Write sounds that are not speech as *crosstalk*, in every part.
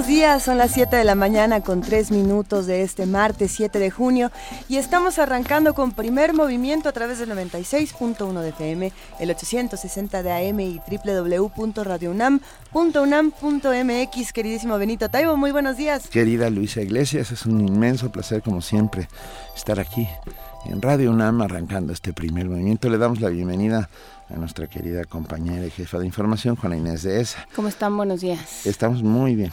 Buenos días, son las 7 de la mañana con 3 minutos de este martes 7 de junio y estamos arrancando con primer movimiento a través del 96.1 de FM, el 860 de AM y www.radiounam.unam.mx. Queridísimo Benito Taibo, muy buenos días. Querida Luisa Iglesias, es un inmenso placer como siempre estar aquí en Radio UNAM arrancando este primer movimiento. Le damos la bienvenida a nuestra querida compañera y jefa de información, Juana Inés de ESA. ¿Cómo están? Buenos días. Estamos muy bien.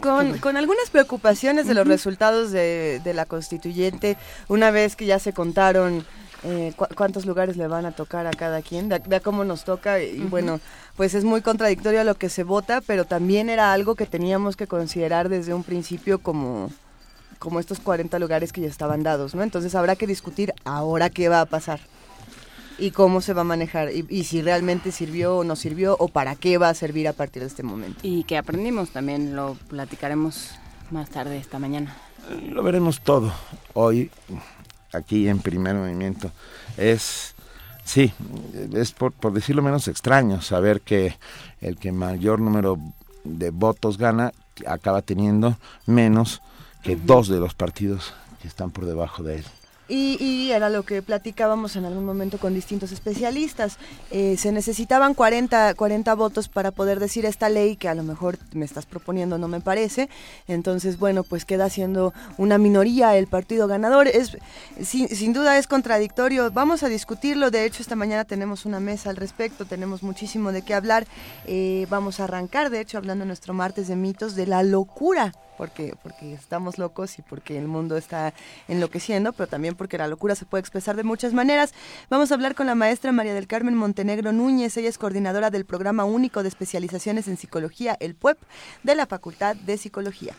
Con, con, algunas preocupaciones de los resultados de, de, la constituyente, una vez que ya se contaron eh, cu cuántos lugares le van a tocar a cada quien, de, de cómo nos toca, y uh -huh. bueno, pues es muy contradictorio a lo que se vota, pero también era algo que teníamos que considerar desde un principio como como estos 40 lugares que ya estaban dados, ¿no? Entonces habrá que discutir ahora qué va a pasar y cómo se va a manejar y, y, si realmente sirvió o no sirvió o para qué va a servir a partir de este momento. Y que aprendimos también, lo platicaremos más tarde esta mañana. Lo veremos todo hoy aquí en primer movimiento. Es, sí, es por, por decirlo menos extraño saber que el que mayor número de votos gana acaba teniendo menos que uh -huh. dos de los partidos que están por debajo de él. Y, y, era lo que platicábamos en algún momento con distintos especialistas. Eh, se necesitaban 40, 40 votos para poder decir esta ley que a lo mejor me estás proponiendo no me parece. Entonces, bueno, pues queda siendo una minoría el partido ganador. Es, sin, sin duda es contradictorio. Vamos a discutirlo. De hecho, esta mañana tenemos una mesa al respecto. Tenemos muchísimo de qué hablar. Eh, vamos a arrancar, de hecho, hablando nuestro martes de mitos, de la locura porque, porque estamos locos y porque el mundo está enloqueciendo, pero también porque la locura se puede expresar de muchas maneras. Vamos a hablar con la maestra María del Carmen Montenegro Núñez, ella es coordinadora del Programa Único de Especializaciones en Psicología, el PUEP, de la Facultad de Psicología.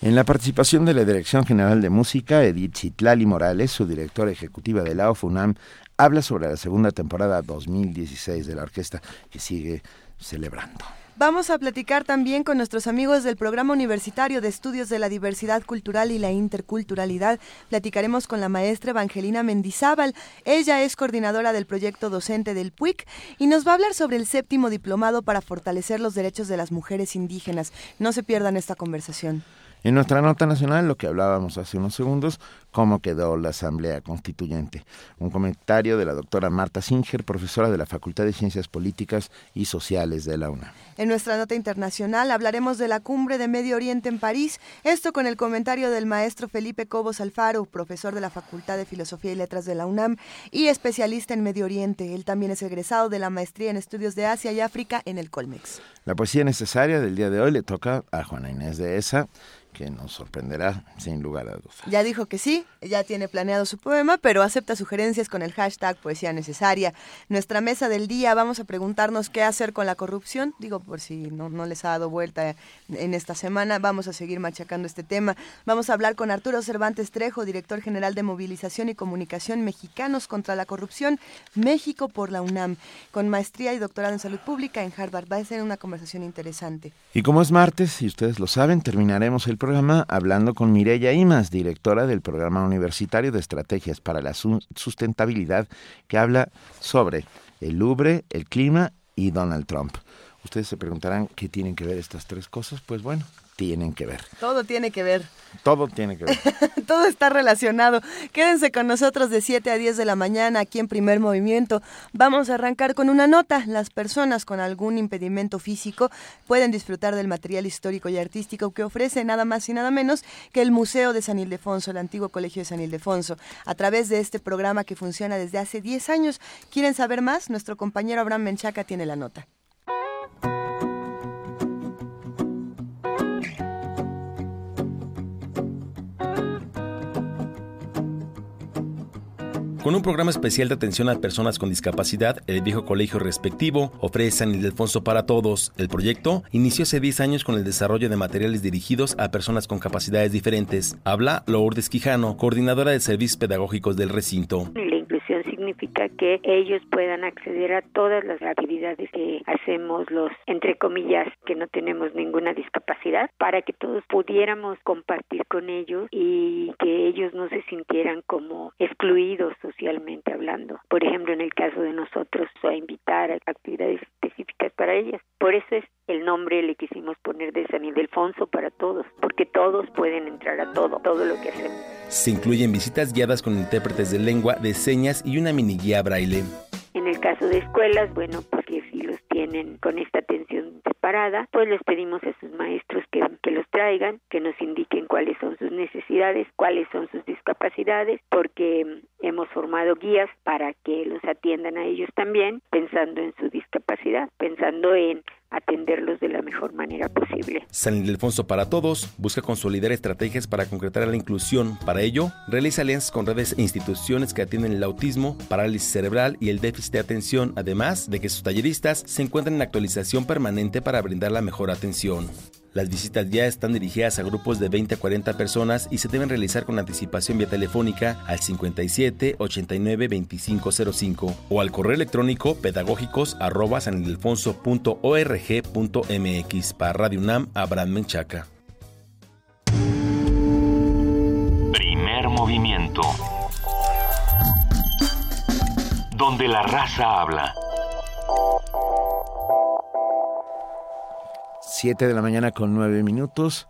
En la participación de la Dirección General de Música, Edith Chitlali Morales, su directora ejecutiva de la OFUNAM, habla sobre la segunda temporada 2016 de la orquesta que sigue celebrando. Vamos a platicar también con nuestros amigos del Programa Universitario de Estudios de la Diversidad Cultural y la Interculturalidad. Platicaremos con la maestra Evangelina Mendizábal. Ella es coordinadora del proyecto docente del PUIC y nos va a hablar sobre el séptimo diplomado para fortalecer los derechos de las mujeres indígenas. No se pierdan esta conversación. En nuestra nota nacional, lo que hablábamos hace unos segundos, cómo quedó la Asamblea Constituyente. Un comentario de la doctora Marta Singer, profesora de la Facultad de Ciencias Políticas y Sociales de la UNAM. En nuestra nota internacional hablaremos de la cumbre de Medio Oriente en París, esto con el comentario del maestro Felipe Cobos Alfaro, profesor de la Facultad de Filosofía y Letras de la UNAM y especialista en Medio Oriente. Él también es egresado de la maestría en Estudios de Asia y África en el Colmex. La poesía necesaria del día de hoy le toca a Juana Inés de Esa, que nos sorprenderá sin lugar a dudas. Ya dijo que sí, ya tiene planeado su poema, pero acepta sugerencias con el hashtag Poesía Necesaria. Nuestra mesa del día vamos a preguntarnos qué hacer con la corrupción, digo por si no, no les ha dado vuelta en esta semana, vamos a seguir machacando este tema. Vamos a hablar con Arturo Cervantes Trejo, director general de Movilización y Comunicación Mexicanos contra la Corrupción, México por la UNAM, con maestría y doctorado en Salud Pública en Harvard. Va a ser una conversación interesante. Y como es martes, y ustedes lo saben, terminaremos el programa hablando con Mireya Imas, directora del Programa Universitario de Estrategias para la Sustentabilidad, que habla sobre el Louvre, el clima y Donald Trump. Ustedes se preguntarán qué tienen que ver estas tres cosas. Pues bueno, tienen que ver. Todo tiene que ver. Todo tiene que ver. *laughs* Todo está relacionado. Quédense con nosotros de 7 a 10 de la mañana aquí en Primer Movimiento. Vamos a arrancar con una nota. Las personas con algún impedimento físico pueden disfrutar del material histórico y artístico que ofrece nada más y nada menos que el Museo de San Ildefonso, el antiguo Colegio de San Ildefonso. A través de este programa que funciona desde hace 10 años. ¿Quieren saber más? Nuestro compañero Abraham Menchaca tiene la nota. Con un programa especial de atención a personas con discapacidad, el viejo colegio respectivo ofrece San Ildefonso para todos. El proyecto inició hace 10 años con el desarrollo de materiales dirigidos a personas con capacidades diferentes. Habla Lourdes Quijano, coordinadora de servicios pedagógicos del recinto. Significa que ellos puedan acceder a todas las actividades que hacemos los, entre comillas, que no tenemos ninguna discapacidad, para que todos pudiéramos compartir con ellos y que ellos no se sintieran como excluidos socialmente hablando. Por ejemplo, en el caso de nosotros, a invitar a actividades específicas para ellas. Por eso es el nombre le quisimos poner de San Ildefonso para todos, porque todos pueden entrar a todo, todo lo que hacemos. Se incluyen visitas guiadas con intérpretes de lengua, de señas y una mini guía braille. En el caso de escuelas, bueno, porque si los tienen con esta atención separada, pues les pedimos a sus maestros que, que los traigan, que nos indiquen cuáles son sus necesidades, cuáles son sus discapacidades, porque hemos formado guías para que los atiendan a ellos también, pensando en su discapacidad, pensando en atenderlos de la mejor manera posible. San Ildefonso para Todos busca consolidar estrategias para concretar la inclusión. Para ello, realiza alianzas con redes e instituciones que atienden el autismo, parálisis cerebral y el déficit de atención, además de que sus talleristas se encuentran en actualización permanente para brindar la mejor atención. Las visitas ya están dirigidas a grupos de 20 a 40 personas y se deben realizar con anticipación vía telefónica al 57 89 2505 o al correo electrónico pedagógicos arroba para Radio UNAM Abraham Menchaca. Primer movimiento. Donde la raza habla. 7 de la mañana con 9 minutos.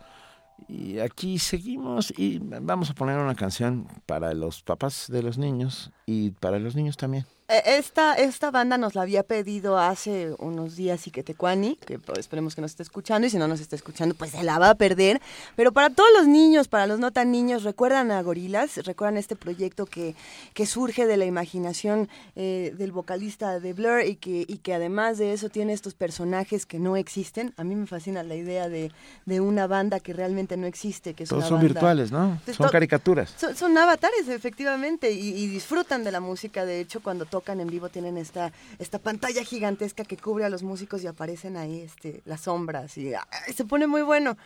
Y aquí seguimos y vamos a poner una canción para los papás de los niños y para los niños también. Eh, esta, esta banda nos la había pedido hace unos días Iquetecuani, que pues, esperemos que nos esté escuchando y si no nos está escuchando pues se la va a perder. Pero para todos los niños, para los no tan niños, recuerdan a Gorilas, recuerdan este proyecto que, que surge de la imaginación eh, del vocalista de Blur y que, y que además de eso tiene estos personajes que no existen. A mí me fascina la idea de, de una banda que realmente no existe. Que es Todos una son banda- virtuales, ¿no? Son caricaturas. son, son avatares, efectivamente, y, y disfrutan de la música. De hecho, cuando tocan en vivo tienen esta, esta pantalla gigantesca que cubre a los músicos y aparecen ahí este, las sombras y ¡ay! se pone muy bueno.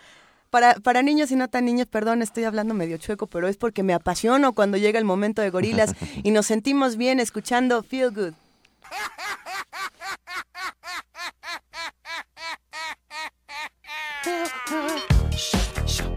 Para, para niños y no tan niños, perdón, estoy hablando medio chueco, pero es porque me apasiono cuando llega el momento de gorilas *laughs* y nos sentimos bien escuchando Feel Good. *laughs*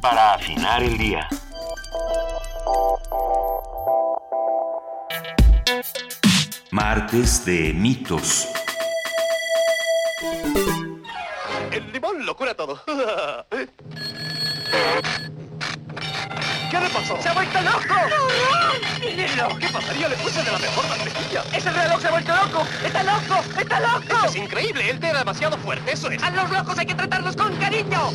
Para afinar el día. Martes de mitos. El limón lo cura todo. ¿Qué le pasó? ¡Se ha vuelto loco! ¡Mírenlo! ¿Qué pasaría? Le puse de la mejor mantequilla. ¡Ese reloj se ha vuelto loco! ¡Está loco! ¡Está loco! es increíble. Él era demasiado fuerte. Eso es. ¡A los locos hay que tratarlos con cariño!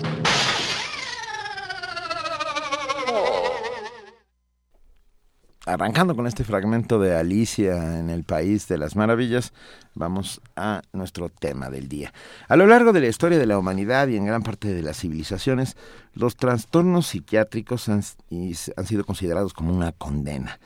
Arrancando con este fragmento de Alicia en el País de las Maravillas, vamos a nuestro tema del día. A lo largo de la historia de la humanidad y en gran parte de las civilizaciones, los trastornos psiquiátricos han, sido considerados como una condena.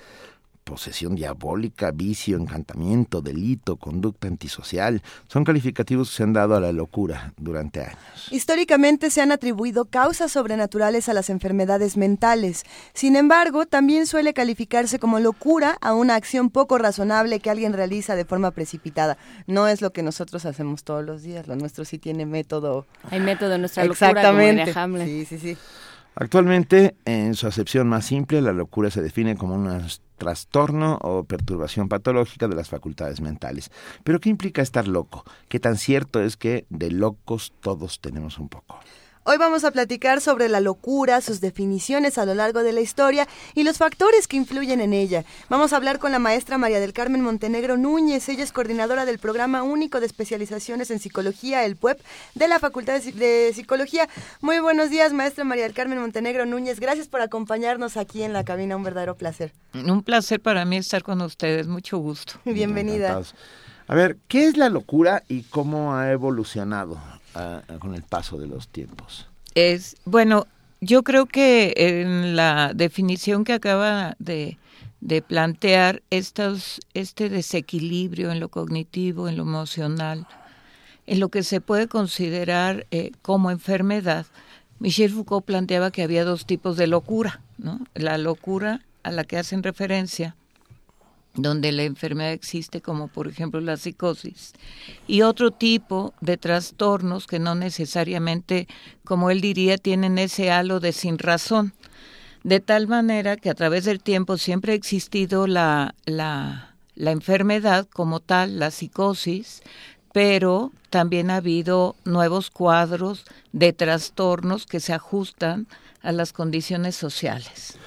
Posesión diabólica, vicio, encantamiento, delito, conducta antisocial, son calificativos que se han dado a la locura durante años. Históricamente se han atribuido causas sobrenaturales a las enfermedades mentales. Sin embargo, también suele calificarse como locura a una acción poco razonable que alguien realiza de forma precipitada. No es lo que nosotros hacemos todos los días, lo nuestro sí tiene método. Hay método en nuestra locura, como Exactamente. diría Hamlet. Sí, sí, sí. Actualmente, en su acepción más simple, la locura se define como un trastorno o perturbación patológica de las facultades mentales. Pero ¿qué implica estar loco? ¿Qué tan cierto es que de locos todos tenemos un poco? Hoy vamos a platicar sobre la locura, sus definiciones a lo largo de la historia y los factores que influyen en ella. Vamos a hablar con la maestra María del Carmen Montenegro Núñez. Ella es coordinadora del Programa Único de Especializaciones en Psicología, el PUEP, de la Facultad de, Psi- de Psicología. Muy buenos días, maestra María del Carmen Montenegro Núñez. Gracias por acompañarnos aquí en la cabina. Un verdadero placer. Un placer para mí estar con ustedes, mucho gusto. Bienvenida. A ver, ¿qué es la locura y cómo ha evolucionado con el paso de los tiempos? Es bueno, yo creo que en la definición que acaba de, de plantear estos, este desequilibrio en lo cognitivo, en lo emocional, en lo que se puede considerar eh, como enfermedad, Michel Foucault planteaba que había dos tipos de locura, ¿no? La locura a la que hacen referencia, donde la enfermedad existe, como por ejemplo la psicosis, y otro tipo de trastornos que no necesariamente, como él diría, tienen ese halo de sin razón, de tal manera que a través del tiempo siempre ha existido la, la, la enfermedad como tal, la psicosis, pero también ha habido nuevos cuadros de trastornos que se ajustan a las condiciones sociales.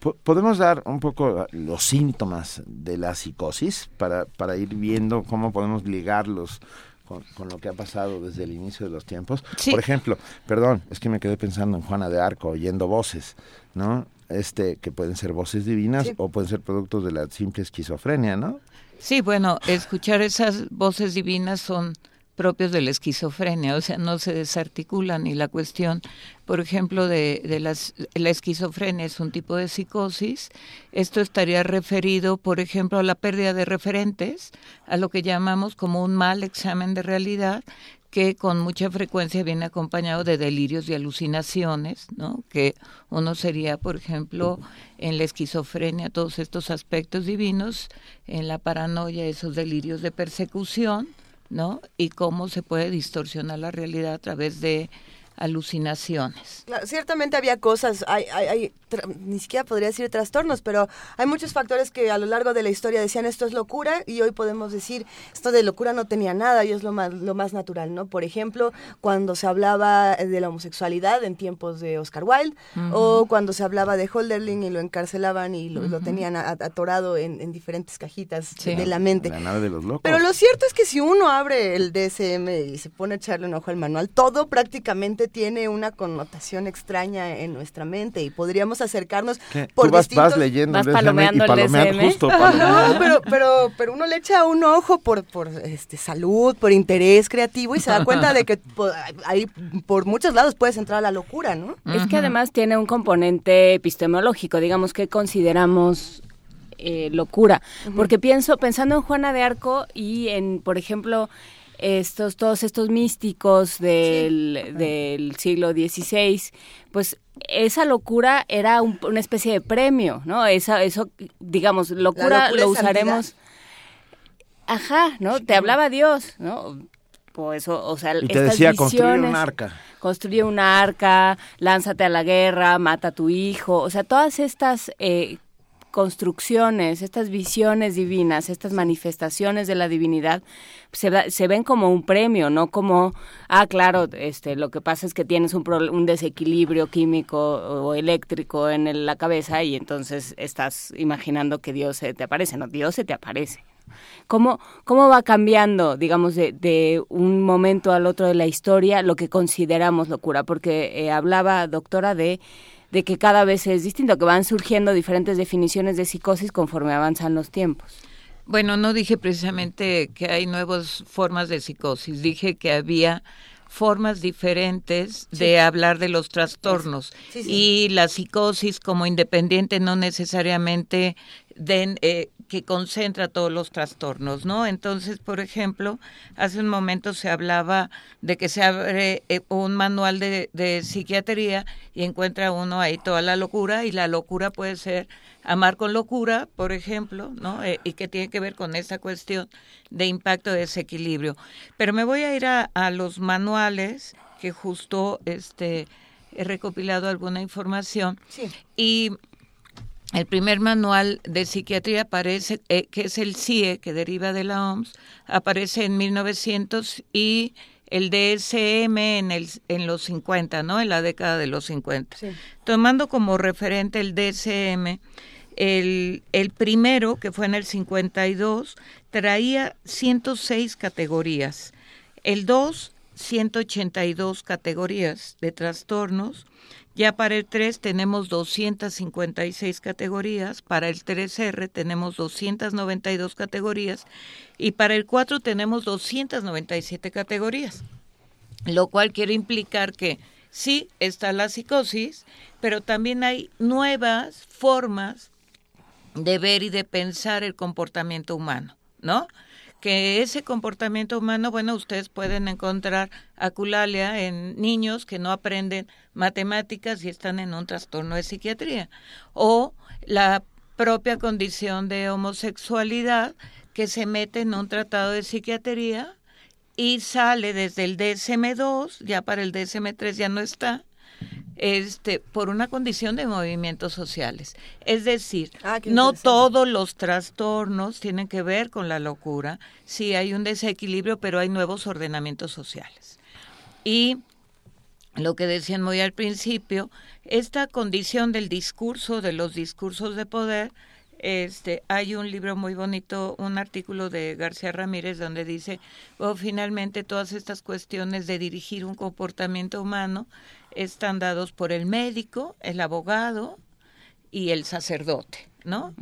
Po- ¿Podemos dar un poco los síntomas de la psicosis para, para ir viendo cómo podemos ligarlos con, con lo que ha pasado desde el inicio de los tiempos? Sí. Por ejemplo, perdón, es que me quedé pensando en Juana de Arco, oyendo voces, ¿no? Este, que pueden ser voces divinas Sí. o pueden ser productos de la simple esquizofrenia, ¿no? Sí, bueno, escuchar esas voces divinas son propios de la esquizofrenia, o sea, no se desarticulan y la cuestión, por ejemplo, de, las, la esquizofrenia es un tipo de psicosis, esto estaría referido, por ejemplo, a la pérdida de referentes, a lo que llamamos como un mal examen de realidad, que con mucha frecuencia viene acompañado de delirios y alucinaciones, ¿no? Que uno sería, por ejemplo, en la esquizofrenia todos estos aspectos divinos, en la paranoia esos delirios de persecución, ¿no? Y cómo se puede distorsionar la realidad a través de alucinaciones. Claro, ciertamente había cosas, hay, hay, hay ni siquiera podría decir trastornos, pero hay muchos factores que a lo largo de la historia decían esto es locura y hoy podemos decir esto de locura no tenía nada y es lo más, lo más natural, ¿no? Por ejemplo, cuando se hablaba de la homosexualidad en tiempos de Oscar Wilde o cuando se hablaba de Holderlin y lo encarcelaban y lo, lo tenían atorado en, en diferentes cajitas Sí. de la mente. La nave de los locos. Pero lo cierto es que si uno abre el DSM y se pone a echarle un ojo al manual, todo prácticamente tiene una connotación extraña en nuestra mente y podríamos acercarnos ¿Qué? por Tú vas, distintos... vas leyendo Vas el DSM palomeando el DSM. justo. No, pero, pero, pero uno le echa un ojo por, por este, salud, por interés creativo y se da cuenta de que po- ahí por muchos lados puedes entrar a la locura, ¿no? Es que además tiene un componente epistemológico, digamos que consideramos eh, locura, porque pienso pensando en Juana de Arco y en, por ejemplo, estos todos estos místicos del, del siglo XVI, pues esa locura era un- una especie de premio, ¿no? Esa, eso, digamos, locura, locura lo usaremos. santidad. Ajá, ¿no? Te hablaba Dios, ¿no? Pues, o, o sea, Y te estas decía construir un visiones- arca. construye un arca, lánzate a la guerra, mata a tu hijo, o sea, todas estas eh, construcciones, estas visiones divinas, estas manifestaciones de la divinidad, se, se ven como un premio, no como, ah, claro, este, lo que pasa es que tienes un, proble- un desequilibrio químico o eléctrico en la cabeza y entonces estás imaginando que Dios se te aparece, no, Dios se te aparece. ¿Cómo, ¿Cómo va cambiando, digamos, de, de un momento al otro de la historia lo que consideramos locura? Porque eh, hablaba, doctora, de, de que cada vez es distinto, que van surgiendo diferentes definiciones de psicosis conforme avanzan los tiempos. Bueno, no dije precisamente que hay nuevas formas de psicosis, dije que había formas diferentes de hablar de los trastornos Sí, sí. y la psicosis como independiente no necesariamente den, eh, que concentra todos los trastornos, ¿no? Entonces, por ejemplo, hace un momento se hablaba de que se abre eh, un manual de, de psiquiatría y encuentra uno ahí toda la locura y la locura puede ser amar con locura, por ejemplo, ¿no? Eh, y que tiene que ver con esta cuestión de impacto de desequilibrio. Pero me voy a ir a, a los manuales que justo este he recopilado alguna información Sí. y el primer manual de psiquiatría aparece, eh, que es el CIE, que deriva de la OMS, aparece en 1900 y el DSM en, el, en los 50, ¿no? En la década de los 50. Sí. Tomando como referente el DSM, el, el primero, que fue en el 52, traía 106 categorías. El 2, 182 categorías de trastornos. Ya para el 3 tenemos 256 categorías, para el 3R tenemos 292 categorías y para el 4 tenemos 297 categorías, lo cual quiere implicar que sí está la psicosis, pero también hay nuevas formas de ver y de pensar el comportamiento humano, ¿no? Que ese comportamiento humano, bueno, ustedes pueden encontrar aculalia en niños que no aprenden matemáticas y están en un trastorno de psiquiatría. O la propia condición de homosexualidad que se mete en un tratado de psiquiatría y sale desde el DSM-2, ya para el DSM-3 ya no está, este, por una condición de movimientos sociales. Es decir, Ah, no todos los trastornos tienen que ver con la locura. Sí hay un desequilibrio, pero hay nuevos ordenamientos sociales. Y lo que decían muy al principio, esta condición del discurso, de los discursos de poder, este, hay un libro muy bonito, un artículo de García Ramírez donde dice, oh, finalmente todas estas cuestiones de dirigir un comportamiento humano están dados por el médico, el abogado y el sacerdote, ¿no?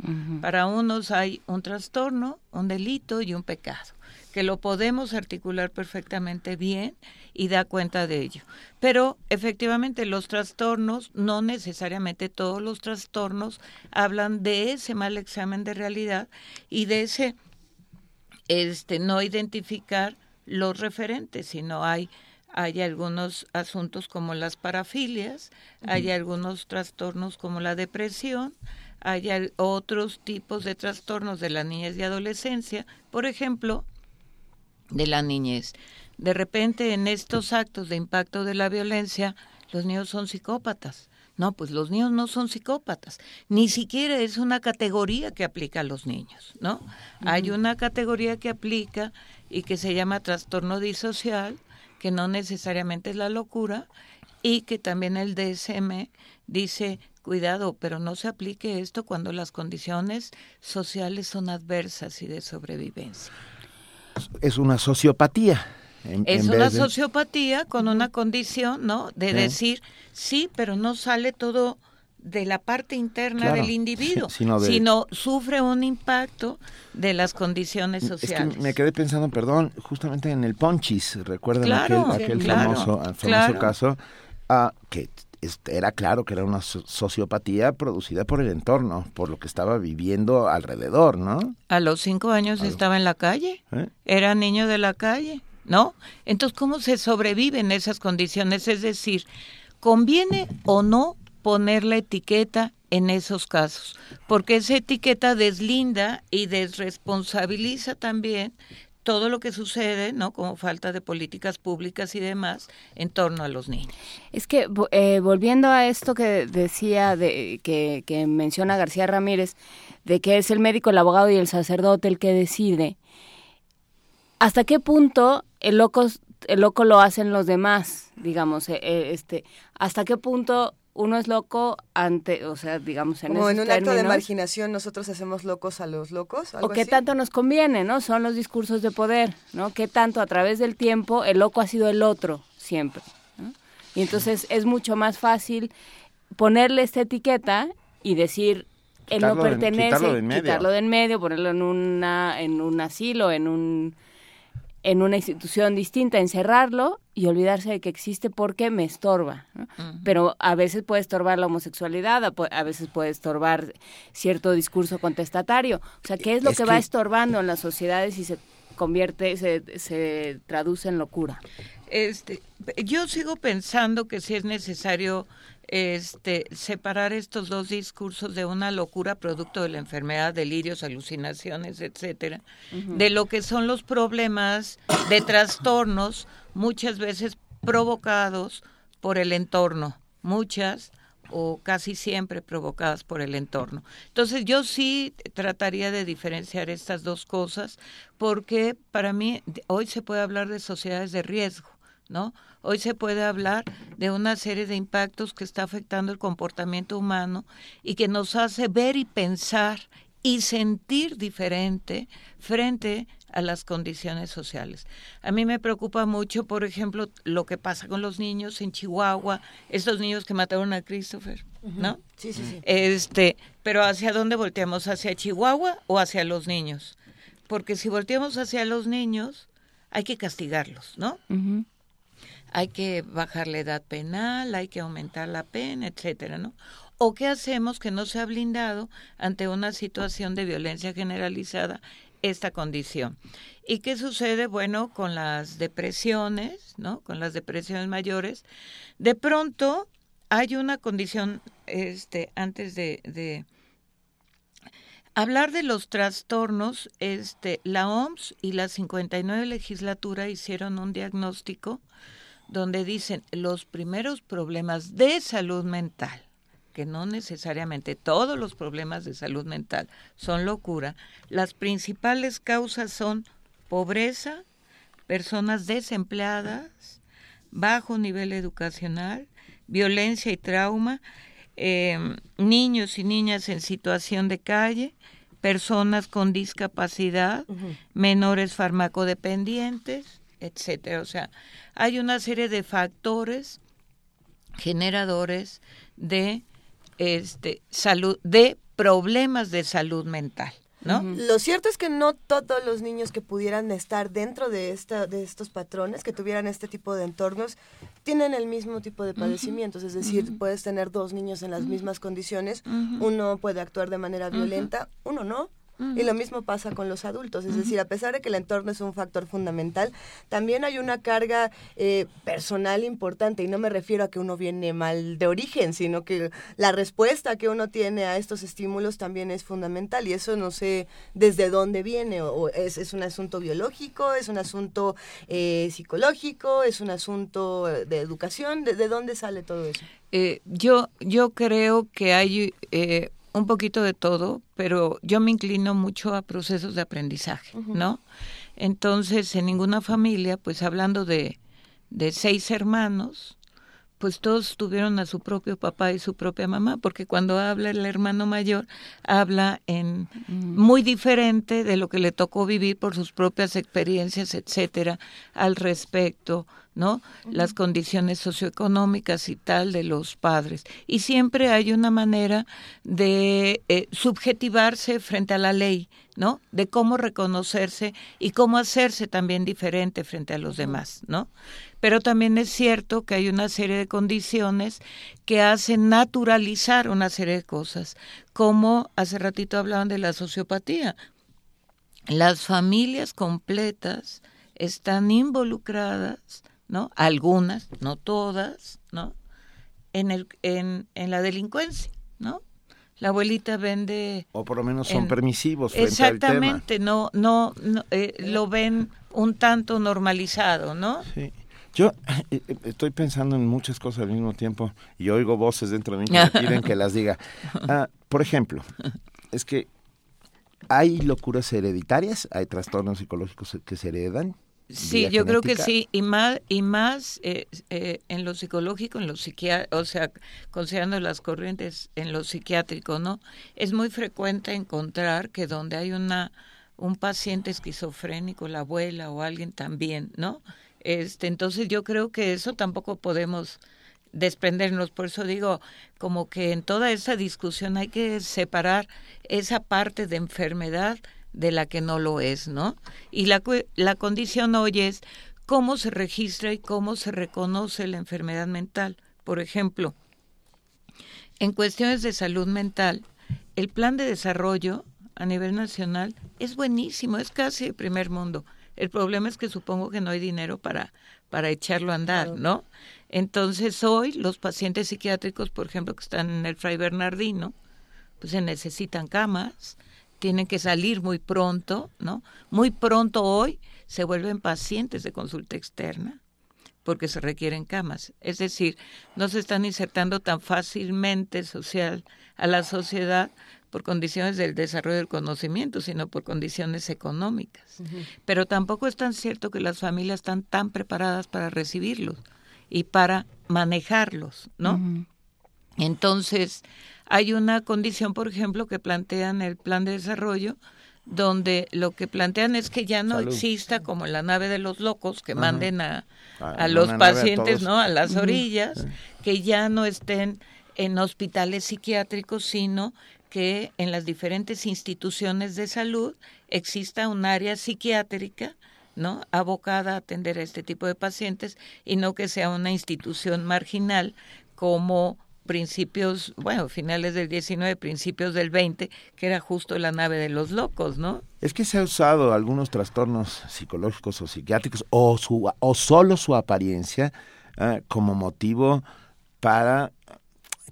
Para unos hay un trastorno, un delito y un pecado, que lo podemos articular perfectamente bien y da cuenta de ello. Pero efectivamente los trastornos, no necesariamente todos los trastornos, hablan de ese mal examen de realidad y de ese este no identificar los referentes, sino hay hay algunos asuntos como las parafilias, hay algunos trastornos como la depresión, hay otros tipos de trastornos de la niñez y adolescencia, por ejemplo, de la niñez. De repente en estos actos de impacto de la violencia, los niños son psicópatas. No, pues los niños no son psicópatas. Ni siquiera es una categoría que aplica a los niños, ¿no? Hay una categoría que aplica y que se llama trastorno disocial, que no necesariamente es la locura, y que también el DSM dice, cuidado, pero no se aplique esto cuando las condiciones sociales son adversas y de sobrevivencia. Es una sociopatía. En- es en una de- sociopatía con una condición, ¿no? De decir, sí, pero no sale todo de la parte interna Claro, del individuo, *laughs* sino sufre un impacto de las condiciones Es que sociales. me quedé pensando, perdón, justamente en el Ponchis, recuerdan Claro, aquel, aquel claro, famoso, caso, ah, que era claro que era una so- sociopatía producida por el entorno, por lo que estaba viviendo alrededor, ¿no? A los cinco años estaba en la calle, ¿Eh? era niño de la calle, ¿no? Entonces, ¿cómo se sobrevive en esas condiciones? Es decir, ¿conviene o no poner la etiqueta en esos casos? Porque esa etiqueta deslinda y desresponsabiliza también todo lo que sucede, ¿no? Como falta de políticas públicas y demás en torno a los niños. Es que eh, volviendo a esto que decía, de, que, que menciona García Ramírez, de que es el médico, el abogado y el sacerdote el que decide, ¿hasta qué punto el loco, el loco lo hacen los demás? Digamos, eh, eh, este, ¿hasta qué punto uno es loco ante, o sea, digamos, en Como en un acto de marginación nosotros hacemos locos a los locos. o qué así? tanto nos conviene, ¿no? Son los discursos de poder, ¿no? Qué tanto a través del tiempo el loco ha sido el otro siempre. ¿no? Y entonces es mucho más fácil ponerle esta etiqueta y decir él no de- pertenece, quitarlo de en medio. quitarlo de en medio, ponerlo en una en un asilo, en un en una institución distinta, encerrarlo y olvidarse de que existe porque me estorba. ¿no? Pero a veces puede estorbar la homosexualidad, a, veces puede estorbar cierto discurso contestatario. O sea, ¿qué es lo Es que, va estorbando en las sociedades y se convierte, se, se traduce en locura? Este, yo sigo pensando que sí es necesario este, separar estos dos discursos de una locura producto de la enfermedad, delirios, alucinaciones, etcétera, de lo que son los problemas de trastornos muchas veces provocados por el entorno, muchas o casi siempre provocadas por el entorno. Entonces yo sí trataría de diferenciar estas dos cosas porque para mí hoy se puede hablar de sociedades de riesgo, ¿no? Hoy se puede hablar de una serie de impactos que está afectando el comportamiento humano y que nos hace ver y pensar y sentir diferente frente a las condiciones sociales. A mí me preocupa mucho, por ejemplo, lo que pasa con los niños en Chihuahua, estos niños que mataron a Christopher, ¿no? Sí, sí, sí. Este, pero ¿hacia dónde volteamos? ¿Hacia Chihuahua o hacia los niños? Porque si volteamos hacia los niños, hay que castigarlos, ¿no? Hay que bajar la edad penal, hay que aumentar la pena, etcétera, ¿no? ¿O qué hacemos que no se ha blindado ante una situación de violencia generalizada esta condición? ¿Y qué sucede? Bueno, con las depresiones, ¿no? Con las depresiones mayores, de pronto hay una condición, este, antes de, de hablar de los trastornos, este, la OMS y la 59 legislatura hicieron un diagnóstico donde dicen los primeros problemas de salud mental, que no necesariamente todos los problemas de salud mental son locura, las principales causas son pobreza, personas desempleadas, bajo nivel educacional, violencia y trauma, eh, niños y niñas en situación de calle, personas con discapacidad, menores farmacodependientes, etcétera. O sea, hay una serie de factores generadores de este salud de problemas de salud mental, ¿no? Lo cierto es que no todos los niños que pudieran estar dentro de esta de estos patrones, que tuvieran este tipo de entornos, tienen el mismo tipo de padecimientos. Es decir, puedes tener dos niños en las mismas condiciones, uno puede actuar de manera violenta, uno no. Y lo mismo pasa con los adultos, es decir, a pesar de que el entorno es un factor fundamental, también hay una carga eh, personal importante y no me refiero a que uno viene mal de origen, sino que la respuesta que uno tiene a estos estímulos también es fundamental y eso no sé desde dónde viene, o, o es, es un asunto biológico, es un asunto eh, psicológico, es un asunto de educación, ¿de, de dónde sale todo eso? Eh, yo, yo creo que hay eh, un poquito de todo, pero yo me inclino mucho a procesos de aprendizaje, ¿no? Entonces, en ninguna familia, pues hablando de, de seis hermanos, pues todos tuvieron a su propio papá y su propia mamá, porque cuando habla el hermano mayor, habla en muy diferente de lo que le tocó vivir por sus propias experiencias, etcétera, al respecto, ¿no? Las condiciones socioeconómicas y tal de los padres. Y siempre hay una manera de eh, subjetivarse frente a la ley, ¿no? De cómo reconocerse y cómo hacerse también diferente frente a los demás, ¿no? Pero también es cierto que hay una serie de condiciones que hacen naturalizar una serie de cosas, como hace ratito hablaban de la sociopatía. Las familias completas están involucradas, ¿no? Algunas, no todas, ¿no? En, el, en, en la delincuencia, ¿no? La abuelita vende... O por lo menos son en- permisivos frente al tema. Exactamente, no, no, no, eh, lo ven un tanto normalizado, ¿no? Sí. Yo eh, eh, estoy pensando en muchas cosas al mismo tiempo y oigo voces dentro de mí que me piden que las diga. *laughs* Ah, por ejemplo, es que hay locuras hereditarias, hay trastornos psicológicos que se heredan. Sí, yo creo que sí, y más, y más eh, eh, en lo psicológico, en lo psiquiátrico, o sea, considerando las corrientes en lo psiquiátrico, ¿no? Es muy frecuente encontrar que donde hay una un paciente esquizofrénico, la abuela o alguien también, ¿no? Este, entonces yo creo que eso tampoco podemos desprendernos, por eso digo, como que en toda esa discusión hay que separar esa parte de enfermedad de la que no lo es, ¿no? Y la, la condición hoy es cómo se registra y cómo se reconoce la enfermedad mental. Por ejemplo, en cuestiones de salud mental, el plan de desarrollo a nivel nacional es buenísimo, es casi de primer mundo. El problema es que supongo que no hay dinero para, para echarlo a andar, ¿no? Entonces hoy los pacientes psiquiátricos, por ejemplo, que están en el Fray Bernardino, pues se necesitan camas, tienen que salir muy pronto, ¿no? Muy pronto hoy se vuelven pacientes de consulta externa porque se requieren camas. Es decir, no se están insertando tan fácilmente social a la sociedad por condiciones del desarrollo del conocimiento, sino por condiciones económicas. Pero tampoco es tan cierto que las familias están tan preparadas para recibirlos y para manejarlos, ¿no? Entonces, hay una condición, por ejemplo, que plantean el plan de desarrollo, donde lo que plantean es que ya no Salud. exista como la nave de los locos, que manden a, A- a los a pacientes, todos. ¿no? A las orillas, que ya no estén en hospitales psiquiátricos, sino que en las diferentes instituciones de salud exista un área psiquiátrica, ¿no? abocada a atender a este tipo de pacientes y no que sea una institución marginal como principios, bueno, finales del 19, principios del 20, que era justo la nave de los locos, ¿no? Es que se ha usado algunos trastornos psicológicos o psiquiátricos o, su, o solo su apariencia ah, como motivo para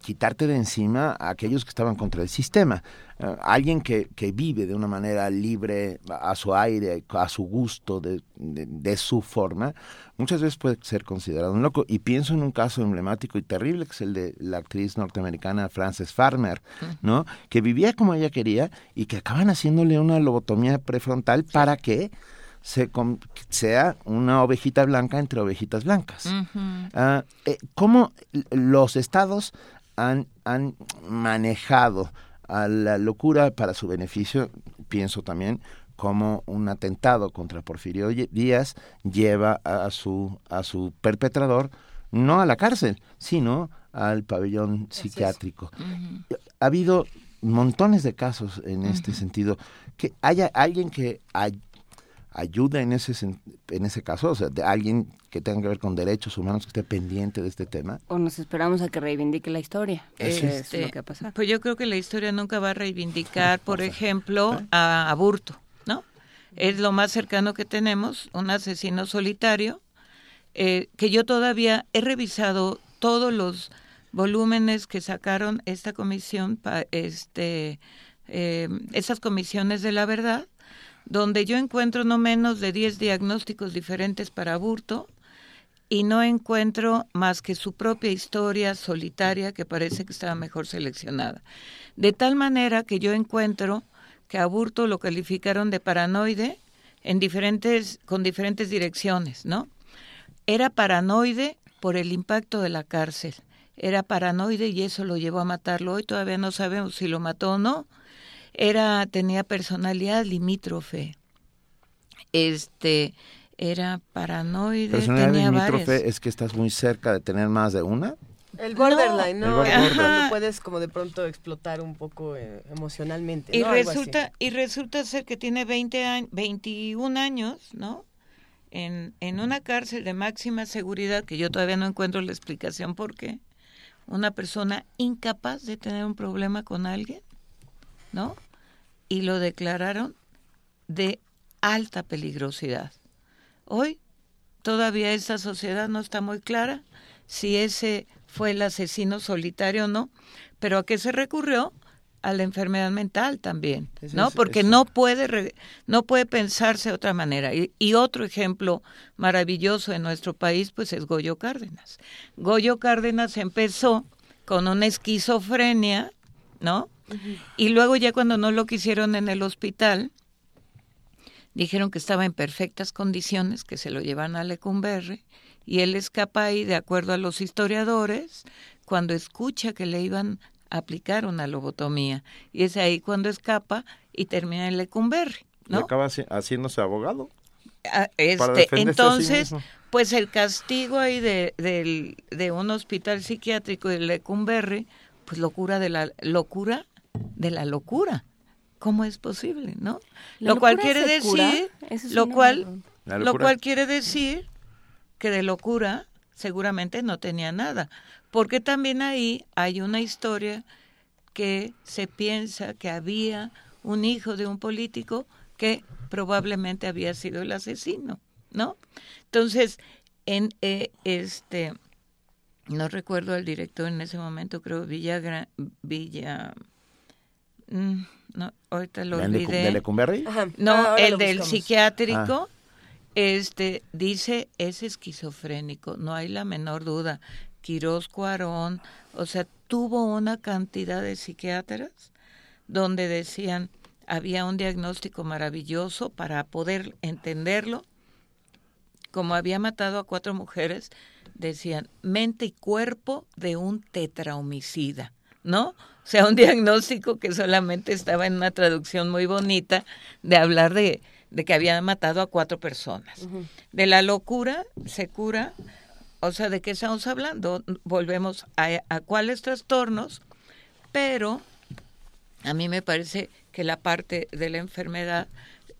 quitarte de encima a aquellos que estaban contra el sistema. Ah, alguien que, que vive de una manera libre, a su aire, a su gusto, de, de- de su forma, muchas veces puede ser considerado un loco. Y pienso en un caso emblemático y terrible, que es el de la actriz norteamericana Frances Farmer, ¿no? Que vivía como ella quería y que acaban haciéndole una lobotomía prefrontal para que se sea una ovejita blanca entre ovejitas blancas. Eh, ¿Cómo los estados han, han manejado a la locura para su beneficio? Pienso también como un atentado contra Porfirio Díaz lleva a su, a su perpetrador no a la cárcel, sino al pabellón psiquiátrico. Ha habido montones de casos en este sentido. Que haya alguien que ayuda en ese, en ese caso, o sea, de alguien que tenga que ver con derechos humanos que esté pendiente de este tema. O nos esperamos a que reivindique la historia. Eso Es Este, lo que ha pasado. Pues yo creo que la historia nunca va a reivindicar, *laughs* por ejemplo, a Aburto, ¿no? Es lo más cercano que tenemos, un asesino solitario, eh, que yo todavía he revisado todos los volúmenes que sacaron esta comisión, pa- este, eh, esas comisiones de la verdad, donde yo encuentro no menos de 10 diagnósticos diferentes para Aburto, y no encuentro más que su propia historia solitaria que parece que estaba mejor seleccionada. De tal manera que yo encuentro que a Burto lo calificaron de paranoide en diferentes, con diferentes direcciones, ¿no? Era paranoide por el impacto de la cárcel. Era paranoide y eso lo llevó a matarlo. Hoy todavía no sabemos si lo mató o no. Era tenía personalidad limítrofe. Este era paranoide, Personalidad tenía limítrofe varias. es que estás muy cerca de tener más de una. El borderline, El ¿no? borderline. Cuando puedes como de pronto explotar un poco eh, emocionalmente. Y ¿no? Algo así. resulta y resulta ser que tiene 20 años, 21 años, ¿no? En, en una cárcel de máxima seguridad que yo todavía no encuentro la explicación por qué. Una persona incapaz de tener un problema con alguien, ¿no? Y lo declararon de alta peligrosidad. Hoy todavía esta sociedad no está muy clara si ese fue el asesino solitario o no, pero ¿a qué se recurrió? A la enfermedad mental también, ¿no? Porque no puede re- no puede pensarse de otra manera. Y, y otro ejemplo maravilloso en nuestro país, pues es Goyo Cárdenas. Goyo Cárdenas empezó con una esquizofrenia, ¿no? Y luego ya cuando no lo quisieron en el hospital, dijeron que estaba en perfectas condiciones, que se lo llevan a Lecumberri, y él escapa ahí, de acuerdo a los historiadores, cuando escucha que le iban a aplicar una lobotomía. Y es ahí cuando escapa y termina en Lecumberri, Y ¿no? acaba haci- haciéndose abogado. Ah, Este, sí entonces, pues el castigo ahí de, del- de un hospital psiquiátrico de Lecumberri, pues locura de la locura de la locura. ¿Cómo es posible, no? ¿La Lo cual quiere decir, es lo cual, lo cual quiere decir que de locura seguramente no tenía nada, porque también ahí hay una historia que se piensa que había un hijo de un político que probablemente había sido el asesino, ¿no? Entonces, en eh, este, no recuerdo al director en ese momento, creo Villagra, Villa, mm, no, ahorita lo ¿El de, olvidé. de Lecumberri? Ajá. No, Ah, el del buscamos. psiquiátrico, este, dice, es esquizofrénico, no hay la menor duda. Quirós Cuarón, o sea, tuvo una cantidad de psiquiatras donde decían, había un diagnóstico maravilloso para poder entenderlo. Como había matado a cuatro mujeres, decían, mente y cuerpo de un tetrahomicida, ¿no? O *laughs* sea, un diagnóstico que solamente estaba en una traducción muy bonita de hablar de, de que había matado a cuatro personas. De la locura se cura, o sea, ¿de qué estamos hablando? Volvemos a, a cuáles trastornos, pero a mí me parece que la parte de la enfermedad,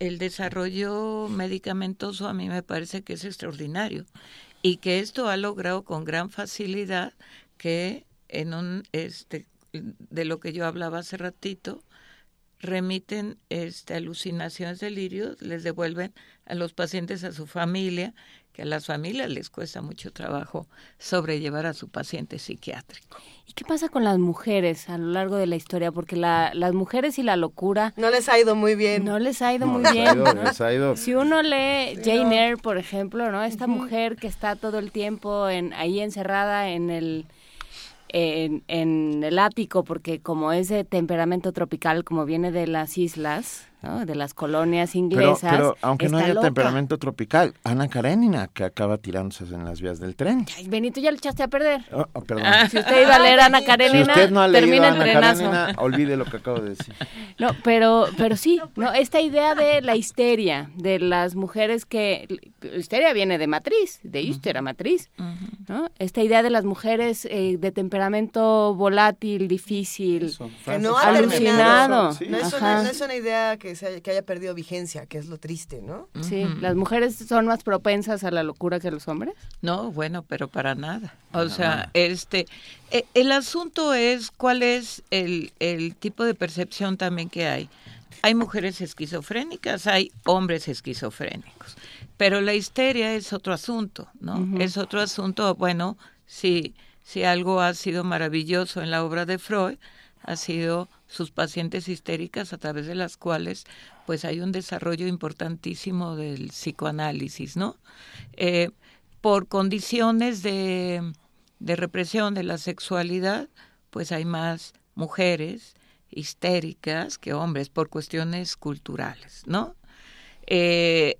el desarrollo medicamentoso a mí me parece que es extraordinario y que esto ha logrado con gran facilidad que en un este de lo que yo hablaba hace ratito remiten este alucinaciones delirios les devuelven a los pacientes a su familia que a las familias les cuesta mucho trabajo sobrellevar a su paciente psiquiátrico ¿Y qué pasa con las mujeres a lo largo de la historia? Porque la, las mujeres y la locura No les ha ido muy bien. no les ha ido No, muy les ha bien. ido- ¿no? les ha ido- Si uno lee Jane Eyre, por ejemplo, ¿no? Esta mujer que está todo el tiempo en, ahí encerrada en el en, en el ático, porque como es de temperamento tropical, como viene de las islas, ¿no? de las colonias inglesas, pero aunque no haya loca. temperamento tropical, Ana Karenina, que acaba tirándose en las vías del tren. Ay, Benito, ya le echaste a perder. Oh, oh, perdón. Si usted iba a leer a Ana si Karenina, usted no ha leído termina el trenazo. Karenina, olvide lo que acabo de decir. No, pero, pero sí, no, esta idea de la histeria, de las mujeres que, histeria viene de matriz, de histera matriz, ¿no? Esta idea de las mujeres eh, de temperamento volátil, difícil, Que no ha alucinado. terminado. No es, Ajá. una, no es una idea que, se haya, que haya perdido vigencia, que es lo triste, ¿no? Sí, las mujeres son más propensas a la locura que los hombres. No, bueno, pero para nada. O sea, este, e- el asunto es cuál es el, el tipo de percepción también que hay. Hay mujeres esquizofrénicas, hay hombres esquizofrénicos, pero la histeria es otro asunto, ¿no? Es otro asunto, bueno, si, si algo ha sido maravilloso en la obra de Freud, ha sido sus pacientes histéricas a través de las cuales pues hay un desarrollo importantísimo del psicoanálisis, ¿no? Eh, por condiciones de, de represión de la sexualidad, pues hay más mujeres histéricas que hombres por cuestiones culturales, ¿no? Eh,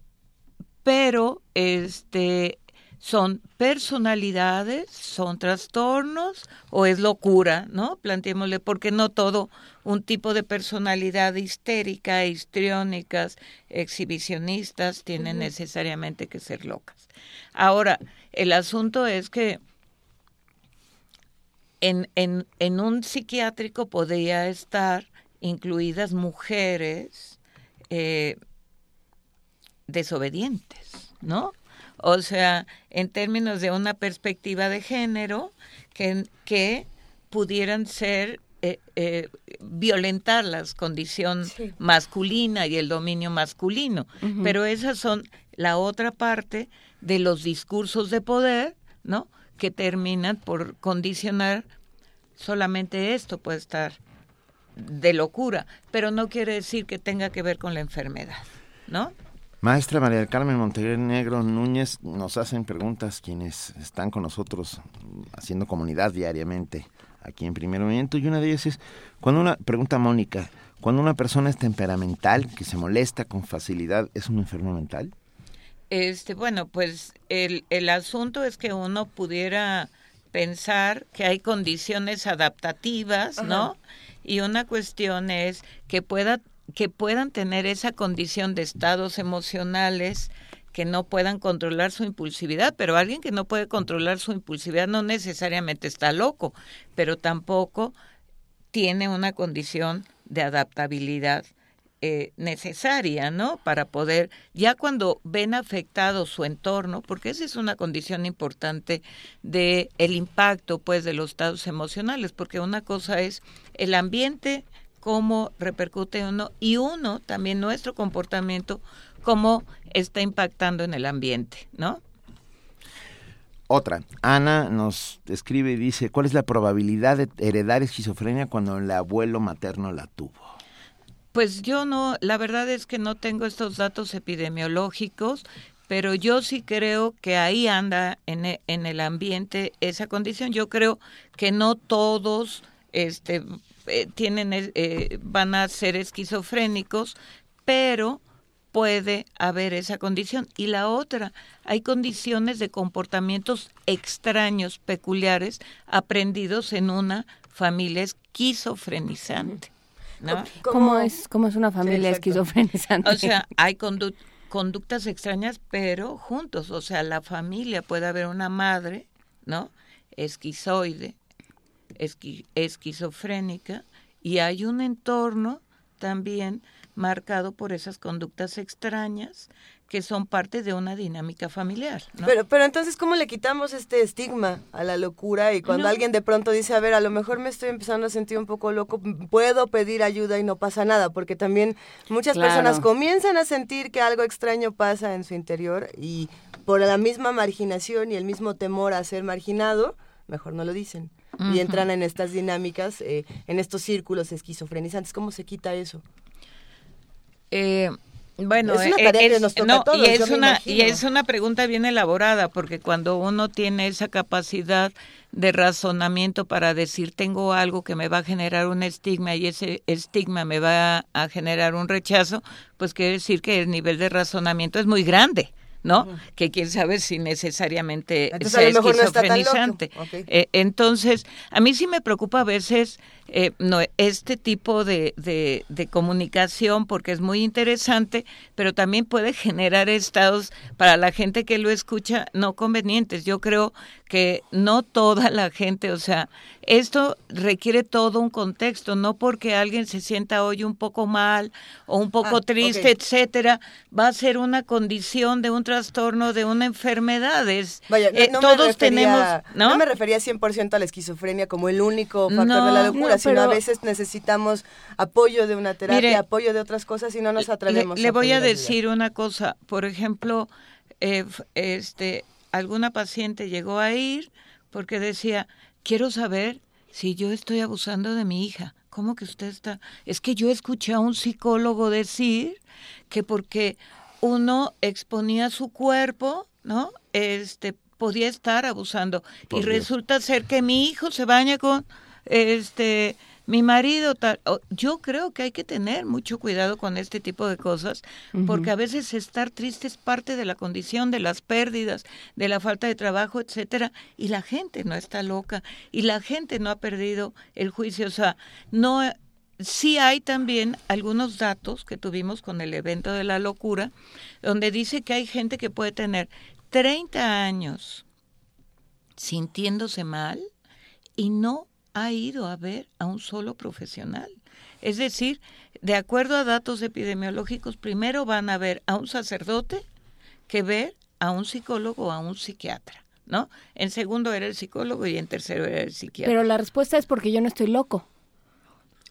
pero este son personalidades, son trastornos o es locura, ¿no? Planteémosle, porque no todo un tipo de personalidad histérica, histriónicas, exhibicionistas tienen necesariamente que ser locas. Ahora, el asunto es que en, en, en un psiquiátrico podría estar incluidas mujeres eh, desobedientes, ¿no? O sea, en términos de una perspectiva de género, que, que pudieran ser eh, eh, violentar la condición masculina y el dominio masculino. Pero esas son la otra parte de los discursos de poder, ¿no? Que terminan por condicionar solamente esto puede estar de locura, pero no quiere decir que tenga que ver con la enfermedad, ¿no? Maestra María del Carmen Montenegro Núñez, nos hacen preguntas quienes están con nosotros haciendo comunidad diariamente aquí en Primer Movimiento y una de ellas es, cuando una, pregunta Mónica, cuando una persona es temperamental, que se molesta con facilidad, ¿es un enfermo mental? Este, bueno, pues el, el asunto es que uno pudiera pensar que hay condiciones adaptativas, ¿no? Y una cuestión es que pueda que puedan tener esa condición de estados emocionales que no puedan controlar su impulsividad, pero alguien que no puede controlar su impulsividad no necesariamente está loco, pero tampoco tiene una condición de adaptabilidad eh, necesaria, ¿no? Para poder, ya cuando ven afectado su entorno, porque esa es una condición importante de el impacto, pues, de los estados emocionales, porque una cosa es el ambiente, cómo repercute uno, y uno, también nuestro comportamiento, cómo está impactando en el ambiente, ¿no? Otra, Ana nos escribe y dice, ¿cuál es la probabilidad de heredar esquizofrenia cuando el abuelo materno la tuvo? Pues yo no, la verdad es que no tengo estos datos epidemiológicos, pero yo sí creo que ahí anda en e- en el ambiente esa condición. Yo creo que no todos este, eh, tienen, eh, eh, van a ser esquizofrénicos, pero puede haber esa condición. Y la otra, hay condiciones de comportamientos extraños, peculiares, aprendidos en una familia esquizofrenizante. ¿no? ¿Cómo es, cómo es una familia esquizofrenizante? O sea, hay condu- conductas extrañas, pero juntos. O sea, la familia puede haber una madre, ¿no? Esquizoide, esqui- esquizofrénica, y hay un entorno también marcado por esas conductas extrañas que son parte de una dinámica familiar. ¿no? Pero, pero entonces, ¿cómo le quitamos este estigma a la locura? Y cuando No. alguien de pronto dice, a ver, a lo mejor me estoy empezando a sentir un poco loco, puedo pedir ayuda y no pasa nada, porque también muchas Claro. personas comienzan a sentir que algo extraño pasa en su interior y por la misma marginación y el mismo temor a ser marginado, mejor no lo dicen. Y entran en estas dinámicas, eh, en estos círculos esquizofrenizantes. ¿Cómo se quita eso? Eh, bueno, Es una eh, tarea que nos toca no, a todos, y es una y es una pregunta bien elaborada porque cuando uno tiene esa capacidad de razonamiento para decir tengo algo que me va a generar un estigma y ese estigma me va a generar un rechazo, pues quiere decir que el nivel de razonamiento es muy grande. ¿No? Que quién sabe si necesariamente Entonces, sea no esquizofrenizante. Eh, entonces, a mí sí me preocupa a veces eh, no, este tipo de, de, de comunicación porque es muy interesante, pero también puede *laughs* generar estados para la gente que lo escucha no convenientes. Yo creo que no toda la gente, o sea, esto requiere todo un contexto, no porque alguien se sienta hoy un poco mal o un poco Ah, triste, etcétera, va a ser una condición de un trastorno, de una enfermedad. Es, Vaya, no, eh, no todos me refería, tenemos, ¿no? ¿no? me refería 100% a la esquizofrenia como el único factor No, de la locura, no, sino a veces necesitamos apoyo de una terapia, Mire, apoyo de otras cosas y no nos atrevemos. le voy a decir una cosa, por ejemplo, eh, este, alguna paciente llegó a ir porque decía, quiero saber si yo estoy abusando de mi hija. ¿Cómo que usted está? Es que yo escuché a un psicólogo decir que porque uno exponía su cuerpo, ¿no? Este podía estar abusando Por y Dios. resulta ser que mi hijo se baña con este mi marido tal. Yo creo que hay que tener mucho cuidado con este tipo de cosas, porque a veces estar triste es parte de la condición, de las pérdidas, de la falta de trabajo, etcétera, y la gente no está loca, y la gente no ha perdido el juicio. O sea, no sí hay también algunos datos que tuvimos con el evento de la locura, donde dice que hay gente que puede tener 30 años sintiéndose mal y no ha ido a ver a un solo profesional. Es decir, de acuerdo a datos epidemiológicos, primero van a ver a un sacerdote que ver a un psicólogo o a un psiquiatra, ¿no? En segundo era el psicólogo y en tercero era el psiquiatra. Pero la respuesta es porque yo no estoy loco.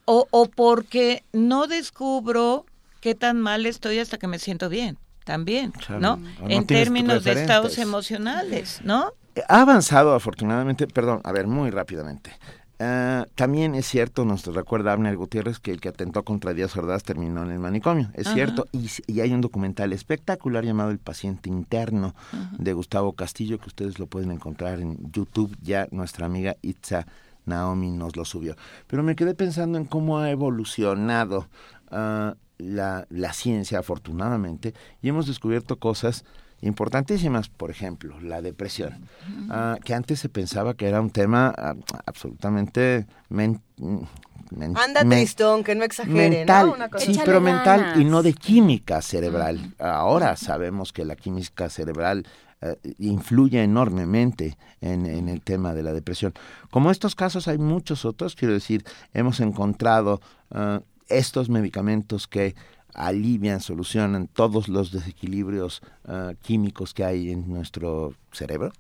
O, o porque no descubro qué tan mal estoy hasta que me siento bien, también, Claro. ¿no? O no en términos de estados emocionales, ¿no? Ha avanzado afortunadamente, perdón, a ver, muy rápidamente. Ah, también es cierto, nos recuerda Abner Gutiérrez que el que atentó contra Díaz Ordaz terminó en el manicomio. Es Ajá. cierto, y hay un documental espectacular llamado El paciente interno de Gustavo Castillo que ustedes lo pueden encontrar en YouTube. Ya nuestra amiga Itza Naomi nos lo subió. Pero me quedé pensando en cómo ha evolucionado ah, la, la ciencia, afortunadamente, y hemos descubierto cosas importantísimas, por ejemplo, la depresión, ah, que antes se pensaba que era un tema ah, absolutamente men- men- Anda men- tristón, que no exagere, mental, ¿no? Una cosa sí, pero mental y no de química cerebral. Ahora sabemos que la química cerebral eh, influye enormemente en, en el tema de la depresión. Como estos casos hay muchos otros, quiero decir, hemos encontrado ah, estos medicamentos que alivian, solucionan todos los desequilibrios ah, químicos que hay en nuestro cerebro.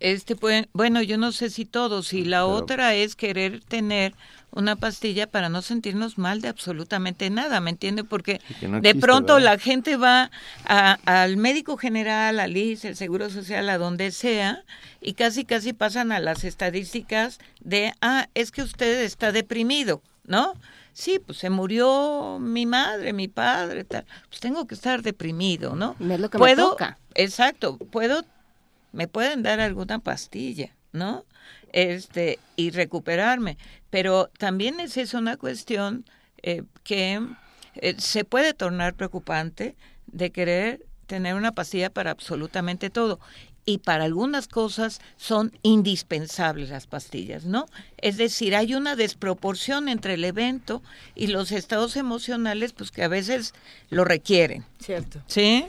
Este pueden, bueno, yo no sé si todos, y la Pero- otra es querer tener una pastilla para no sentirnos mal de absolutamente nada, ¿me entiende? Porque de pronto ¿verdad? la gente va a- al médico general, al IS, el Seguro Social, a donde sea, y casi casi pasan a las estadísticas de, ah, es que usted está deprimido, ¿no? Sí, pues se murió mi madre, mi padre, tal. Pues tengo que estar deprimido, ¿no? Es lo que me puedo, toca. Exacto, puedo me pueden dar alguna pastilla, ¿no? Este, y recuperarme. Pero también es eso una cuestión eh, que eh, se puede tornar preocupante de querer tener una pastilla para absolutamente todo. Y para algunas cosas son indispensables las pastillas, ¿no? Es decir, hay una desproporción entre el evento y los estados emocionales, pues que a veces lo requieren. Cierto. ¿Sí?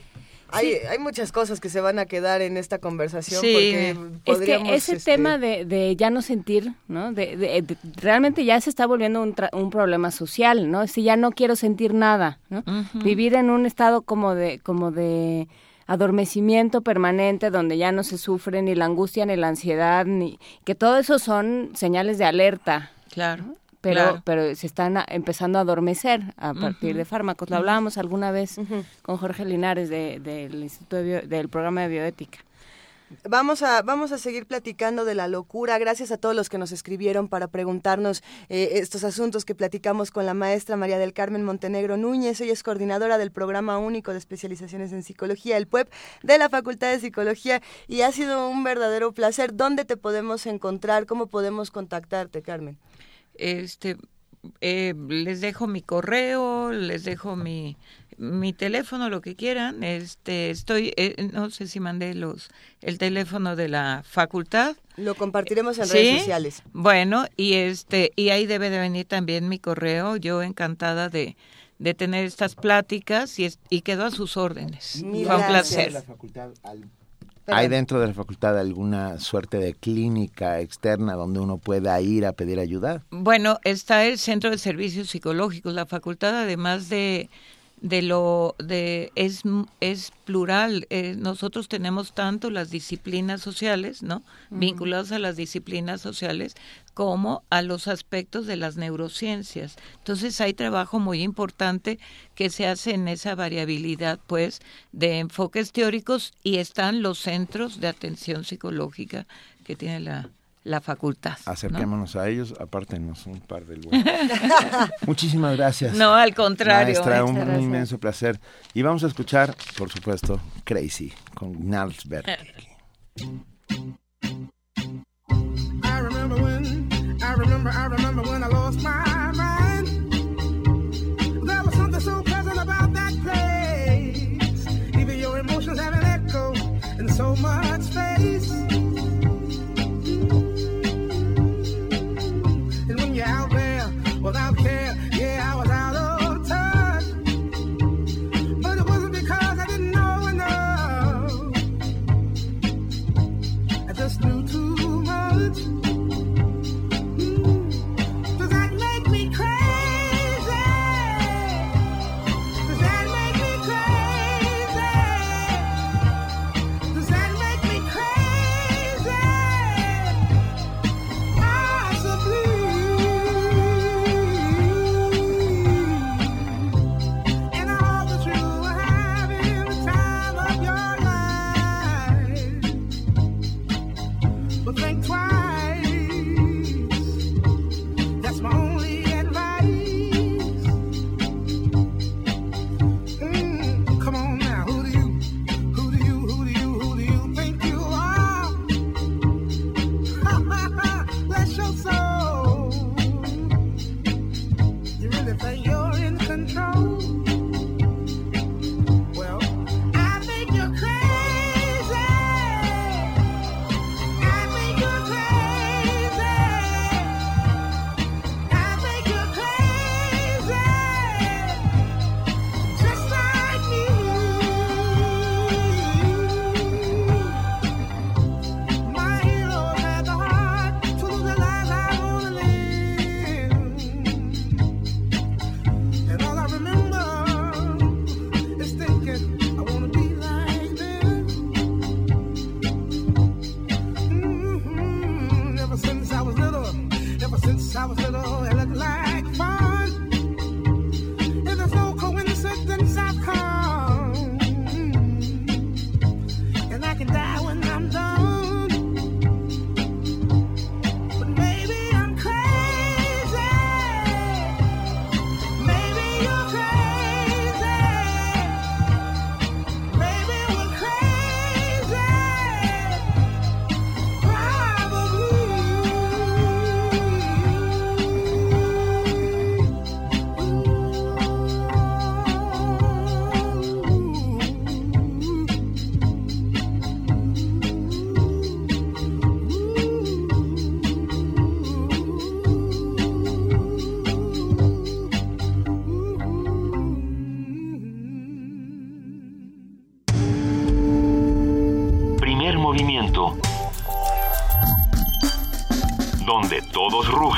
Hay, hay muchas cosas que se van a quedar en esta conversación Sí. porque Es podríamos, que ese este, tema de, de ya no sentir, ¿no? De, de- de- realmente ya se está volviendo un, tra- un problema social, ¿no? Si ya no quiero sentir nada, ¿no? Vivir en un estado como de, como de adormecimiento permanente donde ya no se sufre ni la angustia ni la ansiedad, ni que todo eso son señales de alerta, Claro. pero claro. pero se están a- empezando a adormecer a partir de fármacos. Lo hablábamos alguna vez con Jorge Linares de- del Instituto de Bio- del programa de bioética. Vamos a, vamos a seguir platicando de la locura. Gracias a todos los que nos escribieron para preguntarnos eh, estos asuntos que platicamos con la maestra María del Carmen Montenegro Núñez. Ella es coordinadora del Programa Único de Especializaciones en Psicología, el PUEP, de la Facultad de Psicología. Y ha sido un verdadero placer. ¿Dónde te podemos encontrar? ¿Cómo podemos contactarte, Carmen? este eh, les dejo mi correo, les dejo mi mi teléfono, lo que quieran. Este estoy eh, no sé si mandé los el teléfono de la facultad. Lo compartiremos en ¿Sí? redes sociales. Bueno, y este y ahí debe de venir también mi correo. Yo encantada de de tener estas pláticas y, es- y quedo a sus órdenes. Mil Fue un gracias. placer. ¿Hay dentro de la facultad alguna suerte de clínica externa donde uno pueda ir a pedir ayuda? Bueno, está el Centro de Servicios Psicológicos. La facultad, además de de lo de es es plural. Eh, nosotros tenemos tanto las disciplinas sociales, ¿no? Vinculadas a las disciplinas sociales como a los aspectos de las neurociencias. Entonces hay trabajo muy importante que se hace en esa variabilidad, pues, de enfoques teóricos y están los centros de atención psicológica que tiene la la facultad. ¿no? Acerquémonos a ellos, apártenos un par de lugares. Muchísimas gracias. No, al contrario. Maestra, un, un inmenso placer. Y vamos a escuchar, por supuesto, Crazy con Berkeley. *laughs* I remember when, I remember, I remember when I lost my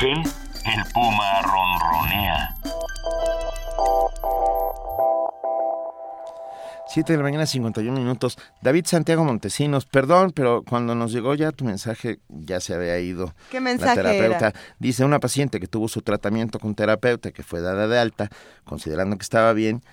rugen, el puma ronronea. 7 de la mañana, 51 minutos. David Santiago Montesinos, perdón, pero cuando nos llegó ya tu mensaje, ya se había ido. ¿Qué La mensaje terapeuta era? dice una paciente que tuvo su tratamiento con terapeuta, que fue dada de alta, considerando que estaba bien.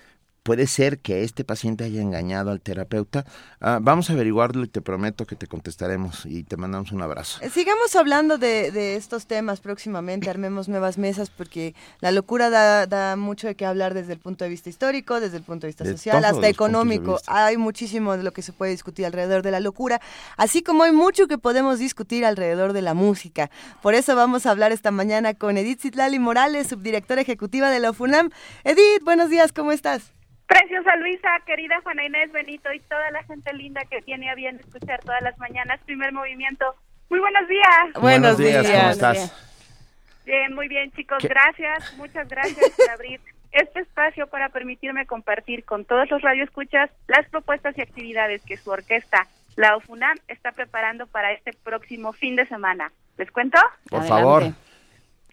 Puede ser que este paciente haya engañado al terapeuta. Ah, vamos a averiguarlo y te prometo que te contestaremos y te mandamos un abrazo. Eh, Sigamos hablando de, de estos temas próximamente, armemos nuevas mesas porque la locura da, da mucho de qué hablar desde el punto de vista histórico, desde el punto de vista De social, hasta económico. Hay muchísimo de lo que se puede discutir alrededor de la locura, así como hay mucho que podemos discutir alrededor de la música. Por eso vamos a hablar esta mañana con Edith Citlali Morales, subdirectora ejecutiva de la FUNAM. Edith, buenos días, ¿cómo estás? Preciosa Luisa, querida Juana Inés Benito y toda la gente linda que tiene a bien escuchar todas las mañanas primer movimiento. Muy buenos días. Buenos días, ¿cómo estás? Bien, muy bien chicos, ¿Qué? gracias, muchas gracias por abrir este espacio para permitirme compartir con todos los radioescuchas las propuestas y actividades que su orquesta, la OFUNAM, está preparando para este próximo fin de semana. ¿Les cuento? Por favor.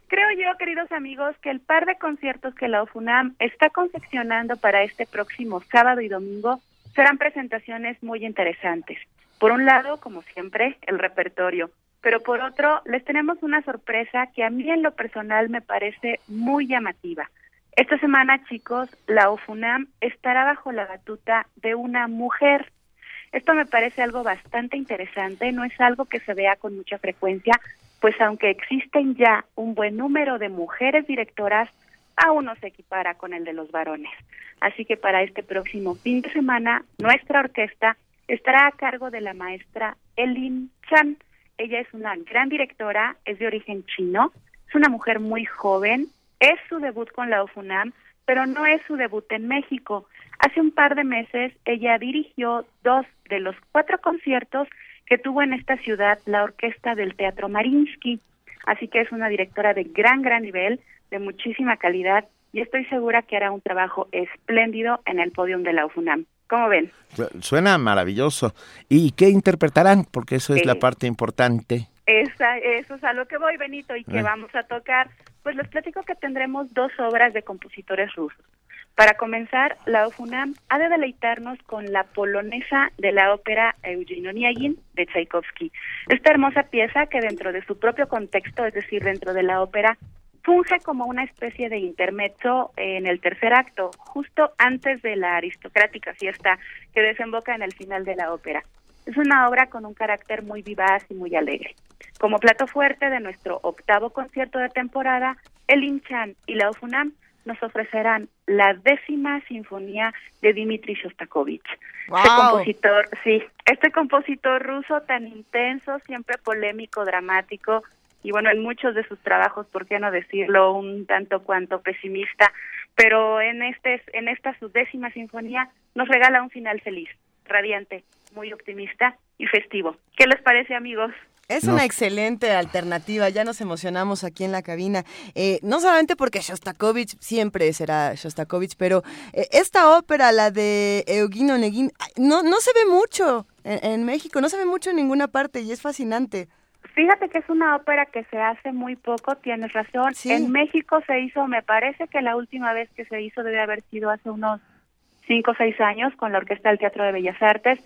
Creo yo, queridos amigos, que el par de conciertos que la OFUNAM está confeccionando para este próximo sábado y domingo serán presentaciones muy interesantes. Por un lado, como siempre, el repertorio, pero por otro, les tenemos una sorpresa que a mí en lo personal me parece muy llamativa. Esta semana, chicos, la OFUNAM estará bajo la batuta de una mujer. Esto me parece algo bastante interesante, no es algo que se vea con mucha frecuencia, pues aunque existen ya un buen número de mujeres directoras, aún no se equipara con el de los varones. Así que para este próximo fin de semana, nuestra orquesta estará a cargo de la maestra Elin Chan. Ella es una gran directora, es de origen chino. Su una mujer muy joven, es su debut con la OFUNAM, pero no es su debut en México. Hace un par de meses ella dirigió dos de los cuatro conciertos que tuvo en esta ciudad la orquesta del Teatro Marinsky. Así que es una directora de gran, gran nivel, de muchísima calidad y estoy segura que hará un trabajo espléndido en el podium de la UFUNAM. ¿Cómo ven? Suena maravilloso. ¿Y qué interpretarán? Porque eso es la parte importante. Esa, eso es a lo que voy, Benito, y que Eh. vamos a tocar. Pues les platico que tendremos dos obras de compositores rusos. Para comenzar, la OFUNAM ha de deleitarnos con la polonesa de la ópera Eugene Onegin de Tchaikovsky. Esta hermosa pieza que dentro de su propio contexto, es decir, dentro de la ópera, funge como una especie de intermezzo en el tercer acto, justo antes de la aristocrática fiesta que desemboca en el final de la ópera. Es una obra con un carácter muy vivaz y muy alegre. Como plato fuerte de nuestro octavo concierto de temporada, el Inchan y la OFUNAM nos ofrecerán la décima sinfonía de Dmitri Shostakovich. Este ¡Guau! compositor, sí, este compositor ruso tan intenso, siempre polémico, dramático, y bueno, en muchos de sus trabajos, por qué no decirlo, un tanto cuanto pesimista, pero en este en esta su décima sinfonía nos regala un final feliz, radiante, muy optimista y festivo. ¿Qué les parece, amigos? Es No. una excelente alternativa, ya nos emocionamos aquí en la cabina. Eh, no solamente porque Shostakovich siempre será Shostakovich, pero eh, esta ópera, la de Eugene Onegin, ay, no, no se ve mucho en, en México, no se ve mucho en ninguna parte y es fascinante. Fíjate que es una ópera que se hace muy poco, tienes razón. En México se hizo, me parece que la última vez que se hizo debe haber sido hace unos cinco o seis años con la Orquesta del Teatro de Bellas Artes.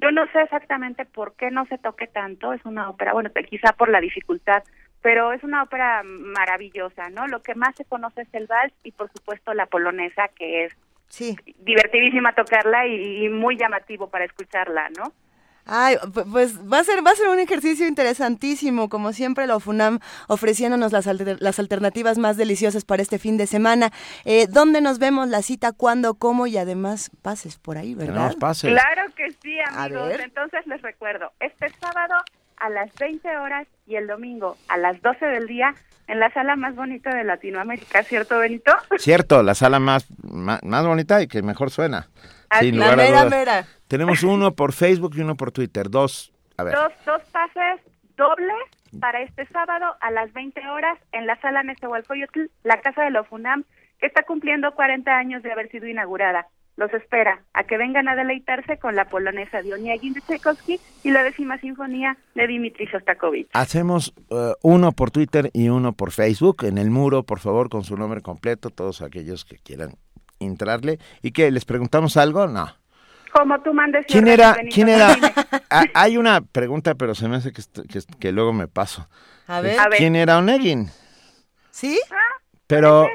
Yo no sé exactamente por qué no se toque tanto, es una ópera, bueno, quizá por la dificultad, pero es una ópera maravillosa, ¿no? Lo que más se conoce es el vals y por supuesto la polonesa, que es Sí. divertidísima tocarla y, y muy llamativo para escucharla, ¿no? Ay, pu- pues va a ser va a ser un ejercicio interesantísimo, como siempre la UFUNAM ofreciéndonos las, alter- las alternativas más deliciosas para este fin de semana. Eh, ¿Dónde nos vemos? La cita, cuándo, cómo y además pases por ahí, ¿verdad? Tenemos pases. Claro que sí, amigos. Entonces les recuerdo, este sábado a las 20 horas y el domingo a las 12 del día en la sala más bonita de Latinoamérica, ¿cierto, Benito? Cierto, la sala más, más, más bonita y que mejor suena. Así Sin es. lugar a La mera, dudas. mera. Tenemos uno por Facebook y uno por Twitter. Dos. A ver. Dos, dos pases dobles para este sábado a las 20 horas en la sala Nezahualcóyotl, la casa de la UFUNAM, que está cumpliendo 40 años de haber sido inaugurada. Los espera a que vengan a deleitarse con la polonesa de Onegin de Tchaikovsky y la décima sinfonía de Dmitri Shostakovich. Hacemos eh, uno por Twitter y uno por Facebook. En el muro, por favor, con su nombre completo, todos aquellos que quieran entrarle. ¿Y que ¿Les preguntamos algo? No. Como tú mandes. ¿Quién era? Benito, ¿Quién era? Ah, Hay una pregunta, pero se me hace que, que, que luego me paso. A ver. A ver. ¿Quién era Onegin? ¿Sí? Pero,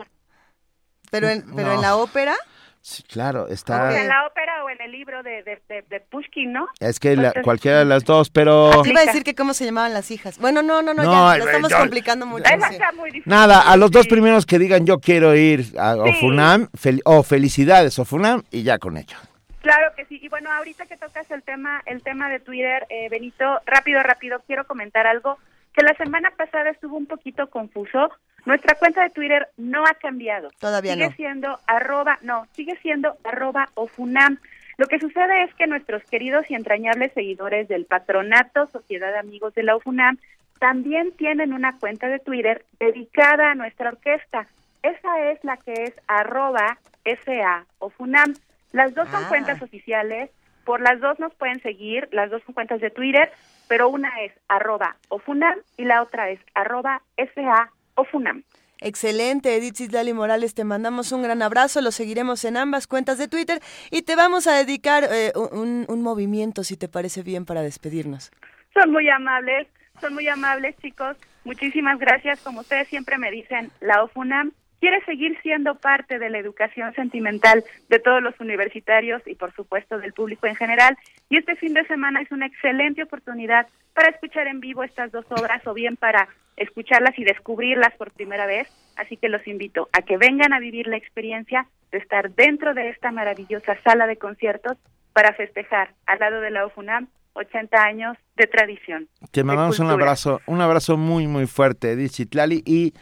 Pero en, pero No. en la ópera. Sí, claro, O sea, está... en la ópera o en el libro de, de, de, de Pushkin, ¿no? Es que la- Entonces, cualquiera de las dos, pero... Te iba a decir que cómo se llamaban las hijas. Bueno, no, no, no, No, ya, eh, lo estamos yo- complicando mucho. Esa sí. está muy difícil. Nada, a los dos primeros que digan yo quiero ir a Ofunam, fel- o felicidades Ofunam, y ya con ello. Claro que sí. Y bueno, ahorita que tocas el tema, el tema de Twitter, eh, Benito, rápido, rápido, quiero comentar algo que la semana pasada estuvo un poquito confuso. Nuestra cuenta de Twitter no ha cambiado. Todavía sigue no. siendo arroba, no, sigue siendo arroba ofunam. Lo que sucede es que nuestros queridos y entrañables seguidores del patronato Sociedad de Amigos de la UFUNAM también tienen una cuenta de Twitter dedicada a nuestra orquesta. Esa es la que es arroba SA OFUNAM. Las dos son Ah. cuentas oficiales, por las dos nos pueden seguir, las dos son cuentas de Twitter, pero una es arroba OFUNAM y la otra es arroba SA OFUNAM. Excelente, Edith Cislali Morales, te mandamos un gran abrazo, lo seguiremos en ambas cuentas de Twitter y te vamos a dedicar eh, un, un movimiento, si te parece bien, para despedirnos. Son muy amables, son muy amables chicos. Muchísimas gracias. Como ustedes siempre me dicen, la OFUNAM quiere seguir siendo parte de la educación sentimental de todos los universitarios y por supuesto del público en general. Y este fin de semana es una excelente oportunidad para escuchar en vivo estas dos obras o bien para escucharlas y descubrirlas por primera vez. Así que los invito a que vengan a vivir la experiencia de estar dentro de esta maravillosa sala de conciertos para festejar al lado de la OFUNAM 80 años de tradición. Te mandamos un abrazo, un abrazo muy muy fuerte, Edith Citlali y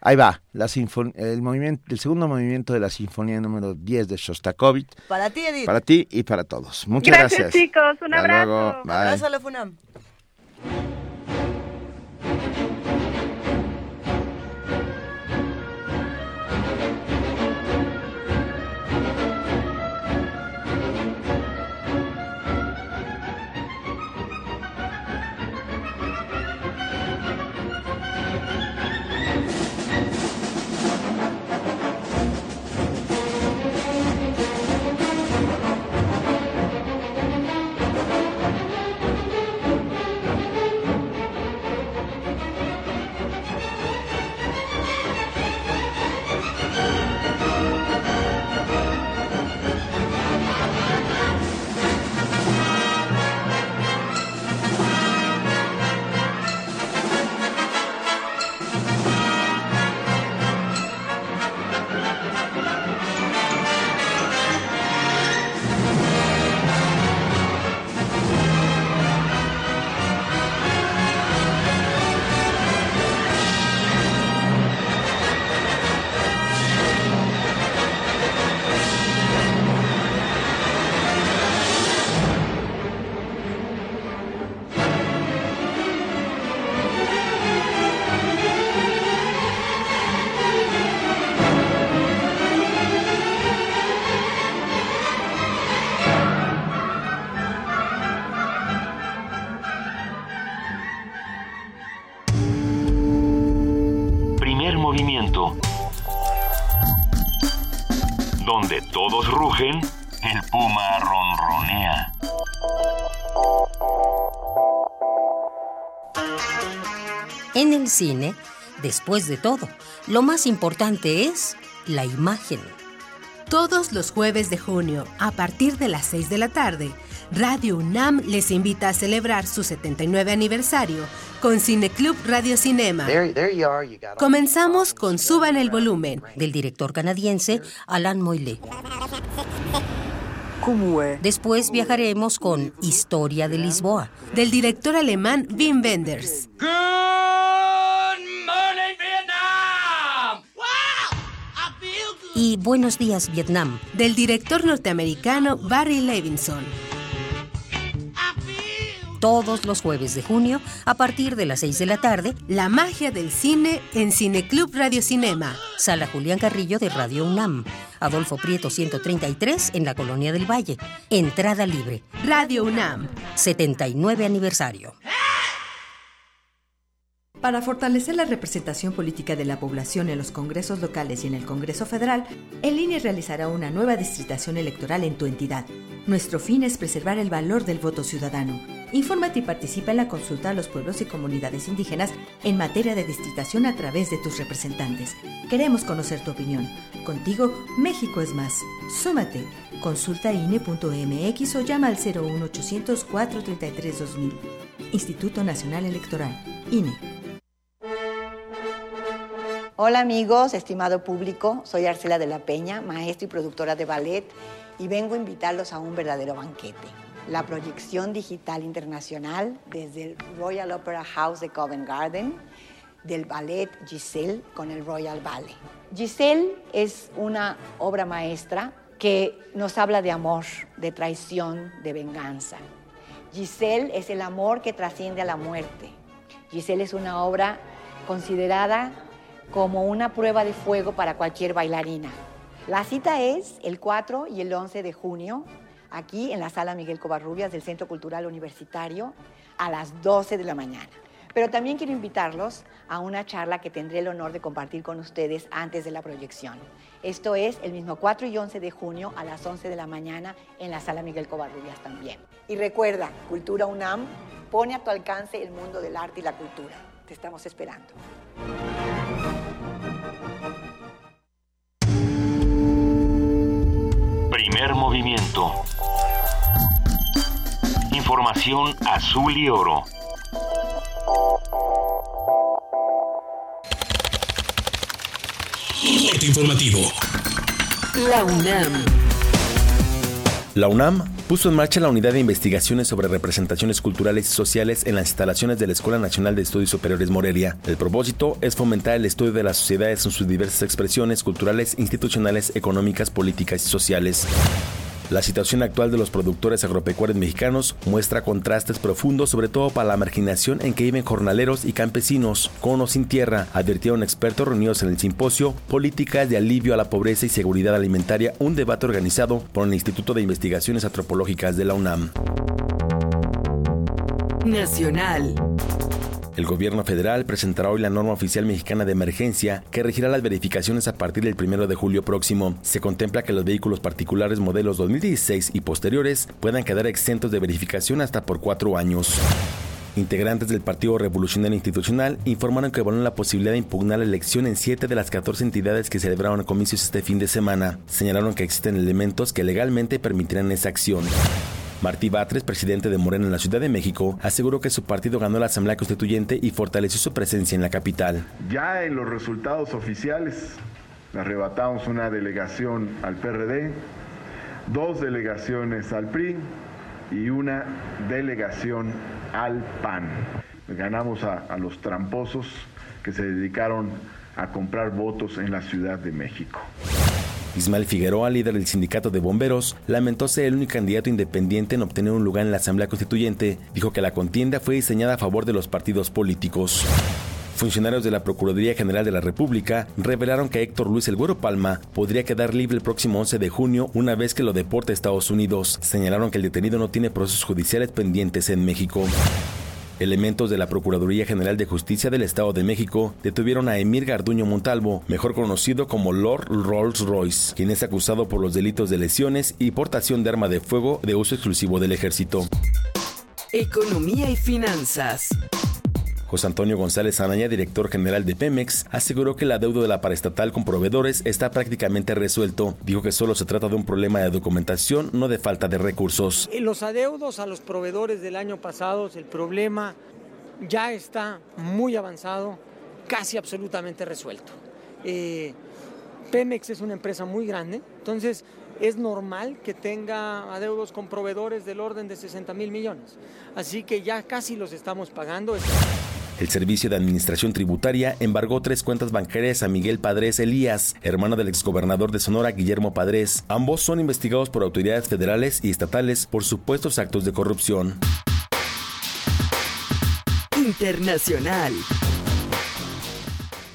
ahí va, la sinfon- el movimiento el segundo movimiento de la sinfonía número 10 de Shostakovich Para ti, Edith. para ti y para todos. Muchas Gracias, gracias. chicos. Un Hasta abrazo. luego. Bye. Abrazo a la FUNAM. Rugen, el puma ronronea. En el cine, después de todo, lo más importante es la imagen. Todos los jueves de junio, a partir de las 6 de la tarde, Radio UNAM les invita a celebrar su 79 aniversario con Cineclub Radio Cinema. Comenzamos con Suban el volumen, del director canadiense Alan Moyle. Después viajaremos con Historia de Lisboa, del director alemán Wim Wenders. y Buenos días Vietnam, del director norteamericano Barry Levinson. Todos los jueves de junio, a partir de las 6 de la tarde, La magia del cine en Cineclub Radio Cinema. Sala Julián Carrillo de Radio UNAM. Adolfo Prieto 133 en la Colonia del Valle. Entrada libre. Radio UNAM. 79 aniversario. Para fortalecer la representación política de la población en los congresos locales y en el Congreso Federal, el INE realizará una nueva distritación electoral en tu entidad. Nuestro fin es preservar el valor del voto ciudadano. Infórmate y participa en la consulta a los pueblos y comunidades indígenas en materia de distritación a través de tus representantes. Queremos conocer tu opinión. Contigo, México es más. Súmate. Consulta INE.mx o llama al 01800 433 2000. Instituto Nacional Electoral. INE. Hola amigos, estimado público, soy Arcela de la Peña, maestra y productora de ballet, y vengo a invitarlos a un verdadero banquete. La proyección digital internacional desde el Royal Opera House de Covent Garden del ballet Giselle con el Royal Ballet. Giselle es una obra maestra que nos habla de amor, de traición, de venganza. Giselle es el amor que trasciende a la muerte. Giselle es una obra considerada como una prueba de fuego para cualquier bailarina. La cita es el 4 y el 11 de junio, aquí en la sala Miguel Covarrubias del Centro Cultural Universitario, a las 12 de la mañana. Pero también quiero invitarlos a una charla que tendré el honor de compartir con ustedes antes de la proyección. Esto es el mismo 4 y 11 de junio a las 11 de la mañana en la sala Miguel Covarrubias también. Y recuerda, Cultura UNAM pone a tu alcance el mundo del arte y la cultura. Te estamos esperando. Primer movimiento. Información azul y oro. Corte informativo. La UNAM. La UNAM puso en marcha la unidad de investigaciones sobre representaciones culturales y sociales en las instalaciones de la Escuela Nacional de Estudios Superiores Morelia. El propósito es fomentar el estudio de las sociedades en sus diversas expresiones culturales, institucionales, económicas, políticas y sociales. La situación actual de los productores agropecuarios mexicanos muestra contrastes profundos, sobre todo para la marginación en que viven jornaleros y campesinos, con o sin tierra, advirtieron expertos reunidos en el simposio Políticas de alivio a la pobreza y seguridad alimentaria, un debate organizado por el Instituto de Investigaciones Antropológicas de la UNAM. Nacional. El gobierno federal presentará hoy la norma oficial mexicana de emergencia que regirá las verificaciones a partir del 1 de julio próximo. Se contempla que los vehículos particulares modelos 2016 y posteriores puedan quedar exentos de verificación hasta por cuatro años. Integrantes del Partido Revolucionario Institucional informaron que evalúan la posibilidad de impugnar la elección en siete de las 14 entidades que celebraron comicios este fin de semana. Señalaron que existen elementos que legalmente permitirán esa acción. Martí Batres, presidente de Morena en la Ciudad de México, aseguró que su partido ganó la Asamblea Constituyente y fortaleció su presencia en la capital. Ya en los resultados oficiales le arrebatamos una delegación al PRD, dos delegaciones al PRI y una delegación al PAN. Ganamos a los tramposos que se dedicaron a comprar votos en la Ciudad de México. Ismael Figueroa, líder del sindicato de bomberos, lamentó ser el único candidato independiente en obtener un lugar en la Asamblea Constituyente. Dijo que la contienda fue diseñada a favor de los partidos políticos. Funcionarios de la Procuraduría General de la República revelaron que Héctor Luis El Güero Palma podría quedar libre el próximo 11 de junio una vez que lo deporte a Estados Unidos. Señalaron que el detenido no tiene procesos judiciales pendientes en México. Elementos de la Procuraduría General de Justicia del Estado de México detuvieron a Emir Garduño Montalvo, mejor conocido como Lord Rolls Royce, quien es acusado por los delitos de lesiones y portación de arma de fuego de uso exclusivo del ejército. Economía y finanzas. José Antonio González Anaya, director general de Pemex, aseguró que la deuda de la paraestatal con proveedores está prácticamente resuelto. Dijo que solo se trata de un problema de documentación, no de falta de recursos. En los adeudos a los proveedores del año pasado, el problema ya está muy avanzado, casi absolutamente resuelto. Eh, Pemex es una empresa muy grande, entonces es normal que tenga adeudos con proveedores del orden de 60 mil millones. Así que ya casi los estamos pagando. El Servicio de Administración Tributaria embargó tres cuentas bancarias a Miguel Padres Elías, hermano del exgobernador de Sonora Guillermo Padres. Ambos son investigados por autoridades federales y estatales por supuestos actos de corrupción. Internacional.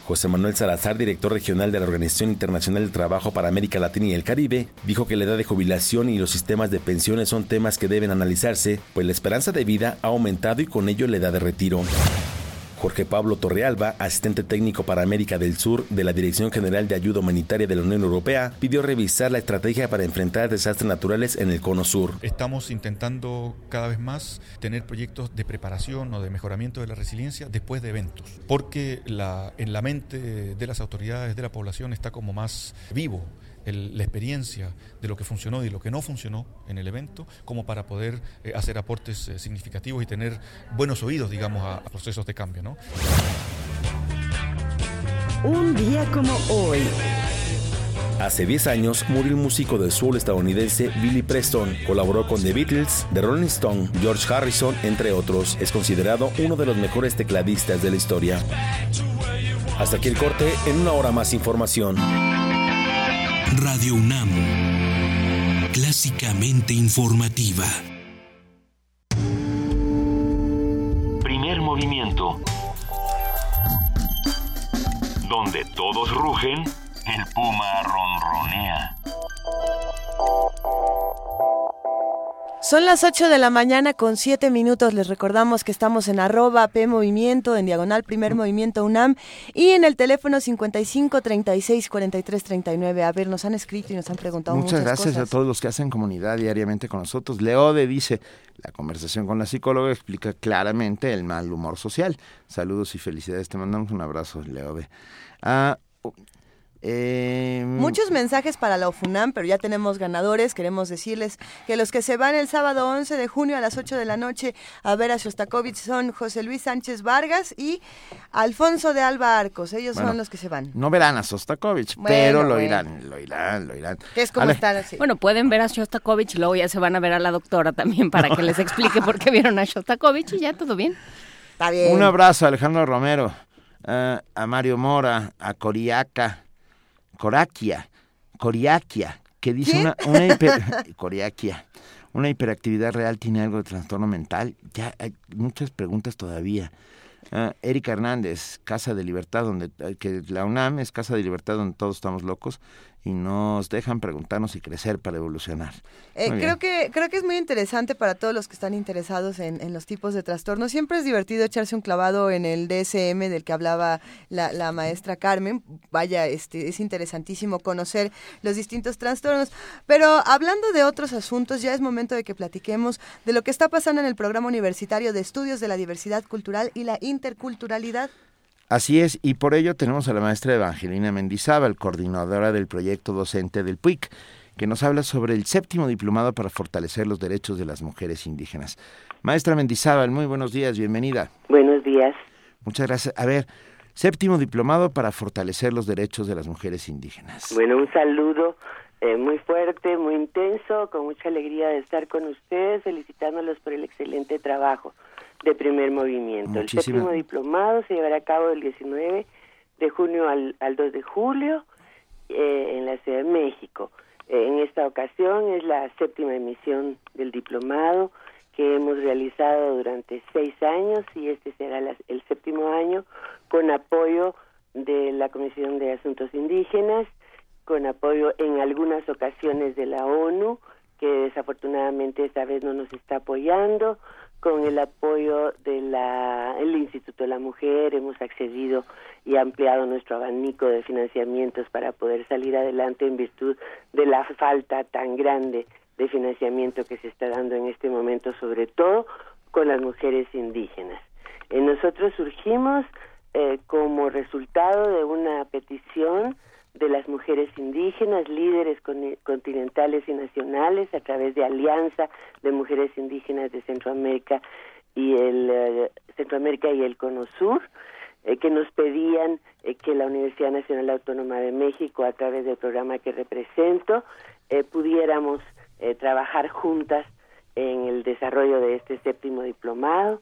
José Manuel Salazar, director regional de la Organización Internacional del Trabajo para América Latina y el Caribe, dijo que la edad de jubilación y los sistemas de pensiones son temas que deben analizarse, pues la esperanza de vida ha aumentado y con ello la edad de retiro. Jorge Pablo Torrealba, asistente técnico para América del Sur de la Dirección General de Ayuda Humanitaria de la Unión Europea, pidió revisar la estrategia para enfrentar desastres naturales en el Cono Sur. Estamos intentando cada vez más tener proyectos de preparación o de mejoramiento de la resiliencia después de eventos, porque en la mente de las autoridades, de la población, está como más vivo el, la experiencia de lo que funcionó y lo que no funcionó en el evento, como para poder eh, hacer aportes eh, significativos y tener buenos oídos, digamos, a, a procesos de cambio. ¿no? Un día como hoy. Hace 10 años murió el músico de soul estadounidense Billy Preston. Colaboró con The Beatles, The Rolling Stone, George Harrison, entre otros. Es considerado uno de los mejores tecladistas de la historia. Hasta aquí el corte, en una hora más información. Radio UNAM, clásicamente informativa. Primer movimiento. Donde todos rugen, el puma ronronea. Son las 8 de la mañana con 7 minutos. Les recordamos que estamos en arroba P Movimiento, en diagonal Primer Movimiento UNAM y en el teléfono 55 36 43 39. A ver, nos han escrito y nos han preguntado Muchas, muchas, gracias cosas. a todos los que hacen comunidad diariamente con nosotros. Leode dice, la conversación con la psicóloga explica claramente el mal humor social. Saludos y felicidades. Te mandamos un abrazo, Leode. Ah, Eh, Muchos mensajes para la OFUNAM, pero ya tenemos ganadores. Queremos decirles que los que se van el sábado 11 de junio a las 8 de la noche a ver a Shostakovich son José Luis Sánchez Vargas y Alfonso de Alba Arcos. Ellos Bueno, son los que se van. No verán a Sostakovich, Bueno, pero lo bueno. irán, lo irán, lo irán. Es como estar así. Bueno, pueden ver a Shostakovich y luego ya se van a ver a la doctora también para que les explique por qué vieron a Shostakovich y ya todo bien. Está bien. Un abrazo a Alejandro Romero, eh, a Mario Mora, a Coriaca, Coraquia, Coriaquia, que dice ¿Qué? una, una hiper- *laughs* Coriaquia, una hiperactividad real tiene algo de trastorno mental. Ya hay muchas preguntas todavía. Ah, Erika Hernández, Casa de Libertad, donde eh, que la UNAM es Casa de Libertad donde todos estamos locos y nos dejan preguntarnos y crecer para evolucionar. Eh, creo que creo que es muy interesante para todos los que están interesados en, en los tipos de trastornos. Siempre es divertido echarse un clavado en el DSM del que hablaba la, la maestra Carmen. Vaya, este es interesantísimo conocer los distintos trastornos. Pero hablando de otros asuntos, ya es momento de que platiquemos de lo que está pasando en el programa universitario de estudios de la diversidad cultural y la interculturalidad. Así es, y por ello tenemos a la maestra Evangelina Mendizábal, coordinadora del proyecto docente del PUIC, que nos habla sobre el séptimo diplomado para fortalecer los derechos de las mujeres indígenas. Maestra Mendizábal, muy buenos días, bienvenida. Buenos días. Muchas gracias. A ver, séptimo diplomado para fortalecer los derechos de las mujeres indígenas. Bueno, un saludo eh, muy fuerte, muy intenso, con mucha alegría de estar con ustedes, felicitándolos por el excelente trabajo de primer movimiento. El séptimo diplomado se llevará a cabo del 19 de junio al, al 2 de julio eh, en la Ciudad de México. Eh, en esta ocasión es la séptima emisión del diplomado que hemos realizado durante seis años y este será la- el séptimo año con apoyo de la Comisión de Asuntos Indígenas, con apoyo en algunas ocasiones de la ONU, que desafortunadamente esta vez no nos está apoyando, con el apoyo del Instituto de la Mujer, hemos accedido y ampliado nuestro abanico de financiamientos para poder salir adelante en virtud de la falta tan grande de financiamiento que se está dando en este momento, sobre todo con las mujeres indígenas. Eh, nosotros surgimos eh, como resultado de una petición de las mujeres indígenas, líderes con- continentales y nacionales, a través de Alianza de Mujeres Indígenas de Centroamérica y el eh, Centroamérica y el Cono Sur, eh, que nos pedían eh, que la Universidad Nacional Autónoma de México, a través del programa que represento, pudiéramos trabajar juntas en el desarrollo de este séptimo diplomado,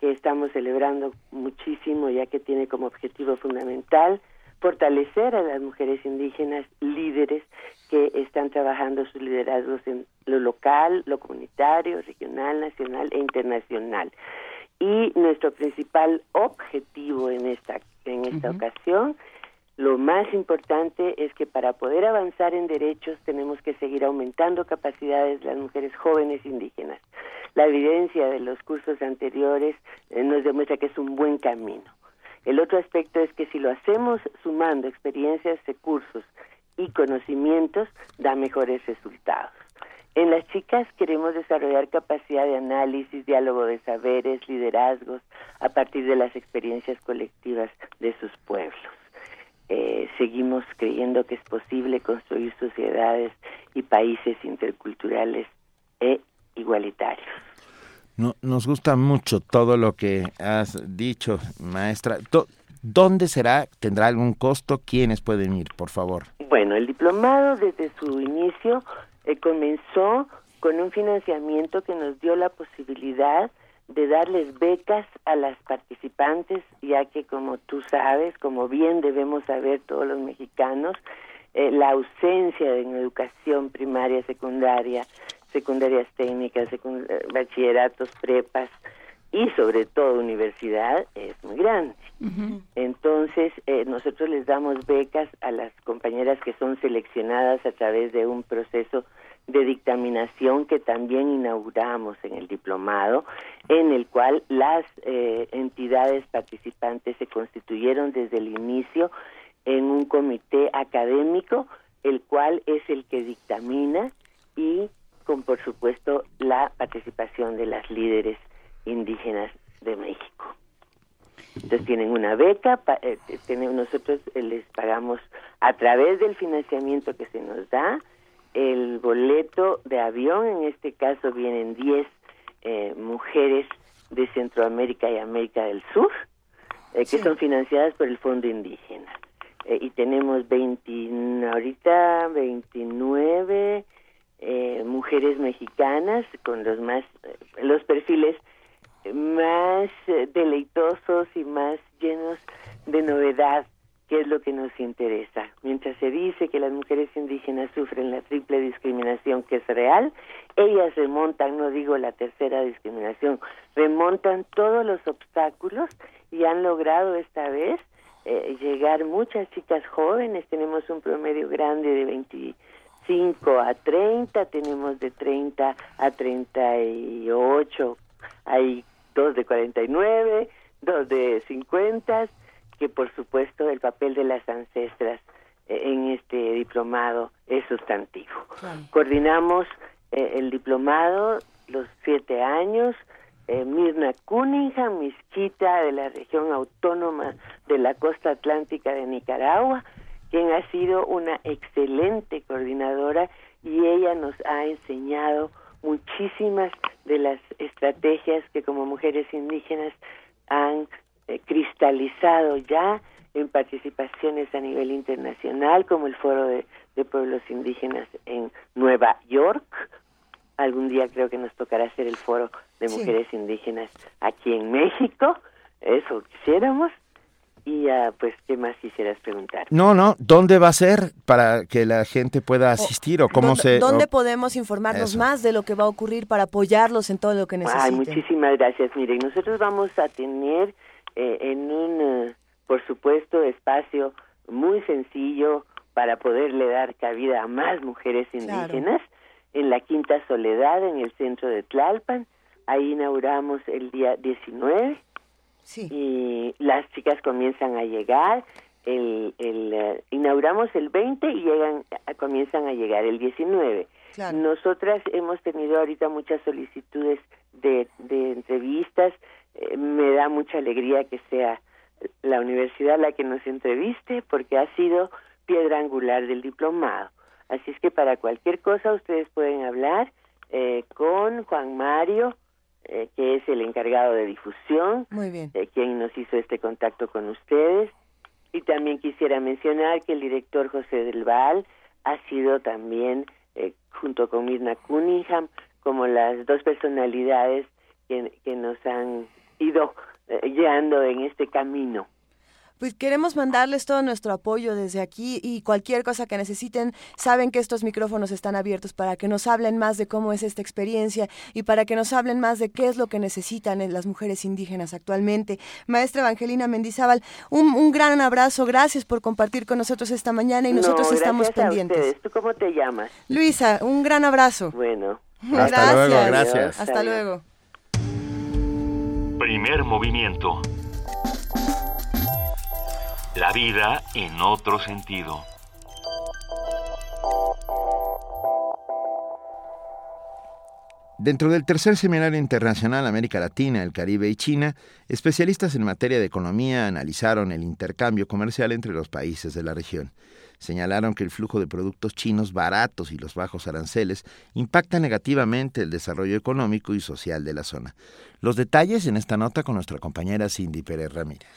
que estamos celebrando muchísimo, ya que tiene como objetivo fundamental fortalecer a las mujeres indígenas líderes que están trabajando sus liderazgos en lo local, lo comunitario, regional, nacional e internacional. Y nuestro principal objetivo en esta, en esta ocasión, lo más importante es que para poder avanzar en derechos tenemos que seguir aumentando capacidades de las mujeres jóvenes indígenas. La evidencia de los cursos anteriores eh, nos demuestra que es un buen camino. El otro aspecto es que si lo hacemos sumando experiencias, recursos y conocimientos, da mejores resultados. En las chicas queremos desarrollar capacidad de análisis, diálogo de saberes, liderazgos, a partir de las experiencias colectivas de sus pueblos. Eh, seguimos creyendo que es posible construir sociedades y países interculturales e igualitarios. No, nos gusta mucho todo lo que has dicho, maestra. ¿Dónde será? ¿Tendrá algún costo? ¿Quiénes pueden ir, por favor? Bueno, el diplomado desde su inicio eh, comenzó con un financiamiento que nos dio la posibilidad de darles becas a las participantes, ya que como tú sabes, como bien debemos saber todos los mexicanos, eh, la ausencia en educación primaria, secundaria, secundarias técnicas, secund- eh, bachilleratos, prepas y sobre todo universidad es muy grande. Entonces, eh, nosotros les damos becas a las compañeras que son seleccionadas a través de un proceso de dictaminación que también inauguramos en el diplomado, en el cual las eh, entidades participantes se constituyeron desde el inicio en un comité académico, el cual es el que dictamina y con, por supuesto, la participación de las líderes indígenas de México. Entonces tienen una beca, pa- eh, eh, nosotros eh, les pagamos a través del financiamiento que se nos da el boleto de avión, en este caso vienen 10 eh, mujeres de Centroamérica y América del Sur, eh, que son financiadas por el Fondo Indígena. Y tenemos 20, ahorita 29 eh, mujeres mexicanas con los más eh, los perfiles más eh, deleitosos y más llenos de novedad, que es lo que nos interesa. Mientras se dice que las mujeres indígenas sufren la triple discriminación que es real, ellas remontan, no digo la tercera discriminación, remontan todos los obstáculos y han logrado esta vez eh, llegar muchas chicas jóvenes, tenemos un promedio grande de 25 a 30, tenemos de 30 a 38, hay dos de 49, dos de 50, que por supuesto el papel de las ancestras eh, en este diplomado es sustantivo. Coordinamos eh, el diplomado los siete años. eh, Mirna Cunningham, misquita de la región autónoma de la costa atlántica de Nicaragua, quien ha sido una excelente coordinadora y ella nos ha enseñado muchísimas de las estrategias que como mujeres indígenas han eh, cristalizado ya en participaciones a nivel internacional, como el Foro de, de Pueblos Indígenas en Nueva York. Algún día creo que nos tocará hacer el Foro de Sí. Mujeres Indígenas aquí en México. Eso quisiéramos. Y ah, pues, ¿qué más quisieras preguntar? No, no, ¿dónde va a ser para que la gente pueda asistir o cómo ¿Dónde, se... dónde o- podemos informarnos Eso. más de lo que va a ocurrir para apoyarlos en todo lo que necesiten? Ay, muchísimas gracias. Miren, nosotros vamos a tener eh, en un, eh, por supuesto, espacio muy sencillo para poderle dar cabida a más mujeres indígenas en la Quinta Soledad, en el centro de Tlalpan. Ahí inauguramos el día 19 y las chicas comienzan a llegar. El, el, eh, inauguramos el 20 y llegan, comienzan a llegar el 19. Nosotras hemos tenido ahorita muchas solicitudes de, de entrevistas. Eh, me da mucha alegría que sea la universidad la que nos entreviste porque ha sido piedra angular del diplomado. Así es que para cualquier cosa ustedes pueden hablar eh, con Juan Mario, eh, que es el encargado de difusión, Muy bien. eh, quien nos hizo este contacto con ustedes. Y también quisiera mencionar que el director José del Val ha sido también, eh, junto con Mirna Cunningham, como las dos personalidades que, que nos han ido eh, guiando en este camino. Pues queremos mandarles todo nuestro apoyo desde aquí y cualquier cosa que necesiten, saben que estos micrófonos están abiertos para que nos hablen más de cómo es esta experiencia y para que nos hablen más de qué es lo que necesitan en las mujeres indígenas actualmente. Maestra Evangelina Mendizábal, un, un gran abrazo, gracias por compartir con nosotros esta mañana y nosotros No, estamos gracias a pendientes. ustedes. ¿Tú cómo te llamas? Luisa, un gran abrazo. Bueno. *laughs* Hasta luego, gracias. Hasta luego. Primer movimiento. La vida en otro sentido. Dentro del tercer seminario internacional América Latina, el Caribe y China, especialistas en materia de economía analizaron el intercambio comercial entre los países de la región. Señalaron que el flujo de productos chinos baratos y los bajos aranceles impacta negativamente el desarrollo económico y social de la zona. Los detalles en esta nota con nuestra compañera Cindy Pérez Ramírez.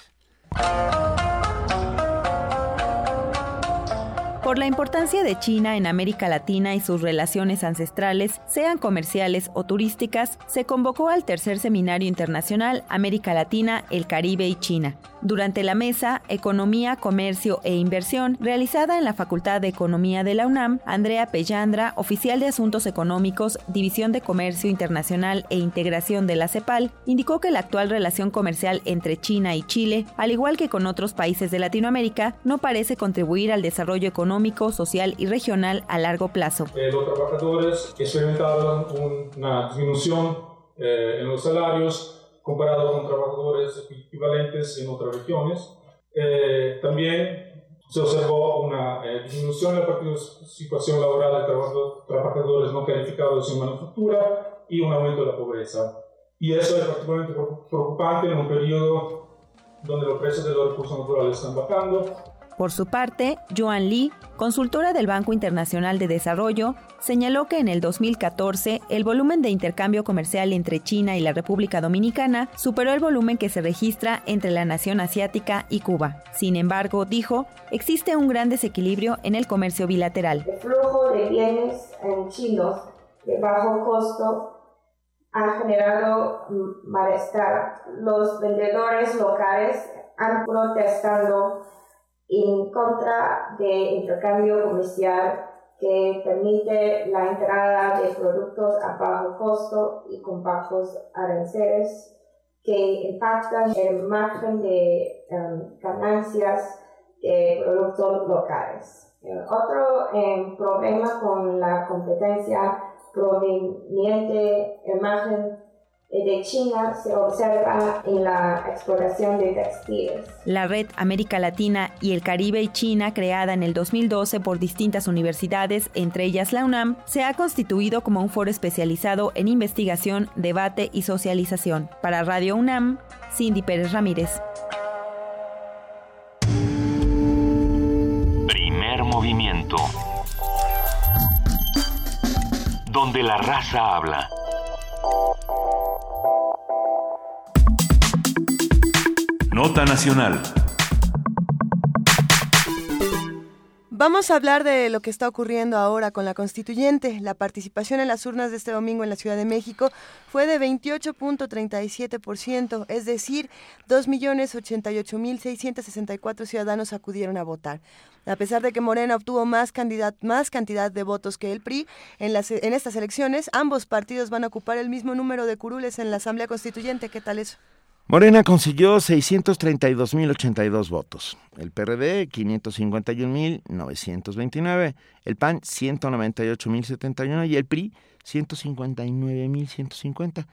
Por la importancia de China en América Latina y sus relaciones ancestrales, sean comerciales o turísticas, se convocó al tercer seminario internacional América Latina, el Caribe y China. Durante la mesa Economía, Comercio e Inversión, realizada en la Facultad de Economía de la UNAM, Andrea Pellandra, oficial de Asuntos Económicos, División de Comercio Internacional e Integración de la CEPAL, indicó que la actual relación comercial entre China y Chile, al igual que con otros países de Latinoamérica, no parece contribuir al desarrollo económico, social y regional a largo plazo. Eh, los trabajadores experimentaron una disminución eh, en los salarios comparado con trabajadores equivalentes en otras regiones. Eh, también se observó una eh, disminución en la participación laboral de trabajadores no calificados en manufactura y un aumento de la pobreza. Y eso es particularmente preocupante en un periodo donde los precios de los recursos naturales están bajando. Por su parte, Joan Lee, consultora del Banco Internacional de Desarrollo, señaló que en el 2014 el volumen de intercambio comercial entre China y la República Dominicana superó el volumen que se registra entre la nación asiática y Cuba. Sin embargo, dijo, existe un gran desequilibrio en el comercio bilateral. El flujo de bienes en chinos de bajo costo ha generado malestar. Los vendedores locales han protestado en contra de intercambio comercial que permite la entrada de productos a bajo costo y con bajos aranceles que impactan el margen de em, ganancias de productos locales. Eh, otro em, problema con la competencia proveniente el margen de China se observa en la exploración de textiles. La red América Latina y el Caribe y China, creada en el 2012 por distintas universidades, entre ellas la UNAM, se ha constituido como un foro especializado en investigación, debate y socialización. Para Radio UNAM, Cindy Pérez Ramírez. Primer movimiento. Donde la raza habla. Nota Nacional. Vamos a hablar de lo que está ocurriendo ahora con la constituyente. La participación en las urnas de este domingo en la Ciudad de México fue de 28.37%, es decir, 2.088.664 ciudadanos acudieron a votar. A pesar de que Morena obtuvo más, candidat más cantidad de votos que el PRI, en, las, en estas elecciones ambos partidos van a ocupar el mismo número de curules en la Asamblea Constituyente. ¿Qué tal eso? Morena consiguió 632.082 votos, el PRD 551.929, el PAN 198.071 y el PRI 159.150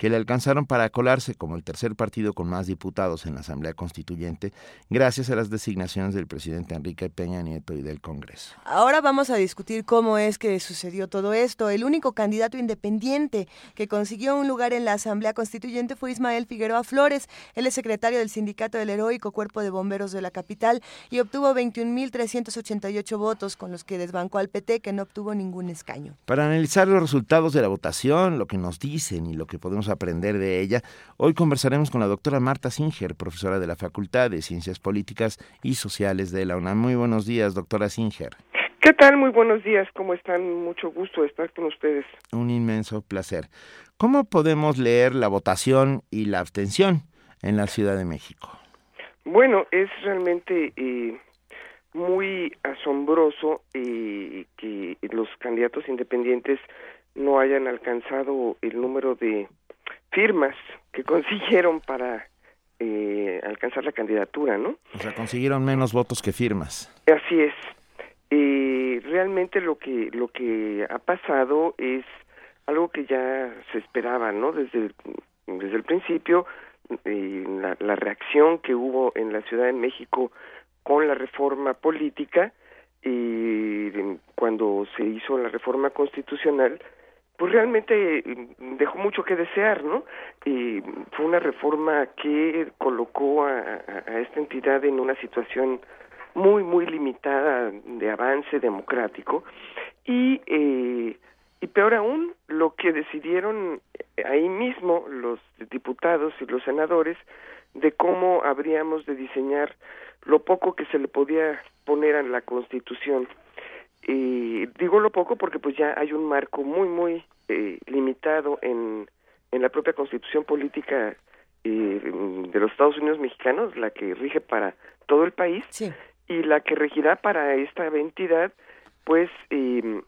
que le alcanzaron para colarse como el tercer partido con más diputados en la Asamblea Constituyente, gracias a las designaciones del presidente Enrique Peña Nieto y del Congreso. Ahora vamos a discutir cómo es que sucedió todo esto. El único candidato independiente que consiguió un lugar en la Asamblea Constituyente fue Ismael Figueroa Flores. Él es secretario del Sindicato del Heroico Cuerpo de Bomberos de la capital y obtuvo 21.388 votos, con los que desbancó al PT, que no obtuvo ningún escaño. Para analizar los resultados de la votación, lo que nos dicen y lo que podemos aprender de ella, hoy conversaremos con la doctora Marta Singer, profesora de la Facultad de Ciencias Políticas y Sociales de la UNAM. Muy buenos días, doctora Singer. ¿Qué tal? Muy buenos días. ¿Cómo están? Mucho gusto estar con ustedes. Un inmenso placer. ¿Cómo podemos leer la votación y la abstención en la Ciudad de México? Bueno, es realmente eh, muy asombroso eh, que los candidatos independientes no hayan alcanzado el número de firmas que *laughs* consiguieron para eh, alcanzar la candidatura, ¿no? O sea, consiguieron menos votos que firmas. Así es. Eh, realmente lo que lo que ha pasado es algo que ya se esperaba, ¿no? Desde el, desde el principio, eh, la, la reacción que hubo en la Ciudad de México con la reforma política y cuando se hizo la reforma constitucional, pues realmente mm, dejó mucho que desear, ¿no? Y fue una reforma que colocó a, a, esta entidad en una situación muy, muy limitada de avance democrático y, eh, y peor aún, lo que decidieron ahí mismo los diputados y los senadores de cómo habríamos de diseñar lo poco que se le podía poner a la Constitución y digo lo poco porque pues ya hay un marco muy muy eh, limitado en en la propia constitución política eh, de los Estados Unidos mexicanos la que rige para todo el país y la que regirá para esta entidad pues eh,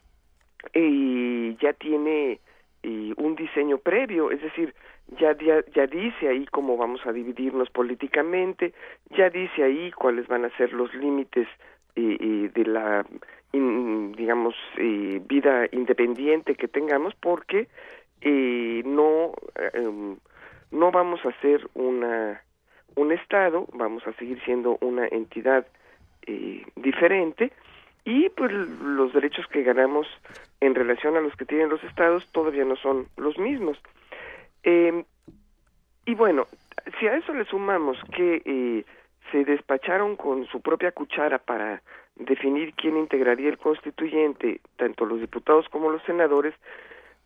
ya tiene eh, un diseño previo es decir ya, ya ya dice ahí cómo vamos a dividirnos políticamente ya dice ahí cuáles van a ser los límites eh, de la in, digamos vida independiente que tengamos porque eh, no eh, no vamos a ser una un estado vamos a seguir siendo una entidad eh, diferente. Y pues los derechos que ganamos en relación a los que tienen los estados todavía no son los mismos. Eh, Y bueno, si a eso le sumamos que eh, se despacharon con su propia cuchara para definir quién integraría el constituyente, tanto los diputados como los senadores,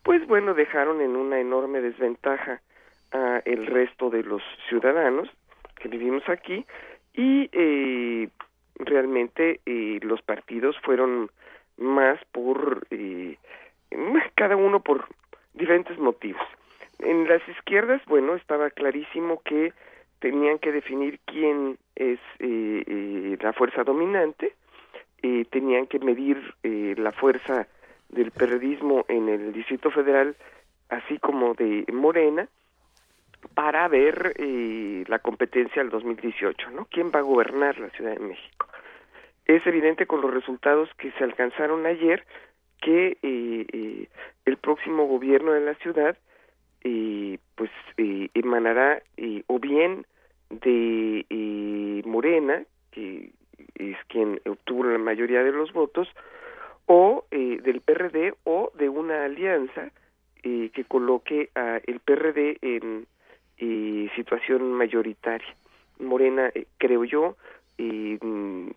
pues bueno, dejaron en una enorme desventaja a el resto de los ciudadanos que vivimos aquí y eh, realmente eh, los partidos fueron más por eh, cada uno por diferentes motivos. En las izquierdas, bueno, estaba clarísimo que tenían que definir quién es eh, eh, la fuerza dominante, tenían que medir eh, la fuerza del periodismo en el Distrito Federal, así como de Morena, para ver eh, la competencia del 2018, ¿no? ¿Quién va a gobernar la Ciudad de México? Es evidente con los resultados que se alcanzaron ayer que eh, el próximo gobierno de la ciudad eh, pues eh, emanará eh, o bien de Morena, que es quien obtuvo la mayoría de los votos, o eh, del PRD o de una alianza eh, que coloque a el PRD en eh, situación mayoritaria. Morena, creo yo, mm,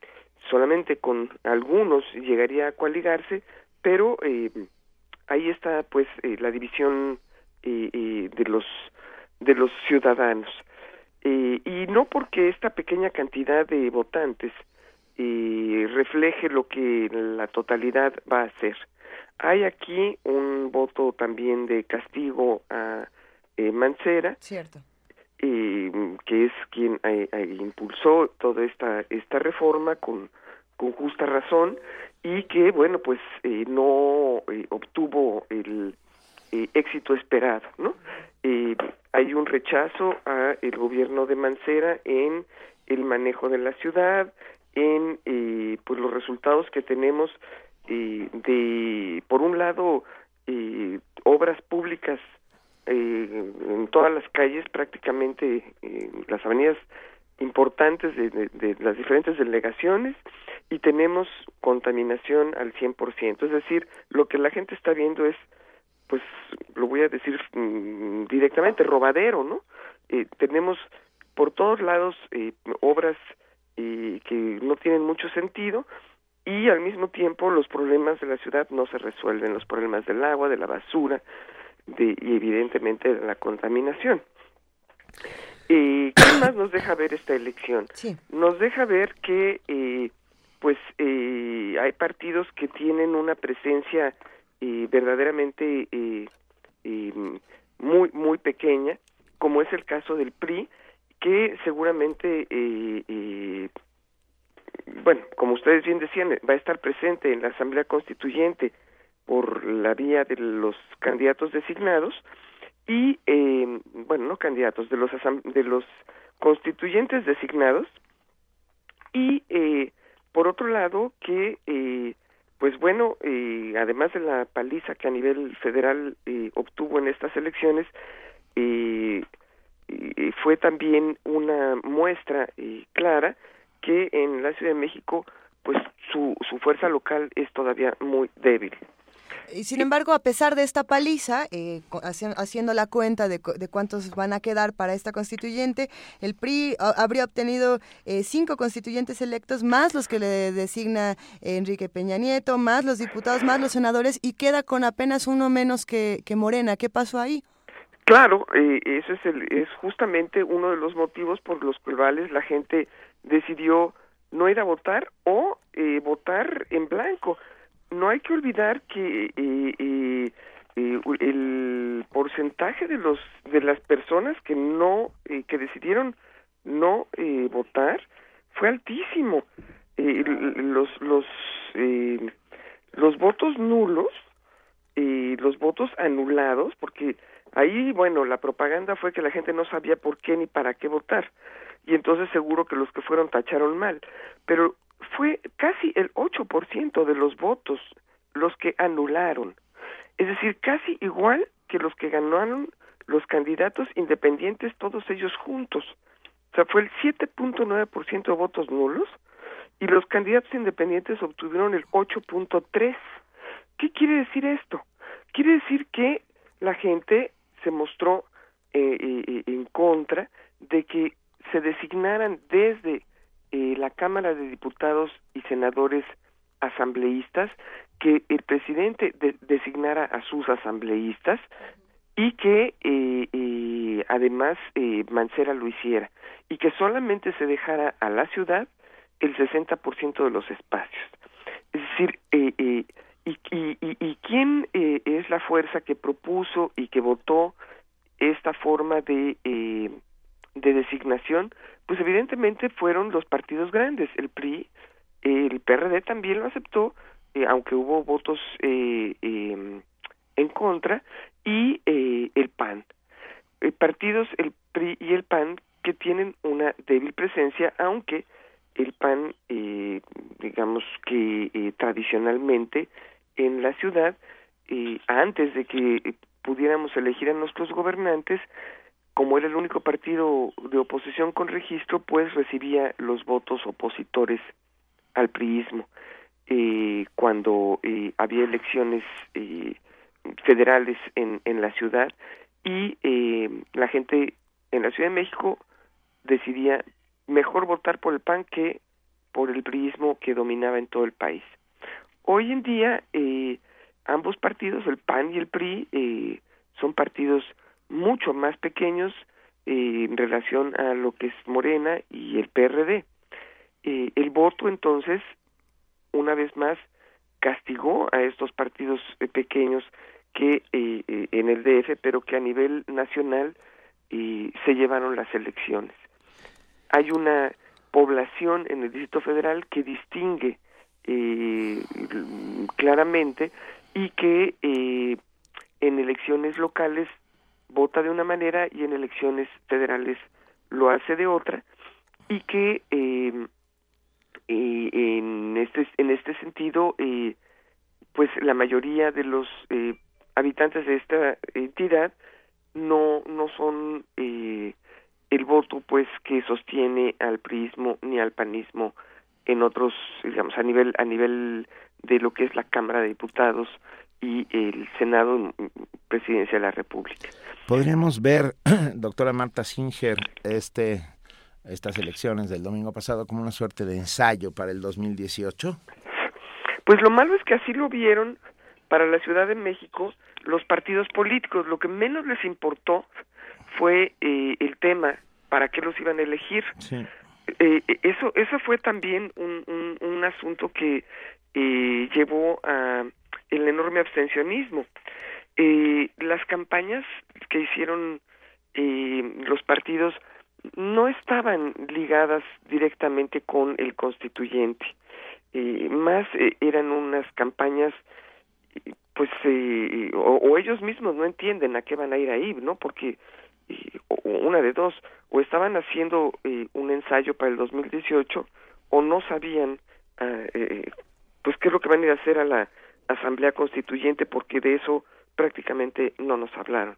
solamente con algunos llegaría a coaligarse, pero ahí está pues la división de los de los ciudadanos y no porque esta pequeña cantidad de votantes eh, refleje lo que la totalidad va a hacer. Hay aquí un voto también de castigo a eh, Mancera, Cierto. eh, que es quien eh, eh, impulsó toda esta esta reforma con con justa razón y que bueno pues eh, no obtuvo el eh, éxito esperado no Eh, hay un rechazo a el gobierno de Mancera en el manejo de la ciudad en eh, pues los resultados que tenemos eh, de por un lado eh, obras públicas eh, en todas las calles prácticamente eh, las avenidas importantes de, de- las diferentes delegaciones y tenemos contaminación al 100%, es decir, lo que la gente está viendo es pues lo voy a decir mm, directamente robadero, ¿no? Eh, tenemos por todos lados eh, obras eh, que no tienen mucho sentido y al mismo tiempo los problemas de la ciudad no se resuelven, los problemas del agua, de la basura de, y evidentemente de la contaminación. Eh, ¿Qué *coughs* más nos deja ver esta elección? Nos deja ver que eh, pues eh, hay partidos que tienen una presencia eh, verdaderamente eh, muy muy pequeña, como es el caso del PRI, que seguramente bueno, como ustedes bien decían, va a estar presente en la Asamblea Constituyente por la vía de los candidatos designados y, eh, bueno, no candidatos, de los, de los constituyentes designados y, eh, por otro lado, que, eh, pues bueno, eh, además de la paliza que a nivel federal eh, obtuvo en estas elecciones, eh, eh, fue también una muestra eh, clara que en la Ciudad de México pues su, su fuerza local es todavía muy débil. Y sin embargo, a pesar de esta paliza, eh, haciendo la cuenta de, de cuántos van a quedar para esta constituyente, el PRI habría obtenido eh, cinco constituyentes electos, más los que le designa Enrique Peña Nieto, más los diputados, más los senadores, y queda con apenas uno menos que, que Morena. ¿Qué pasó ahí? Claro, eh, ese es, el, es justamente uno de los motivos por los cuales la gente decidió no ir a votar o eh, votar en blanco. No hay que olvidar que eh, eh, eh, el porcentaje de los de las personas que no eh, que decidieron no votar fue altísimo. Los los los votos nulos los votos anulados, porque ahí, bueno, la propaganda fue que la gente no sabía por qué ni para qué votar, y entonces seguro que los que fueron tacharon mal, pero fue casi el 8% de los votos los que anularon, es decir, casi igual que los que ganaron los candidatos independientes, todos ellos juntos. O sea, fue el 7.9% de votos nulos y los candidatos independientes obtuvieron el 8.3%. ¿Qué quiere decir esto? Quiere decir que la gente se mostró en contra de que se designaran desde la Cámara de Diputados y Senadores asambleístas, que el presidente designara a sus asambleístas y que además Mancera lo hiciera y que solamente se dejara a la ciudad el 60% de los espacios. Es decir, eh, eh, y, y, y, quién eh, es la fuerza que propuso y que votó esta forma de, de designación? Pues evidentemente fueron los partidos grandes, el PRI, el PRD también lo aceptó, aunque hubo votos em, en contra, y el PAN. partidos, el PRI y el PAN, que tienen una débil presencia, aunque el PAN, eh, digamos que eh, tradicionalmente en la ciudad, eh, antes de que pudiéramos elegir a nuestros gobernantes, como era el único partido de oposición con registro, pues recibía los votos opositores al priismo. Eh, cuando eh, había elecciones eh, federales en, en la ciudad y la gente en la Ciudad de México decidía mejor votar por el PAN que por el priismo que dominaba en todo el país. Hoy en día, eh, ambos partidos, el PAN y el PRI, eh, son partidos mucho más pequeños eh, en relación a lo que es Morena y el PRD. Eh, el voto, entonces, una vez más, castigó a estos partidos eh, pequeños que eh, en el DF, pero que a nivel nacional se llevaron las elecciones hay una población en el Distrito Federal que distingue claramente y que en elecciones locales vota de una manera y en elecciones federales lo hace de otra y que eh, en este en este sentido eh, pues la mayoría de los eh, habitantes de esta entidad no no son eh, el voto pues que sostiene al priismo ni al panismo en otros digamos a nivel a nivel de lo que es la Cámara de Diputados y el Senado Presidencia de la República. Podríamos ver, *clears throat* doctora Marta Singer, este estas elecciones del domingo pasado como una suerte de ensayo para el 2018. Pues lo malo es que así lo vieron para la Ciudad de México los partidos políticos. Lo que menos les importó fue eh, el tema para qué los iban a elegir. Sí. Eh, eso eso fue también un, un, un asunto que eh, llevó a el enorme abstencionismo. Eh, las campañas que hicieron eh, los partidos no estaban ligadas directamente con el constituyente, eh, más eh, eran unas campañas pues eh, o, o, ellos mismos no entienden a qué van a ir ahí, ¿no? Porque eh, una de dos, o estaban haciendo un ensayo para el 2018 o no sabían eh, pues qué es lo que van a ir a hacer a la Asamblea Constituyente porque de eso prácticamente no nos hablaron.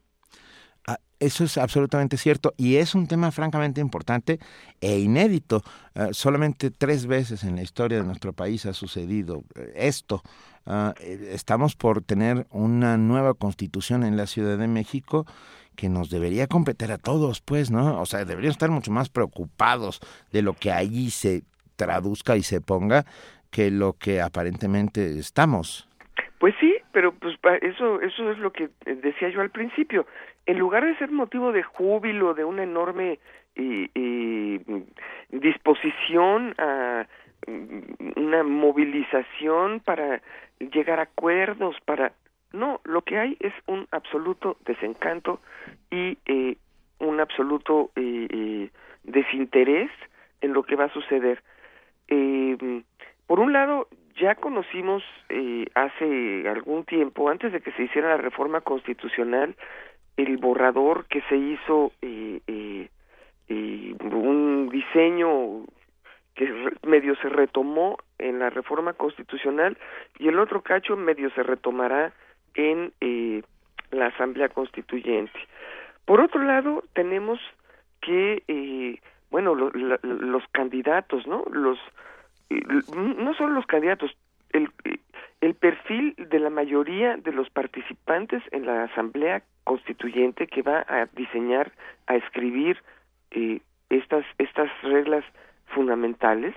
Ah, eso es absolutamente cierto y es un tema francamente importante e inédito. Uh, solamente tres veces en la historia de nuestro país ha sucedido esto. Uh, estamos por tener una nueva constitución en la Ciudad de México que nos debería competir a todos, pues, ¿no? O sea, deberíamos estar mucho más preocupados de lo que allí se traduzca y se ponga que lo que aparentemente estamos. Pues sí, pero pues eso eso es lo que decía yo al principio. En lugar de ser motivo de júbilo, de una enorme eh, eh, disposición a una movilización para llegar a acuerdos, para no, lo que hay es un absoluto desencanto y eh, un absoluto eh, eh, desinterés en lo que va a suceder. Eh, por un lado, ya conocimos eh, hace algún tiempo, antes de que se hiciera la reforma constitucional, el borrador que se hizo, eh, eh, eh, un diseño que medio se retomó en la reforma constitucional y el otro cacho medio se retomará en eh, la Asamblea Constituyente. Por otro lado, tenemos que, eh, bueno, lo, la, los candidatos, ¿no? Los, no solo los candidatos, el, el perfil de la mayoría de los participantes en la asamblea constituyente que va a diseñar, a escribir eh, estas estas reglas fundamentales,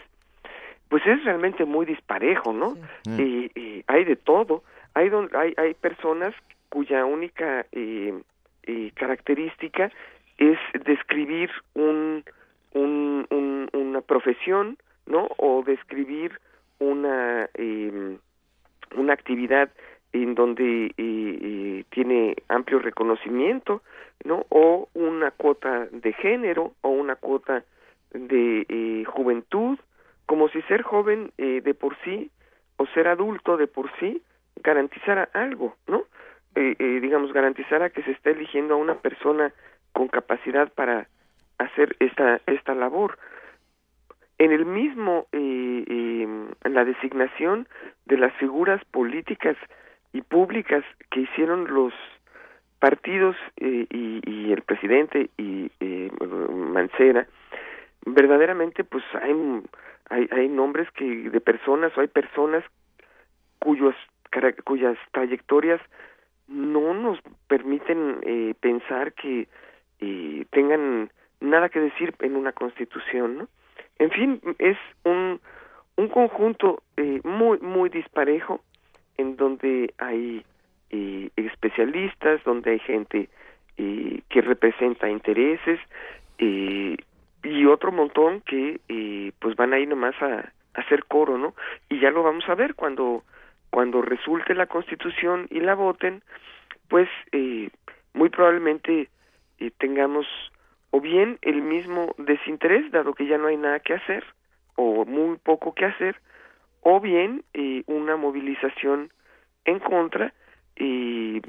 pues es realmente muy disparejo, ¿no? Y, y hay de todo. Hay don- hay hay personas cuya única eh, eh, característica es describir un, un, un- una profesión, ¿no? O describir una eh, una actividad en donde eh, eh, tiene amplio reconocimiento, ¿no? O una cuota de género o una cuota de eh, juventud, como si ser joven eh, de por sí o ser adulto de por sí garantizara algo, ¿no? Digamos, garantizara que se está eligiendo a una persona con capacidad para hacer esta, esta labor. En el mismo, eh, eh, en la designación de las figuras políticas y públicas que hicieron los partidos eh, y, y el presidente y eh, Mancera, verdaderamente pues hay, hay, hay nombres que de personas o hay personas cuyos, cuyas trayectorias no nos permiten eh, pensar que tengan nada que decir en una constitución, ¿no? En fin, es un, un conjunto eh, muy, muy disparejo en donde hay eh, especialistas, donde hay gente eh, que representa intereses eh, y otro montón que eh, pues van a ir nomás a, a hacer coro, ¿no? Y ya lo vamos a ver cuando cuando resulte la Constitución y la voten, pues muy probablemente tengamos o bien el mismo desinterés, dado que ya no hay nada que hacer, o muy poco que hacer, o bien eh, una movilización en contra, eh,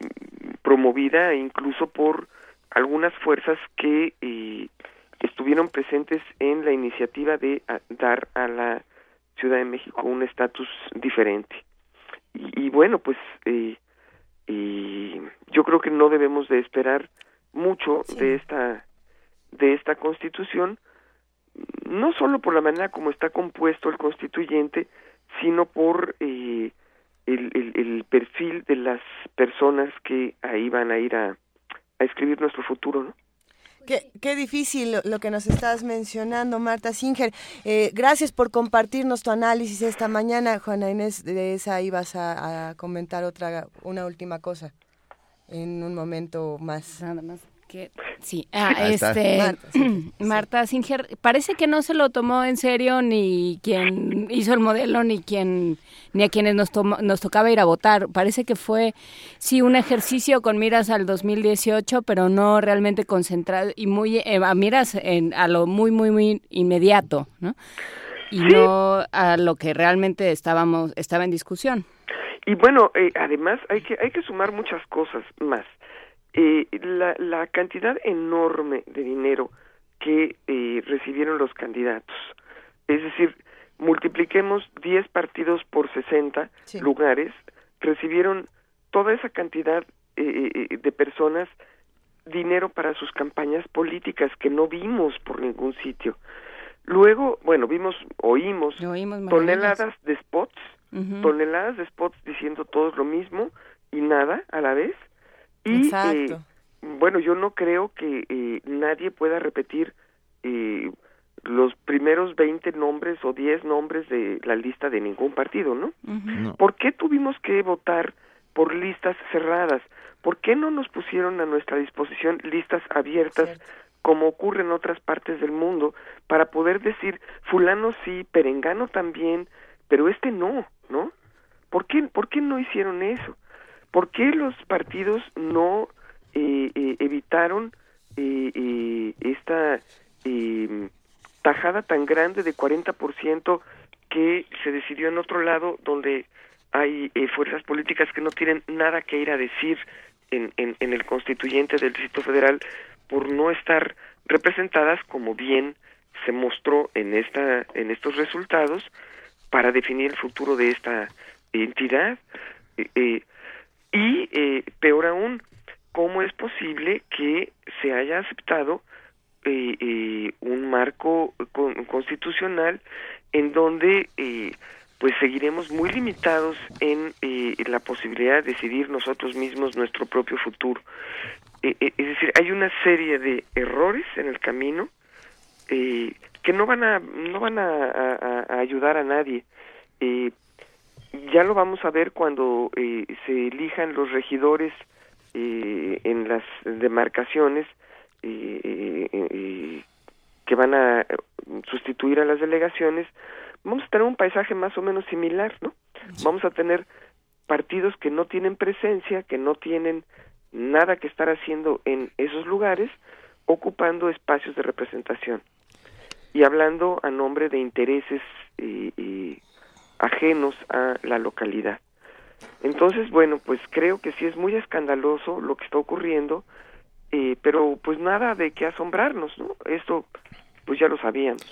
promovida incluso por algunas fuerzas que eh, estuvieron presentes en la iniciativa de a- dar a la Ciudad de México un estatus diferente. Y, y bueno, pues eh, y yo creo que no debemos de esperar mucho de esta de esta constitución no solo por la manera como está compuesto el constituyente sino por eh, el, el, el perfil de las personas que ahí van a ir a, a escribir nuestro futuro no Qué, qué difícil lo, lo que nos estás mencionando, Marta Singer. Eh, gracias por compartirnos tu análisis esta mañana. Juana Inés, de esa ibas a, a comentar otra, una última cosa en un momento más. Nada más que sí, ah, este Marta Singer, *clears throat* Marta Singer, parece que no se lo tomó en serio ni quien hizo el modelo ni quien ni a quienes nos tomo- nos tocaba ir a votar. Parece que fue sí un ejercicio con miras al 2018, pero no realmente concentrado y muy eh, a miras en, a lo muy muy muy inmediato, ¿no? Y no a lo que realmente estábamos estaba en discusión. Y bueno, eh, además hay que hay que sumar muchas cosas más. Eh, la, la cantidad enorme de dinero que eh, recibieron los candidatos. Es decir, multipliquemos 10 partidos por 60 Sí. lugares, recibieron toda esa cantidad eh, eh, de personas dinero para sus campañas políticas que no vimos por ningún sitio. Luego, bueno, vimos, oímos, toneladas de spots, toneladas de spots diciendo todos lo mismo y nada a la vez. Y, Exacto. eh, bueno, yo no creo que eh, nadie pueda repetir eh, los primeros 20 nombres o 10 nombres de la lista de ningún partido, ¿no? ¿Por qué tuvimos que votar por listas cerradas? ¿Por qué no nos pusieron a nuestra disposición listas abiertas como ocurre en otras partes del mundo para poder decir fulano sí, perengano también, pero este no, ¿no? ¿Por qué, por qué no hicieron eso? ¿Por qué los partidos no eh, eh, evitaron eh, eh, esta eh, tajada tan grande de 40% que se decidió en otro lado donde hay eh, fuerzas políticas que no tienen nada que ir a decir en, en, en el constituyente del Distrito Federal por no estar representadas como bien se mostró en esta en estos resultados para definir el futuro de esta entidad eh, y eh, peor aún cómo es posible que se haya aceptado eh, eh, un marco con- constitucional en donde eh, pues seguiremos muy limitados en la posibilidad de decidir nosotros mismos nuestro propio futuro. Es decir, hay una serie de errores en el camino que no van a no van a, ayudar a nadie. Ya lo vamos a ver cuando eh, se elijan los regidores eh, en las demarcaciones eh, eh, eh, que van a eh, sustituir a las delegaciones, vamos a tener un paisaje más o menos similar, ¿no? Vamos a tener partidos que no tienen presencia, que no tienen nada que estar haciendo en esos lugares, ocupando espacios de representación. Y hablando a nombre de intereses eh, eh, ajenos a la localidad. Entonces, bueno, pues creo que sí es muy escandaloso lo que está ocurriendo, eh, pero pues nada de qué asombrarnos, ¿no? Esto pues ya lo sabíamos.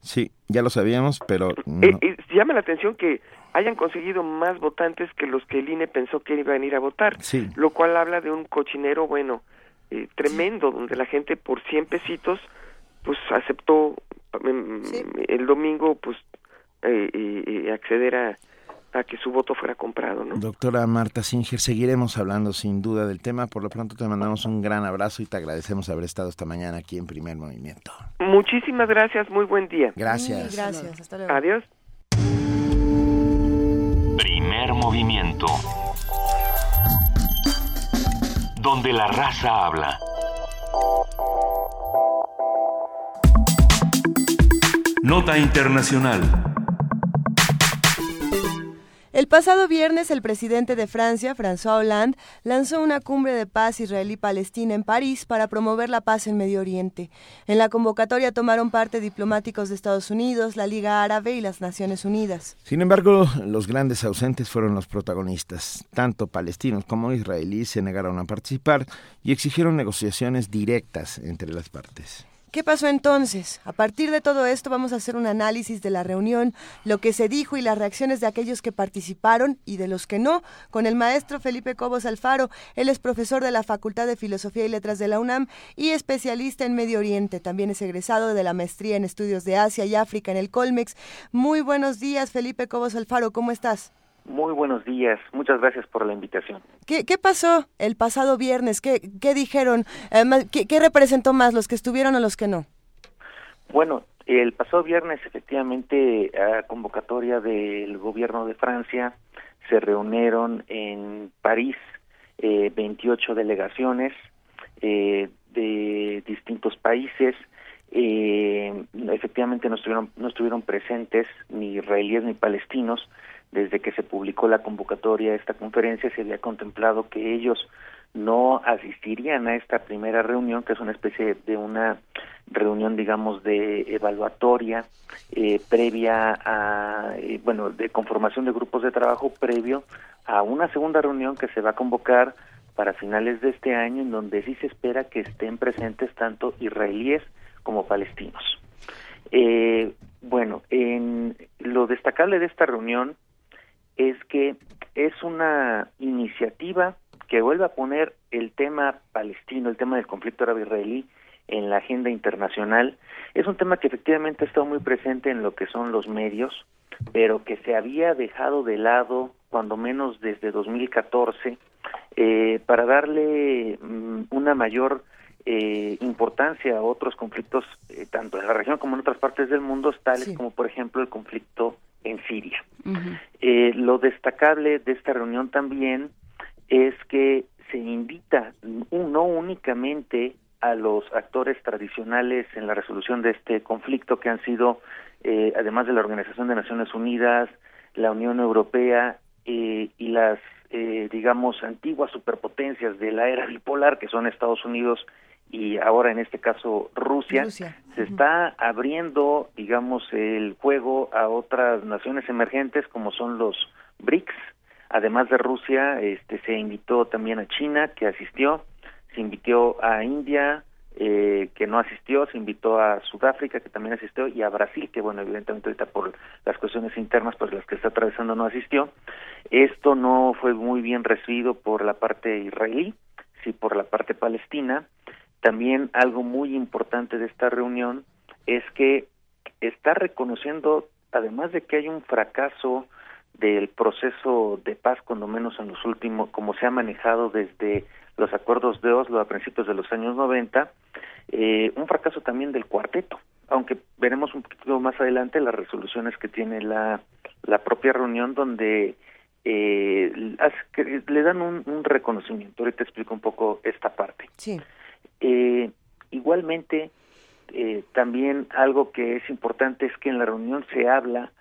Sí, ya lo sabíamos, pero no. Eh, eh, llama la atención que hayan conseguido más votantes que los que el INE pensó que iban a ir a votar, Sí. lo cual habla de un cochinero, bueno, eh, tremendo, donde la gente por 100 pesitos, pues aceptó mm, el domingo, pues, eh, eh, eh, acceder a, a que su voto fuera comprado, ¿no? Doctora Marta Singer, seguiremos hablando sin duda del tema. Por lo pronto te mandamos un gran abrazo y te agradecemos haber estado esta mañana aquí en Primer Movimiento. Muchísimas gracias, muy buen día. Gracias. Gracias, hasta luego. Adiós. Primer movimiento. Donde la raza habla. Nota Internacional. El pasado viernes, el presidente de Francia, François Hollande, lanzó una cumbre de paz israelí-palestina en París para promover la paz en Medio Oriente. En la convocatoria tomaron parte diplomáticos de Estados Unidos, la Liga Árabe y las Naciones Unidas. Sin embargo, los grandes ausentes fueron los protagonistas. Tanto palestinos como israelíes se negaron a participar y exigieron negociaciones directas entre las partes. ¿Qué pasó entonces? A partir de todo esto vamos a hacer un análisis de la reunión, lo que se dijo y las reacciones de aquellos que participaron y de los que no, con el maestro Felipe Cobos Alfaro. Él es profesor de la Facultad de Filosofía y Letras de la UNAM y especialista en Medio Oriente. También es egresado de la maestría en estudios de Asia y África en el Colmex. Muy buenos días, Felipe Cobos Alfaro, ¿cómo estás? Muy buenos días, muchas gracias por la invitación. ¿Qué, qué pasó el pasado viernes? ¿Qué, qué dijeron? Eh, ma- ¿qué, qué representó más, los que estuvieron o los que no? Bueno, el pasado viernes efectivamente a convocatoria del gobierno de Francia se reunieron en París eh, 28 delegaciones eh, de distintos países. Eh, efectivamente no estuvieron, no estuvieron presentes ni israelíes ni palestinos. Desde que se publicó la convocatoria a esta conferencia se había contemplado que ellos no asistirían a esta primera reunión, que es una especie de una reunión, digamos, de evaluatoria eh, previa a, eh, bueno, de conformación de grupos de trabajo previo a una segunda reunión que se va a convocar para finales de este año, en donde sí se espera que estén presentes tanto israelíes como palestinos. Eh, bueno, en lo destacable de esta reunión es que es una iniciativa que vuelve a poner el tema palestino, el tema del conflicto árabe-israelí en la agenda internacional. Es un tema que efectivamente ha estado muy presente en lo que son los medios, pero que se había dejado de lado, cuando menos desde 2014, eh, para darle mm, una mayor eh, importancia a otros conflictos, eh, tanto en la región como en otras partes del mundo, tales como por ejemplo el conflicto en Siria. Eh, lo destacable de esta reunión también es que se invita un- no únicamente a los actores tradicionales en la resolución de este conflicto que han sido, eh, además de la Organización de Naciones Unidas, la Unión Europea eh, y las, eh, digamos, antiguas superpotencias de la era bipolar, que son Estados Unidos y ahora en este caso Rusia, Rusia. se está abriendo, digamos, el juego a otras naciones emergentes como son los BRICS. Además de Rusia, este, se invitó también a China, que asistió, se invitó a India, eh, que no asistió, se invitó a Sudáfrica, que también asistió, y a Brasil, que bueno, evidentemente ahorita por las cuestiones internas, pues las que está atravesando no asistió. Esto no fue muy bien recibido por la parte israelí, sí por la parte palestina. También algo muy importante de esta reunión es que está reconociendo además de que hay un fracaso del proceso de paz, cuando menos en los últimos, como se ha manejado desde los acuerdos de Oslo a principios de los años 90, eh, un fracaso también del cuarteto, aunque veremos un poquito más adelante las resoluciones que tiene la, la propia reunión donde eh, le dan un, reconocimiento. Ahorita explico un poco esta parte. Sí. Eh, igualmente, eh, también algo que es importante es que en la reunión se habla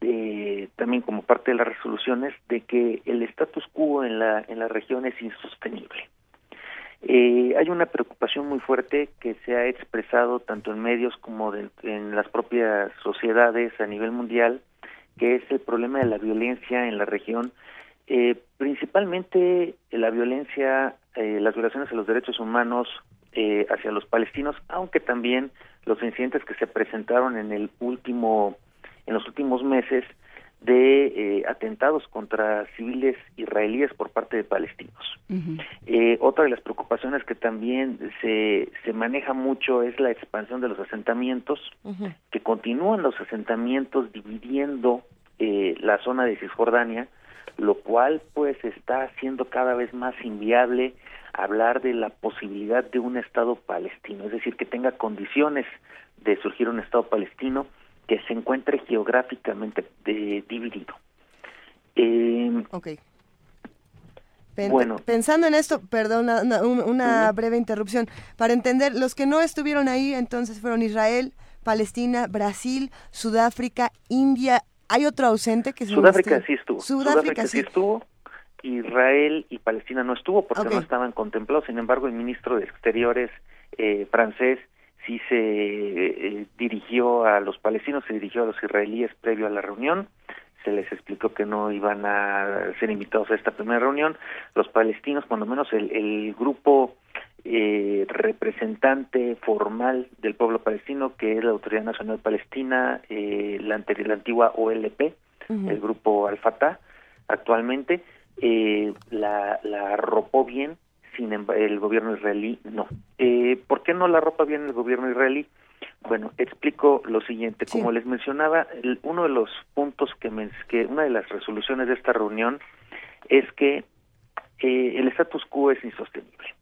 de, también como parte de las resoluciones de que el status quo en la en la región es insostenible. Eh, hay una preocupación muy fuerte que se ha expresado tanto en medios como en las propias sociedades a nivel mundial, que es el problema de la violencia en la región, eh, principalmente la violencia, eh, las violaciones a los derechos humanos eh, hacia los palestinos, aunque también los incidentes que se presentaron en el último, en los últimos meses de eh, atentados contra civiles israelíes por parte de palestinos. eh, otra de las preocupaciones que también se, se maneja mucho es la expansión de los asentamientos, que continúan los asentamientos dividiendo eh, la zona de Cisjordania, lo cual pues está haciendo cada vez más inviable hablar de la posibilidad de un Estado palestino, es decir, que tenga condiciones de surgir un Estado palestino que se encuentre geográficamente de, dividido. Eh, ok. bueno. Pensando en esto, perdón, una, breve interrupción. Para entender, los que no estuvieron ahí entonces fueron Israel, Palestina, Brasil, Sudáfrica, India. ¿Hay otro ausente que Sudáfrica sí estuvo. Sudáfrica, sí. estuvo. Israel y Palestina no estuvo porque no estaban contemplados. Sin embargo, el ministro de Exteriores eh, francés sí se eh, dirigió a los palestinos, se dirigió a los israelíes previo a la reunión, se les explicó que no iban a ser invitados a esta primera reunión. Los palestinos, cuando menos el, el grupo eh, representante formal del pueblo palestino, que es la Autoridad Nacional Palestina, eh, la, la antigua OLP, el grupo Al-Fatah, actualmente, eh, la, la arropó bien sin el gobierno israelí no. Eh, ¿Por qué no la ropa bien el gobierno israelí? Bueno, explico lo siguiente. Como les mencionaba, uno de los puntos que, que una de las resoluciones de esta reunión es que eh, el status quo es insostenible.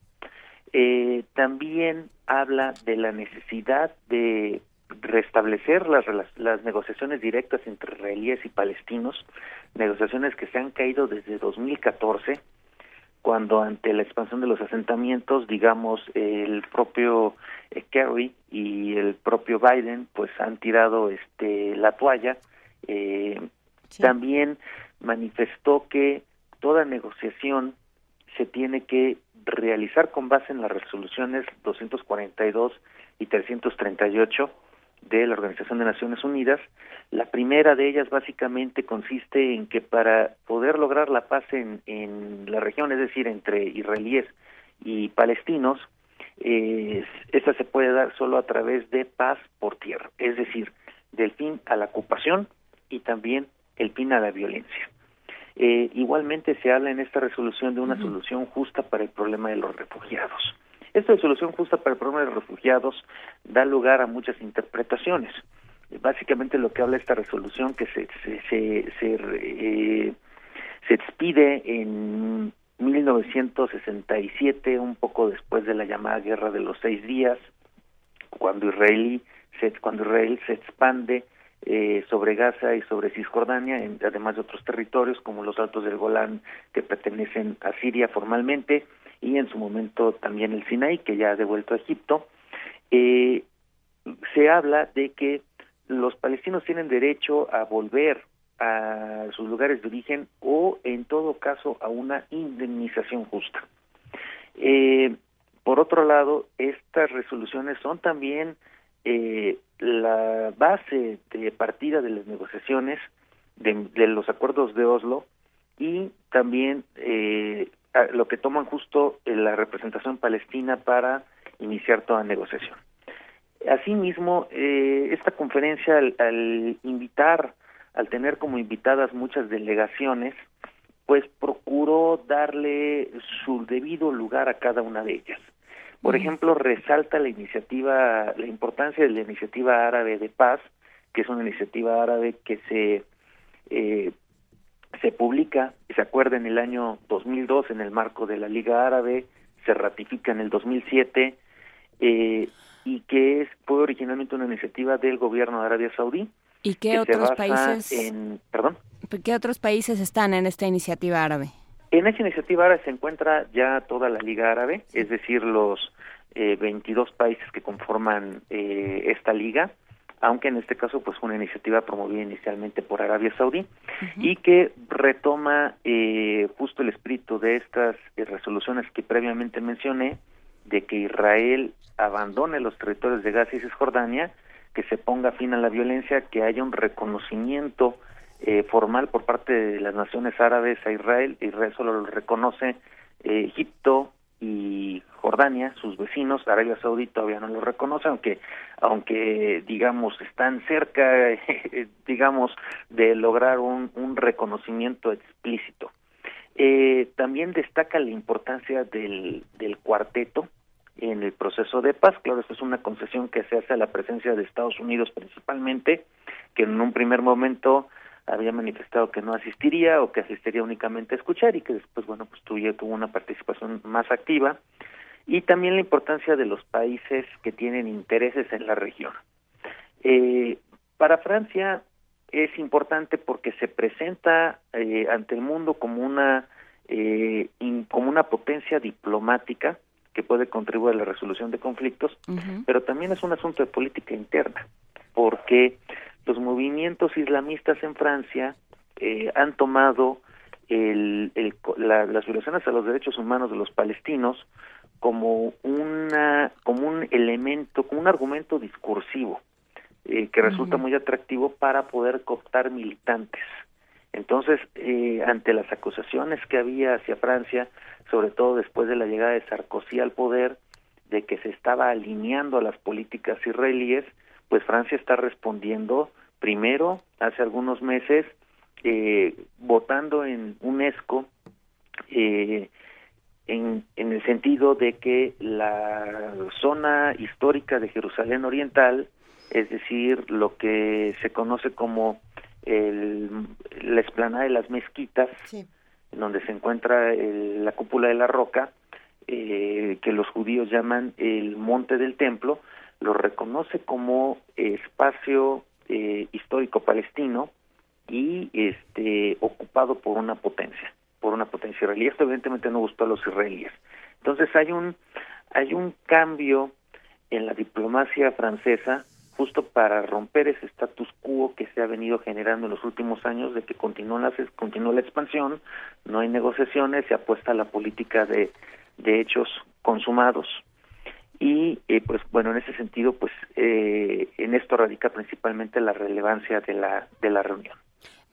Eh, también habla de la necesidad de restablecer las, las negociaciones directas entre israelíes y palestinos, negociaciones que se han caído desde 2014 cuando ante la expansión de los asentamientos, digamos, el propio eh, Kerry y el propio Biden, pues han tirado este la toalla. Eh, También manifestó que toda negociación se tiene que realizar con base en las resoluciones 242 y 338 de la Organización de Naciones Unidas. La primera de ellas básicamente consiste en que para poder lograr la paz en, en la región, es decir, entre israelíes y palestinos, eh, esta se puede dar solo a través de paz por tierra, es decir, del fin a la ocupación y también el fin a la violencia. Eh, igualmente se habla en esta resolución de una solución justa para el problema de los refugiados. Esta solución justa para el problema de los refugiados da lugar a muchas interpretaciones. Básicamente lo que habla esta resolución que se se se, se, eh, se expide en 1967, un poco después de la llamada Guerra de los Seis Días, cuando Israel se, cuando Israel se expande eh, sobre Gaza y sobre Cisjordania, además de otros territorios como los Altos del Golán que pertenecen a Siria formalmente, y en su momento también el Sinaí, que ya ha devuelto a Egipto, eh, se habla de que los palestinos tienen derecho a volver a sus lugares de origen o en todo caso a una indemnización justa. Eh, por otro lado, estas resoluciones son también eh, la base de partida de las negociaciones de, de los acuerdos de Oslo y también eh, lo que toman justo la representación palestina para iniciar toda negociación. Asimismo, eh, esta conferencia, al, invitar, al tener como invitadas muchas delegaciones, pues procuró darle su debido lugar a cada una de ellas. Por ejemplo, resalta la iniciativa, la importancia de la iniciativa árabe de paz, que es una iniciativa árabe que se eh, se publica, se acuerda en el año 2002 en el marco de la Liga Árabe, se ratifica en el 2007 eh, y que es, fue originalmente una iniciativa del gobierno de Arabia Saudí. ¿Y qué otros países? En, perdón. ¿Qué otros países están en esta iniciativa árabe? En esta iniciativa árabe se encuentra ya toda la Liga Árabe, es decir, los eh, 22 países que conforman eh, esta liga, aunque en este caso pues fue una iniciativa promovida inicialmente por Arabia Saudí y que retoma eh, justo el espíritu de estas eh, resoluciones que previamente mencioné de que Israel abandone los territorios de Gaza y Cisjordania, que se ponga fin a la violencia, que haya un reconocimiento eh, formal por parte de las naciones árabes a Israel. Israel solo lo reconoce eh, Egipto y Jordania, sus vecinos, Arabia Saudita todavía no lo reconoce, aunque, aunque digamos están cerca, *laughs* digamos, de lograr un, reconocimiento explícito. Eh, también destaca la importancia del, del cuarteto en el proceso de paz. Claro, esto es una concesión que se hace a la presencia de Estados Unidos principalmente, que en un primer momento había manifestado que no asistiría o que asistiría únicamente a escuchar y que después, bueno, pues tuvo, tuvo una participación más activa. Y también la importancia de los países que tienen intereses en la región. Eh, para Francia es importante porque se presenta eh, ante el mundo como una eh, in, como una potencia diplomática que puede contribuir a la resolución de conflictos, uh -huh. pero también es un asunto de política interna, porque los movimientos islamistas en Francia eh, han tomado el, el, la, las violaciones a los derechos humanos de los palestinos como una como un elemento, como un argumento discursivo eh, que resulta uh -huh. muy atractivo para poder cooptar militantes. Entonces, eh, ante las acusaciones que había hacia Francia, sobre todo después de la llegada de Sarkozy al poder, de que se estaba alineando a las políticas israelíes, pues Francia está respondiendo primero, hace algunos meses, eh, votando en UNESCO eh, en, en el sentido de que la zona histórica de Jerusalén Oriental, es decir, lo que se conoce como el, la explanada de las mezquitas, sí. donde se encuentra el, la cúpula de la roca, eh, que los judíos llaman el monte del templo, lo reconoce como espacio eh, histórico palestino y este ocupado por una potencia, por una potencia israelí. Esto evidentemente no gustó a los israelíes. Entonces hay un hay un cambio en la diplomacia francesa justo para romper ese status quo que se ha venido generando en los últimos años de que continúa la, continúa la expansión, no hay negociaciones, se apuesta a la política de, de hechos consumados y eh, pues bueno en ese sentido pues eh, en esto radica principalmente la relevancia de la de la reunión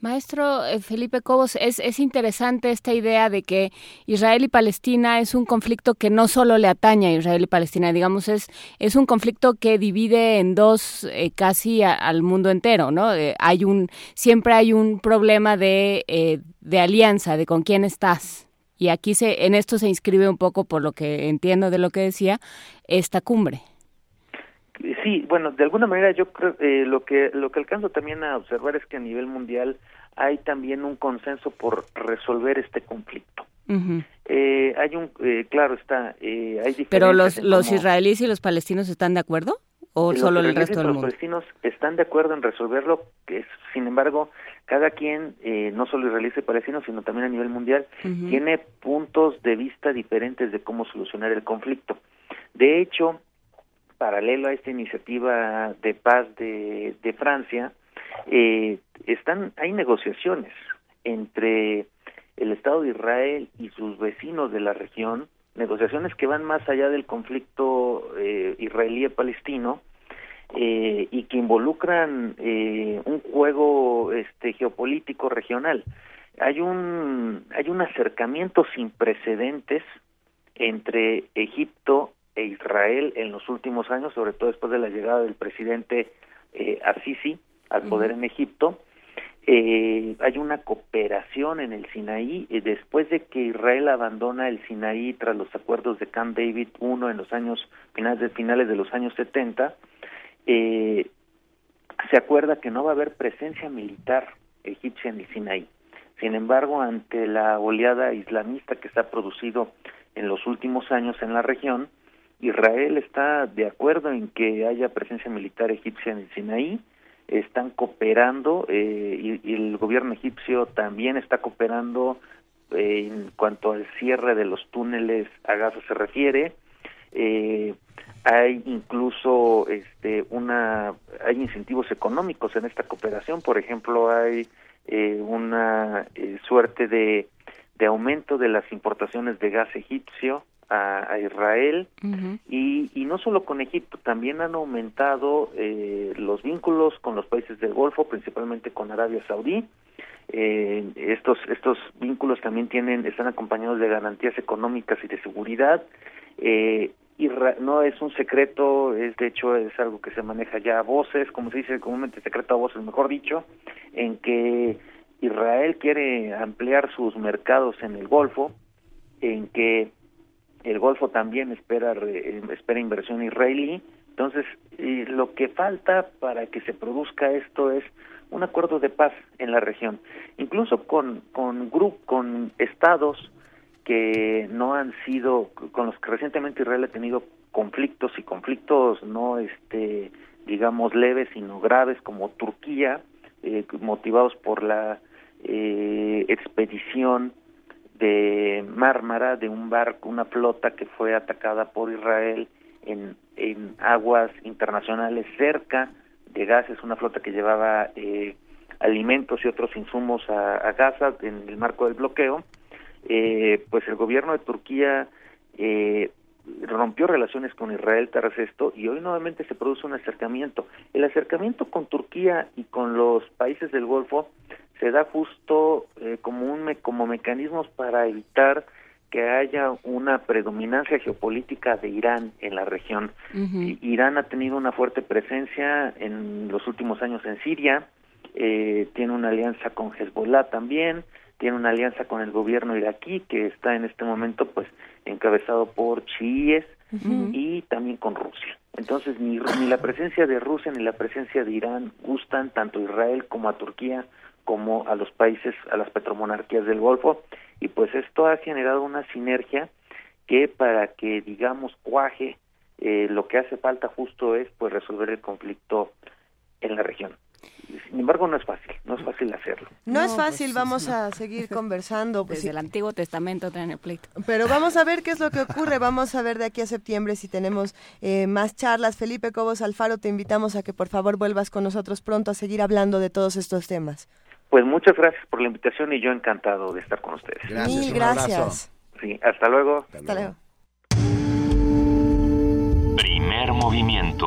Maestro eh, Felipe Cobos, es, es interesante esta idea de que Israel y Palestina es un conflicto que no solo le atañe a Israel y Palestina, digamos, es, es un conflicto que divide en dos eh, casi al mundo entero, ¿no? Hay un, siempre hay un problema de, eh, de alianza, de con quién estás. Y aquí se, en esto se inscribe un poco, por lo que entiendo de lo que decía, esta cumbre. Sí, bueno, de alguna manera yo creo eh, lo que lo que alcanzo también a observar es que a nivel mundial hay también un consenso por resolver este conflicto. Uh -huh. eh, hay un, eh, claro está, eh, hay Pero los los israelíes y los palestinos están de acuerdo o solo el resto del mundo. Los palestinos están de acuerdo en resolverlo, que es, sin embargo, cada quien, eh, no solo israelíes y palestinos, sino también a nivel mundial, uh -huh. tiene puntos de vista diferentes de cómo solucionar el conflicto. De hecho, paralelo a esta iniciativa de paz de, de Francia, eh, están hay negociaciones entre el Estado de Israel y sus vecinos de la región, negociaciones que van más allá del conflicto eh, israelí-palestino eh, y que involucran eh, un juego este geopolítico regional. Hay un hay un acercamiento sin precedentes entre Egipto e Israel en los últimos años, sobre todo después de la llegada del presidente eh, Assisi al poder uh -huh. en Egipto. Eh, hay una cooperación en el Sinaí eh, después de que Israel abandona el Sinaí tras los acuerdos de Camp David I en los años finales de finales de los años 70 eh, se acuerda que no va a haber presencia militar egipcia en el Sinaí. Sin embargo, ante la oleada islamista que se ha producido en los últimos años en la región, Israel está de acuerdo en que haya presencia militar egipcia en el Sinaí, están cooperando eh, y, el gobierno egipcio también está cooperando eh, en cuanto al cierre de los túneles a Gaza se refiere. Eh, hay incluso este una hay incentivos económicos en esta cooperación. Por ejemplo hay eh, una eh, suerte de, de aumento de las importaciones de gas egipcio a, Israel. Y, y no solo con Egipto también han aumentado eh, los vínculos con los países del Golfo principalmente con Arabia Saudí. Estos estos vínculos también tienen están acompañados de garantías económicas y de seguridad. Eh, y no es un secreto, es de hecho es algo que se maneja ya a voces, como se dice comúnmente secreto a voces, mejor dicho, en que Israel quiere ampliar sus mercados en el Golfo, en que el Golfo también espera espera inversión israelí, entonces lo que falta para que se produzca esto es un acuerdo de paz en la región, incluso con con con estados que no han sido con los que recientemente Israel ha tenido conflictos y conflictos no este digamos leves sino graves como Turquía eh, motivados por la eh, expedición de Mármara de un barco una flota que fue atacada por Israel en, en aguas internacionales cerca de Gaza. Es una flota que llevaba eh, alimentos y otros insumos a, a Gaza en el marco del bloqueo eh, pues el gobierno de Turquía eh, rompió relaciones con Israel tras esto y hoy nuevamente se produce un acercamiento. El acercamiento con Turquía y con los países del Golfo se da justo eh, como un como mecanismos para evitar que haya una predominancia geopolítica de Irán en la región. Irán ha tenido una fuerte presencia en los últimos años en Siria, eh, tiene una alianza con Hezbollah también, tiene una alianza con el gobierno iraquí que está en este momento pues encabezado por chiíes y también con Rusia. Entonces ni, ni la presencia de Rusia ni la presencia de Irán gustan tanto a Israel como a Turquía como a los países, a las petromonarquías del Golfo y pues esto ha generado una sinergia que para que digamos cuaje eh, lo que hace falta justo es pues resolver el conflicto en la región. Sin embargo, no es fácil, no es fácil hacerlo. No, es pues, fácil, vamos a seguir *laughs* conversando. Pues, Desde el Antiguo Testamento traen el pleito. Pero vamos a ver qué es lo que ocurre, vamos a ver de aquí a septiembre si tenemos eh, más charlas. Felipe Cobos Alfaro, te invitamos a que por favor vuelvas con nosotros pronto a seguir hablando de todos estos temas. Pues muchas gracias por la invitación y yo encantado de estar con ustedes. Gracias, Mil gracias. Sí, hasta luego. hasta luego. Primer movimiento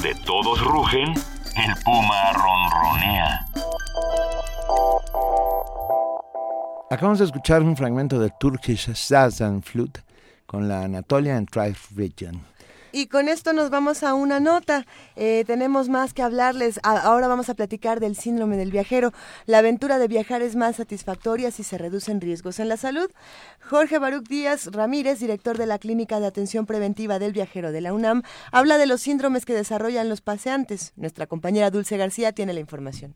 Donde todos rugen, el puma ronronea. Acabamos de escuchar un fragmento de Turkish Sazan Flute con la Anatolian Tribe Region. Y con esto nos vamos a una nota. Eh, tenemos más que hablarles. ahora vamos a platicar del síndrome del viajero. La aventura de viajar es más satisfactoria si se reducen riesgos en la salud. Jorge Baruch Díaz Ramírez, director de la Clínica de Atención Preventiva del Viajero de la UNAM, habla de los síndromes que desarrollan los paseantes. Nuestra compañera Dulce García tiene la información.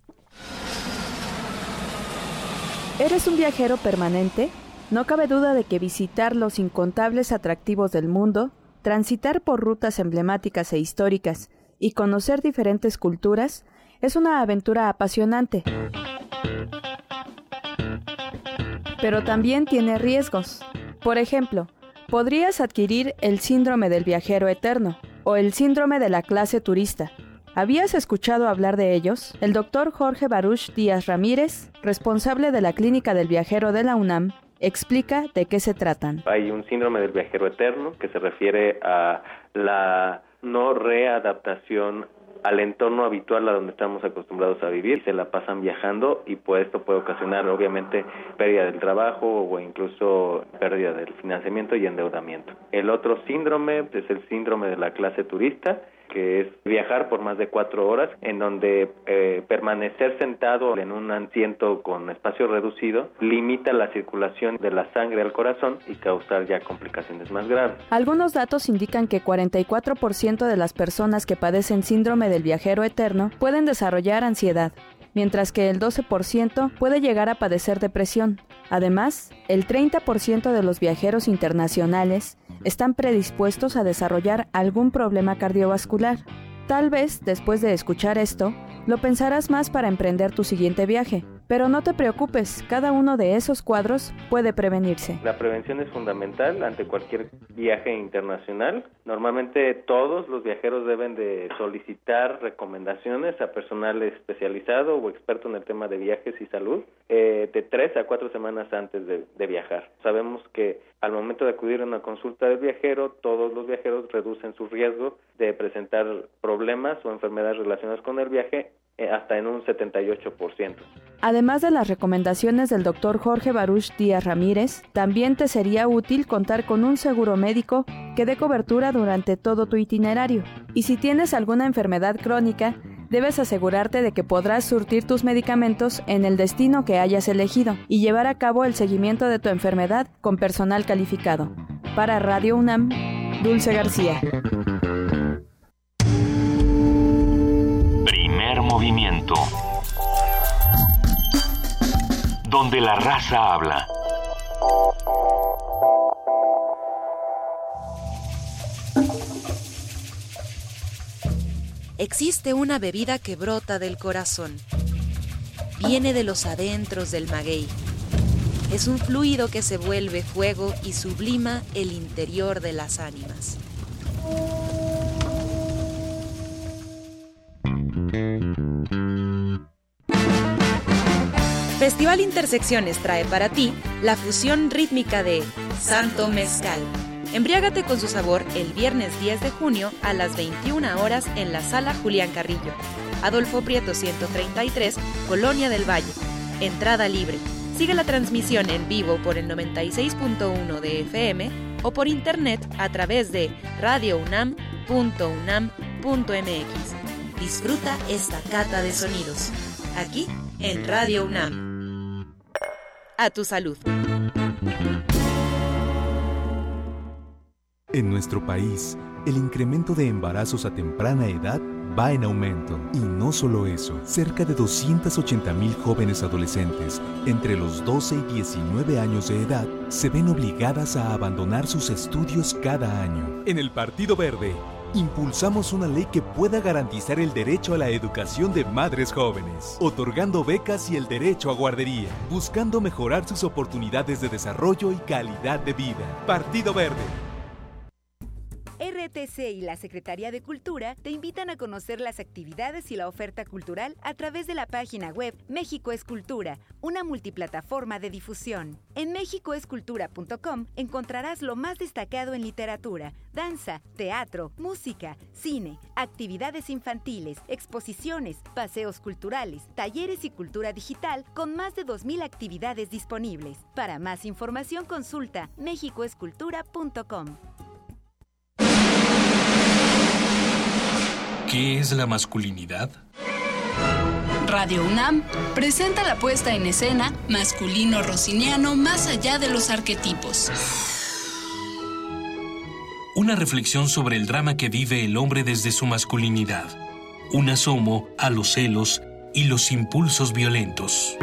¿Eres un viajero permanente? No cabe duda de que visitar los incontables atractivos del mundo Transitar por rutas emblemáticas e históricas y conocer diferentes culturas es una aventura apasionante. Pero también tiene riesgos. Por ejemplo, podrías adquirir el síndrome del viajero eterno o el síndrome de la clase turista. ¿Habías escuchado hablar de ellos? El doctor Jorge Baruch Díaz Ramírez, responsable de la Clínica del Viajero de la UNAM, explica de qué se tratan. Hay un síndrome del viajero eterno que se refiere a la no readaptación al entorno habitual a donde estamos acostumbrados a vivir, se la pasan viajando y pues esto puede ocasionar obviamente pérdida del trabajo o incluso pérdida del financiamiento y endeudamiento. El otro síndrome es el síndrome de la clase turista, que es viajar por más de cuatro horas, en donde eh, permanecer sentado en un asiento con espacio reducido limita la circulación de la sangre al corazón y causar ya complicaciones más graves. Algunos datos indican que 44% de las personas que padecen síndrome del viajero eterno pueden desarrollar ansiedad, mientras que el 12% puede llegar a padecer depresión. Además, el 30% de los viajeros internacionales están predispuestos a desarrollar algún problema cardiovascular. Tal vez, después de escuchar esto, lo pensarás más para emprender tu siguiente viaje. Pero no te preocupes, cada uno de esos cuadros puede prevenirse. La prevención es fundamental ante cualquier viaje internacional. Normalmente todos los viajeros deben de solicitar recomendaciones a personal especializado o experto en el tema de viajes y salud eh, de tres a cuatro semanas antes de, de viajar. Sabemos que al momento de acudir a una consulta del viajero, todos los viajeros reducen su riesgo de presentar problemas o enfermedades relacionadas con el viaje hasta en un 78%. Además de las recomendaciones del doctor Jorge Baruch Díaz Ramírez, también te sería útil contar con un seguro médico que dé cobertura durante todo tu itinerario. Y si tienes alguna enfermedad crónica, debes asegurarte de que podrás surtir tus medicamentos en el destino que hayas elegido y llevar a cabo el seguimiento de tu enfermedad con personal calificado. Para Radio UNAM, Dulce García. Donde la raza habla. Existe una bebida que brota del corazón. Viene de los adentros del maguey. Es un fluido que se vuelve fuego y sublima el interior de las ánimas. Intersecciones trae para ti la fusión rítmica de Santo Mezcal. Embriágate con su sabor el viernes 10 de junio a las 21 horas en la sala Julián Carrillo. Adolfo Prieto 133, Colonia del Valle. Entrada libre. Sigue la transmisión en vivo por el 96.1 de FM o por internet a través de radiounam.unam.mx. Disfruta esta cata de sonidos. Aquí en Radio UNAM a tu salud. En nuestro país, el incremento de embarazos a temprana edad va en aumento. Y no solo eso, cerca de 280 mil jóvenes adolescentes entre los 12 y 19 años de edad se ven obligadas a abandonar sus estudios cada año. En el Partido Verde, impulsamos una ley que pueda garantizar el derecho a la educación de madres jóvenes, otorgando becas y el derecho a guardería, buscando mejorar sus oportunidades de desarrollo y calidad de vida. Partido Verde RTC y la Secretaría de Cultura te invitan a conocer las actividades y la oferta cultural a través de la página web México es Cultura, una multiplataforma de difusión. En mexicoescultura.com encontrarás lo más destacado en literatura, danza, teatro, música, cine, actividades infantiles, exposiciones, paseos culturales, talleres y cultura digital con más de 2.000 actividades disponibles. Para más información consulta mexicoescultura.com. ¿Qué es la masculinidad? Radio UNAM presenta la puesta en escena masculino rosiniano más allá de los arquetipos. Una reflexión sobre el drama que vive el hombre desde su masculinidad. Un asomo a los celos y los impulsos violentos.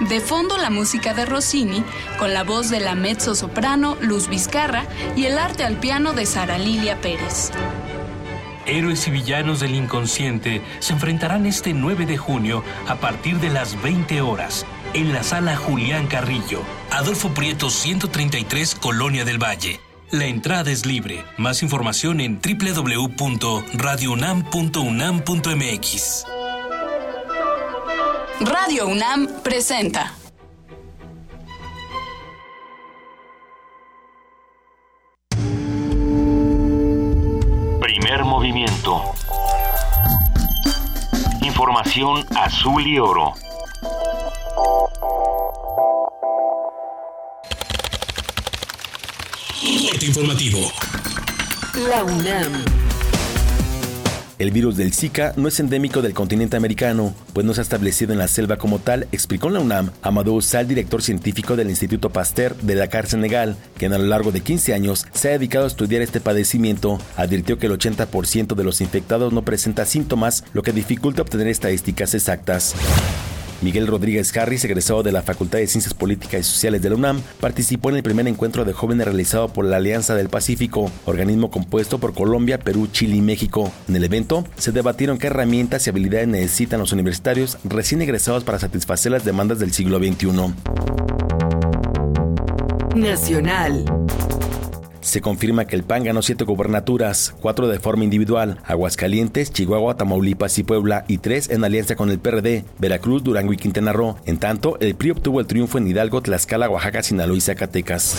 De fondo la música de Rossini, con la voz de la mezzo soprano Luz Vizcarra y el arte al piano de Sara Lilia Pérez. Héroes y villanos del inconsciente se enfrentarán este 9 de junio a partir de las 20 horas en la sala Julián Carrillo, Adolfo Prieto 133, Colonia del Valle. La entrada es libre. Más información en www.radiounam.unam.mx. Radio UNAM presenta. Primer movimiento. Información azul y oro. Corte informativo. La UNAM. El virus del Zika no es endémico del continente americano, pues no se ha establecido en la selva como tal, explicó en la UNAM Amadou Sal, director científico del Instituto Pasteur de Dakar, Senegal, quien a lo largo de 15 años se ha dedicado a estudiar este padecimiento. Advirtió que el 80% de los infectados no presenta síntomas, lo que dificulta obtener estadísticas exactas. Miguel Rodríguez Harris, egresado de la Facultad de Ciencias Políticas y Sociales de la UNAM, participó en el primer encuentro de jóvenes realizado por la Alianza del Pacífico, organismo compuesto por Colombia, Perú, Chile y México. En el evento se debatieron qué herramientas y habilidades necesitan los universitarios recién egresados para satisfacer las demandas del siglo XXI. Nacional. Se confirma que el PAN ganó siete gubernaturas, cuatro de forma individual, Aguascalientes, Chihuahua, Tamaulipas y Puebla, y tres en alianza con el PRD, Veracruz, Durango y Quintana Roo. En tanto, el PRI obtuvo el triunfo en Hidalgo, Tlaxcala, Oaxaca, Sinaloa y Zacatecas.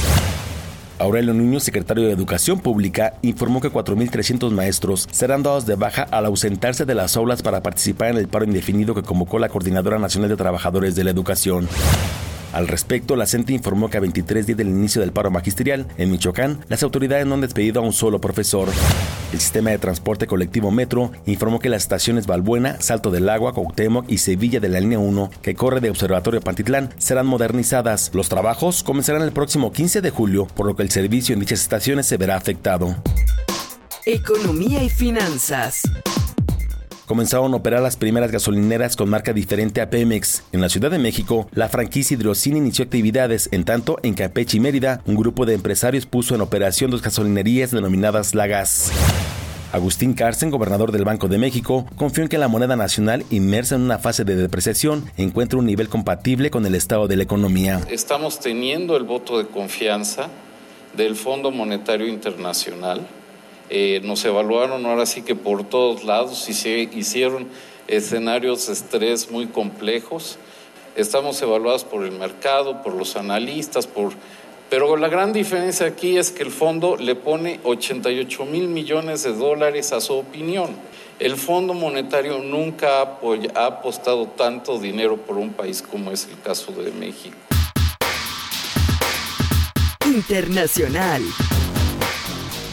Aurelio Nuño, secretario de Educación Pública, informó que 4.300 maestros serán dados de baja al ausentarse de las aulas para participar en el paro indefinido que convocó la Coordinadora Nacional de Trabajadores de la Educación. Al respecto, la CENTE informó que a 23 días del inicio del paro magisterial en Michoacán, las autoridades no han despedido a un solo profesor. El sistema de transporte colectivo Metro informó que las estaciones Balbuena, Salto del Agua, Cuauhtémoc y Sevilla de la línea 1, que corre de Observatorio Pantitlán, serán modernizadas. Los trabajos comenzarán el próximo 15 de julio, por lo que el servicio en dichas estaciones se verá afectado. Economía y finanzas. Comenzaron a operar las primeras gasolineras con marca diferente a Pemex. En la Ciudad de México, la franquicia Hidrocine inició actividades, en tanto en Campeche y Mérida, un grupo de empresarios puso en operación dos gasolinerías denominadas La Gas. Agustín Carsten, gobernador del Banco de México, confió en que la moneda nacional, inmersa en una fase de depreciación, encuentre un nivel compatible con el estado de la economía. Estamos teniendo el voto de confianza del Fondo Monetario Internacional. Eh, nos evaluaron ahora sí que por todos lados y se hicieron escenarios de estrés muy complejos. Estamos evaluados por el mercado, por los analistas, por pero la gran diferencia aquí es que el fondo le pone 88 mil millones de dólares a su opinión. El Fondo Monetario nunca ha, apostado tanto dinero por un país como es el caso de México. Internacional.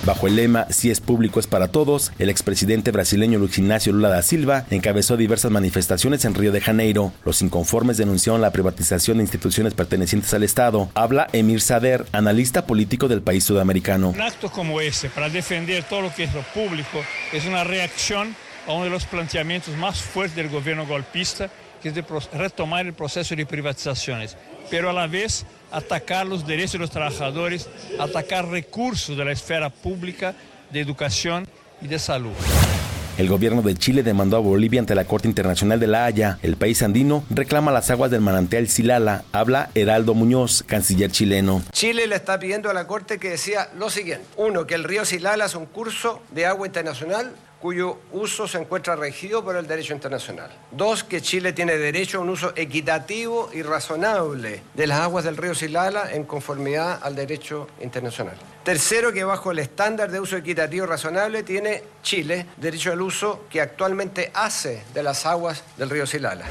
Bajo el lema Si es público es para todos, el expresidente brasileño Luis Ignacio Lula da Silva encabezó diversas manifestaciones en Río de Janeiro. Los inconformes denunciaron la privatización de instituciones pertenecientes al Estado. Habla Emir Sader, analista político del país sudamericano. Un acto como ese, para defender todo lo que es lo público, es una reacción a uno de los planteamientos más fuertes del gobierno golpista, que es de retomar el proceso de privatizaciones, pero a la vez atacar los derechos de los trabajadores, atacar recursos de la esfera pública, de educación y de salud. El gobierno de Chile demandó a Bolivia ante la Corte Internacional de La Haya. El país andino reclama las aguas del manantial Silala. Habla Heraldo Muñoz, canciller chileno. Chile le está pidiendo a la Corte que decía lo siguiente. Uno, que el río Silala es un curso de agua internacional cuyo uso se encuentra regido por el derecho internacional. Dos, que Chile tiene derecho a un uso equitativo y razonable de las aguas del río Silala en conformidad al derecho internacional. Tercero, que bajo el estándar de uso equitativo y razonable tiene Chile derecho al uso que actualmente hace de las aguas del río Silala.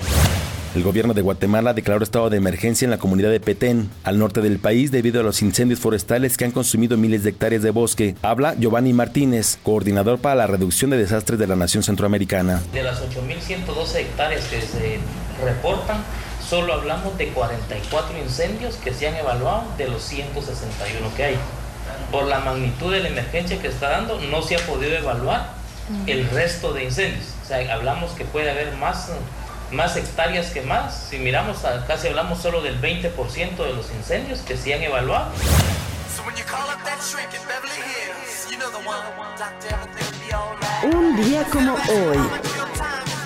El gobierno de Guatemala declaró estado de emergencia en la comunidad de Petén, al norte del país, debido a los incendios forestales que han consumido miles de hectáreas de bosque. Habla Giovanni Martínez, coordinador para la reducción de desastres de la nación centroamericana. De las 8.112 hectáreas que se reportan, solo hablamos de 44 incendios que se han evaluado de los 161 que hay. Por la magnitud de la emergencia que está dando, no se ha podido evaluar el resto de incendios. O sea, hablamos que puede haber más, más hectáreas que más. Si miramos, casi hablamos solo del 20% de los incendios que se han evaluado. Un día como hoy.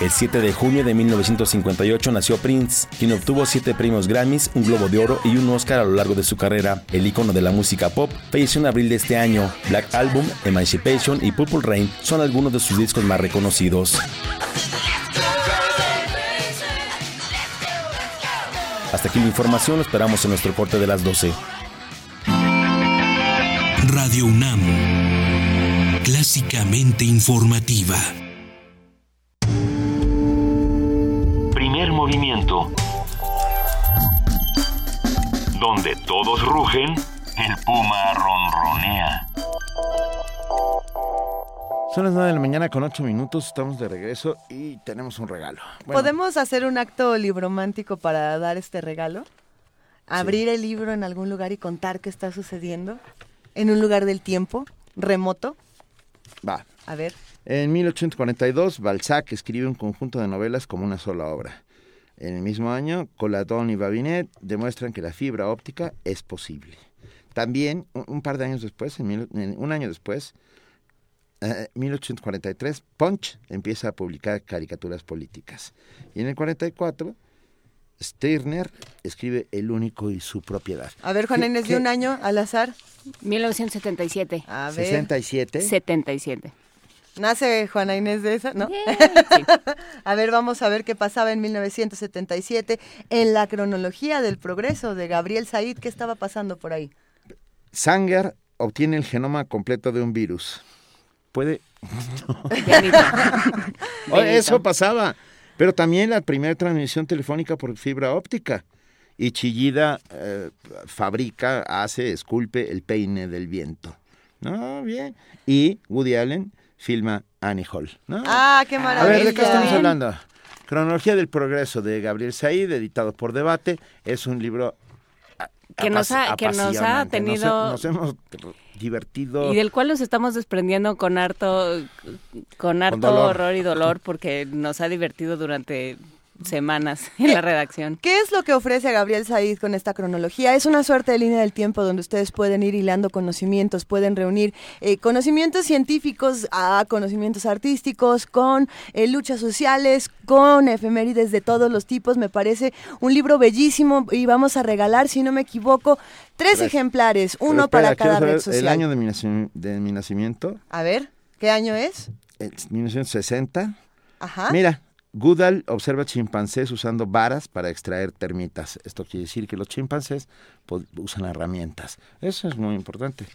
El 7 de junio de 1958 nació Prince, quien obtuvo siete premios Grammys, un Globo de Oro y un Oscar a lo largo de su carrera. El icono de la música pop falleció en abril de este año. Black Album, Emancipation y Purple Rain son algunos de sus discos más reconocidos. Hasta aquí la información, lo esperamos en nuestro corte de las 12. Radio UNAM, clásicamente informativa. Movimiento. Donde todos rugen, el puma ronronea. Son las 9 de la mañana con 8 minutos, estamos de regreso y tenemos un regalo. Bueno, ¿Podemos hacer un acto libromántico para dar este regalo? Abrir el libro en algún lugar y contar qué está sucediendo en un lugar del tiempo remoto. Va. A ver. En 1842, Balzac escribe un conjunto de novelas como una sola obra. En el mismo año, Coladón y Babinet demuestran que la fibra óptica es posible. También, un, un par de años después, en mil- en un año después, eh, 1843, Punch empieza a publicar caricaturas políticas. Y en el 44, Stirner escribe El único y su propiedad. A ver, Juana ¿Qué- Inés, de un año al azar. 1977. A ver. 67. 77. Nace Juana Inés de esa, ¿no? *laughs* *laughs* a ver, vamos a ver qué pasaba en 1977 en la cronología del progreso de Gabriel Said. ¿Qué estaba pasando por ahí? Sanger obtiene el genoma completo de un virus. Puede... *laughs* Eso pasaba. Pero también la primera transmisión telefónica por fibra óptica. Y Chillida eh, fabrica, hace, esculpe el peine del viento. ¿No? Bien. Y Woody Allen filma Annie Hall. ¿no? Ah, qué A maravilla. ver, ¿de qué estamos hablando? Cronología del Progreso de Gabriel Said, editado por Debate. Es un libro a- Que nos ha- que nos ha. Nos tenido- Nos, hemos divertido. Y del cual nos estamos desprendiendo con harto, con harto horror y dolor *laughs* porque nos ha divertido durante semanas en la redacción. ¿Qué es lo que ofrece Gabriel Said con esta cronología? Es una suerte de línea del tiempo donde ustedes pueden ir hilando conocimientos, pueden reunir eh, conocimientos científicos a conocimientos artísticos, con eh, luchas sociales, con efemérides de todos los tipos. Me parece un libro bellísimo y vamos a regalar, si no me equivoco, tres Tres. ejemplares, uno espera, para cada red social. El año de mi, naci- de mi nacimiento, A ver, ¿qué año es? el 1960. Ajá. Mira, Goodall observa chimpancés usando varas para extraer termitas. Esto quiere decir que los chimpancés usan herramientas. Eso es muy importante.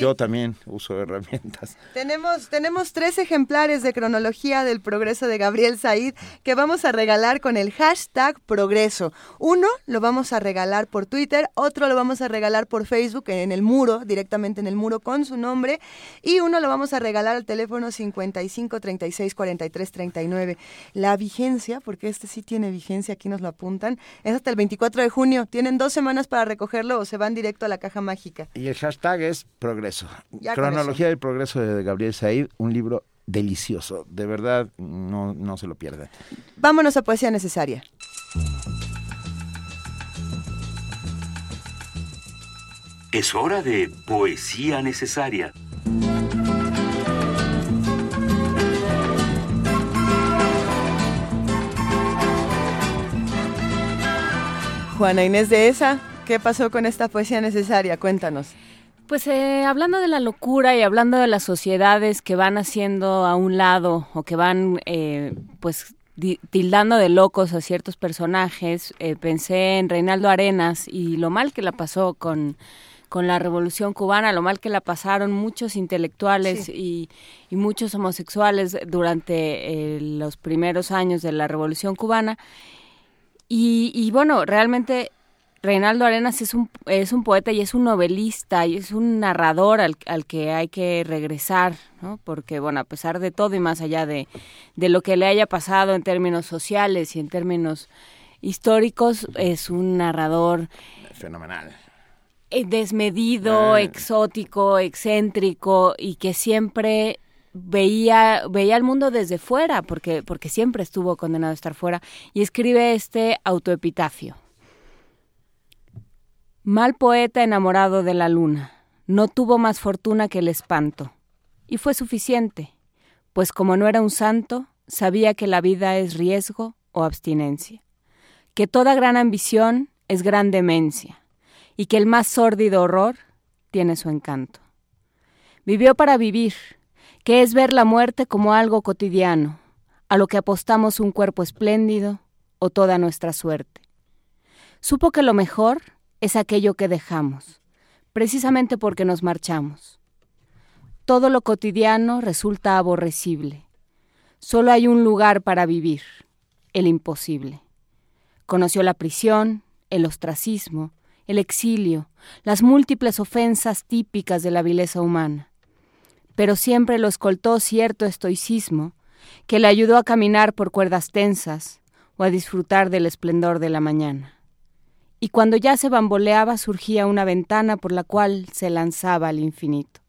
Yo- también uso herramientas. *laughs* Tenemos, tenemos tres ejemplares de cronología del progreso de Gabriel Said que vamos a regalar con el hashtag progreso. Uno lo vamos a regalar por Twitter, otro lo vamos a regalar por Facebook en el muro, directamente en el muro con su nombre, y uno lo vamos a regalar al teléfono 55 36 43 39. La vigencia, porque este sí tiene vigencia, aquí nos lo apuntan, es hasta el 24 de junio. Tienen dos semanas para recogerlo o se van directo a la caja mágica. Y el hashtag es progreso. Ya Cronología del progreso de Gabriel Said, un libro delicioso. De verdad, no, no se lo pierdan. Vámonos a poesía necesaria. Es hora de poesía necesaria. Juana Inés de esa, ¿qué pasó con esta poesía necesaria? Cuéntanos. Pues eh, hablando de la locura y hablando de las sociedades que van haciendo a un lado o que van eh, pues tildando de locos a ciertos personajes, eh, pensé en Reinaldo Arenas y lo mal que la pasó con, con la Revolución Cubana, lo mal que la pasaron muchos intelectuales y, y, muchos homosexuales durante eh, los primeros años de la Revolución Cubana. Y, y, bueno, realmente Reinaldo Arenas es un, es un poeta y es un novelista y es un narrador al, al que hay que regresar, ¿no? Porque, bueno, a pesar de todo y más allá de, de lo que le haya pasado en términos sociales y en términos históricos, es un narrador fenomenal eh, desmedido, Ah. exótico, excéntrico y que siempre veía veía el mundo desde fuera porque porque siempre estuvo condenado a estar fuera y escribe este autoepitafio. Mal poeta enamorado de la luna, no tuvo más fortuna que el espanto y fue suficiente, pues como no era un santo, sabía que la vida es riesgo o abstinencia, que toda gran ambición es gran demencia y que el más sórdido horror tiene su encanto. Vivió para vivir, que es ver la muerte como algo cotidiano, a lo que apostamos un cuerpo espléndido o toda nuestra suerte. Supo que lo mejor es aquello que dejamos, precisamente porque nos marchamos. Todo lo cotidiano resulta aborrecible. Solo hay un lugar para vivir, el imposible. Conoció la prisión, el ostracismo, el exilio, las múltiples ofensas típicas de la vileza humana. Pero siempre lo escoltó cierto estoicismo que le ayudó a caminar por cuerdas tensas o a disfrutar del esplendor de la mañana. Y cuando ya se bamboleaba surgía una ventana por la cual se lanzaba al infinito.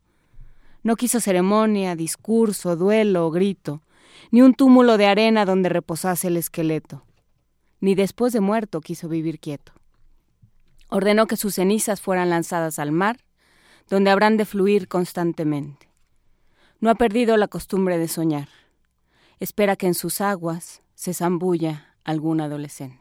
No quiso ceremonia, discurso, duelo o grito, ni un túmulo de arena donde reposase el esqueleto. Ni después de muerto quiso vivir quieto ordenó que sus cenizas fueran lanzadas al mar, donde habrán de fluir constantemente. No ha perdido la costumbre de soñar. Espera que en sus aguas se zambulla algún adolescente.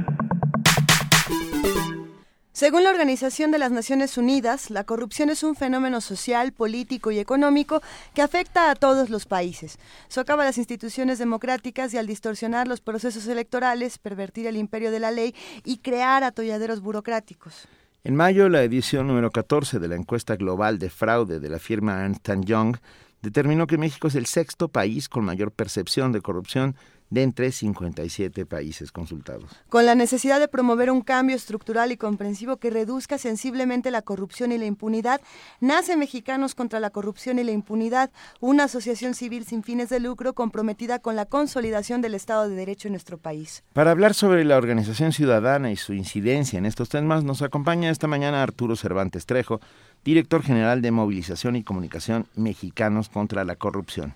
Según la Organización de las Naciones Unidas, la corrupción es un fenómeno social, político y económico que afecta a todos los países. Socava las instituciones democráticas y al distorsionar los procesos electorales, pervertir el imperio de la ley y crear atolladeros burocráticos. En mayo, la edición número 14 de la encuesta global de fraude de la firma Ernst Young determinó que México es el sexto país con mayor percepción de corrupción de entre 57 países consultados. Con la necesidad de promover un cambio estructural y comprensivo que reduzca sensiblemente la corrupción y la impunidad, nace Mexicanos contra la Corrupción y la Impunidad, una asociación civil sin fines de lucro comprometida con la consolidación del Estado de Derecho en nuestro país. Para hablar sobre la organización ciudadana y su incidencia en estos temas, nos acompaña esta mañana Arturo Cervantes Trejo, director general de Movilización y Comunicación Mexicanos contra la Corrupción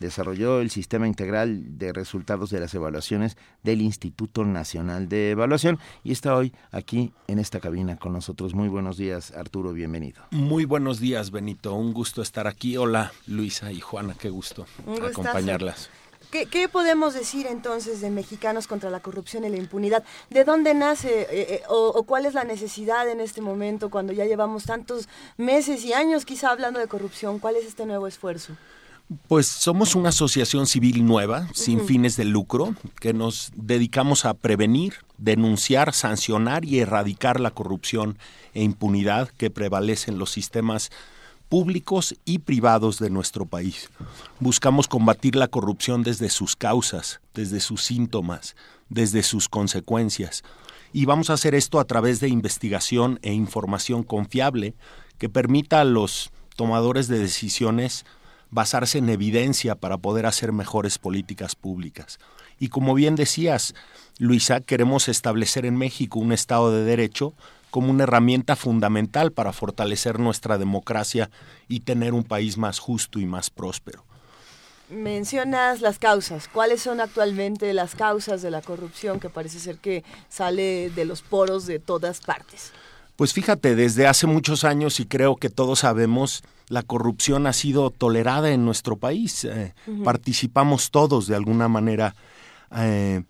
desarrolló el sistema integral de resultados de las evaluaciones del Instituto Nacional de Evaluación y está hoy aquí en esta cabina con nosotros. Muy buenos días, Arturo, bienvenido. Muy buenos días, Benito. Un gusto estar aquí. Hola, Luisa y Juana, qué gusto acompañarlas. ¿Qué, ¿Qué, podemos decir entonces de Mexicanos contra la corrupción y la impunidad? ¿De dónde nace eh, eh, o, o, cuál es la necesidad en este momento cuando ya llevamos tantos meses y años quizá hablando de corrupción? ¿Cuál es este nuevo esfuerzo? Pues somos una asociación civil nueva, sin uh -huh. fines de lucro, que nos dedicamos a prevenir, denunciar, sancionar y erradicar la corrupción e impunidad que prevalece en los sistemas públicos y privados de nuestro país. Buscamos combatir la corrupción desde sus causas, desde sus síntomas, desde sus consecuencias. Y vamos a hacer esto a través de investigación e información confiable que permita a los tomadores de decisiones basarse en evidencia para poder hacer mejores políticas públicas. Y como bien decías, Luisa, queremos establecer en México un Estado de Derecho como una herramienta fundamental para fortalecer nuestra democracia y tener un país más justo y más próspero. Mencionas las causas. ¿Cuáles son actualmente las causas de la corrupción que parece ser que sale de los poros de todas partes? Pues fíjate, desde hace muchos años y creo que todos sabemos, la corrupción ha sido tolerada en nuestro país. Eh, uh -huh. Participamos todos de alguna manera. Eh,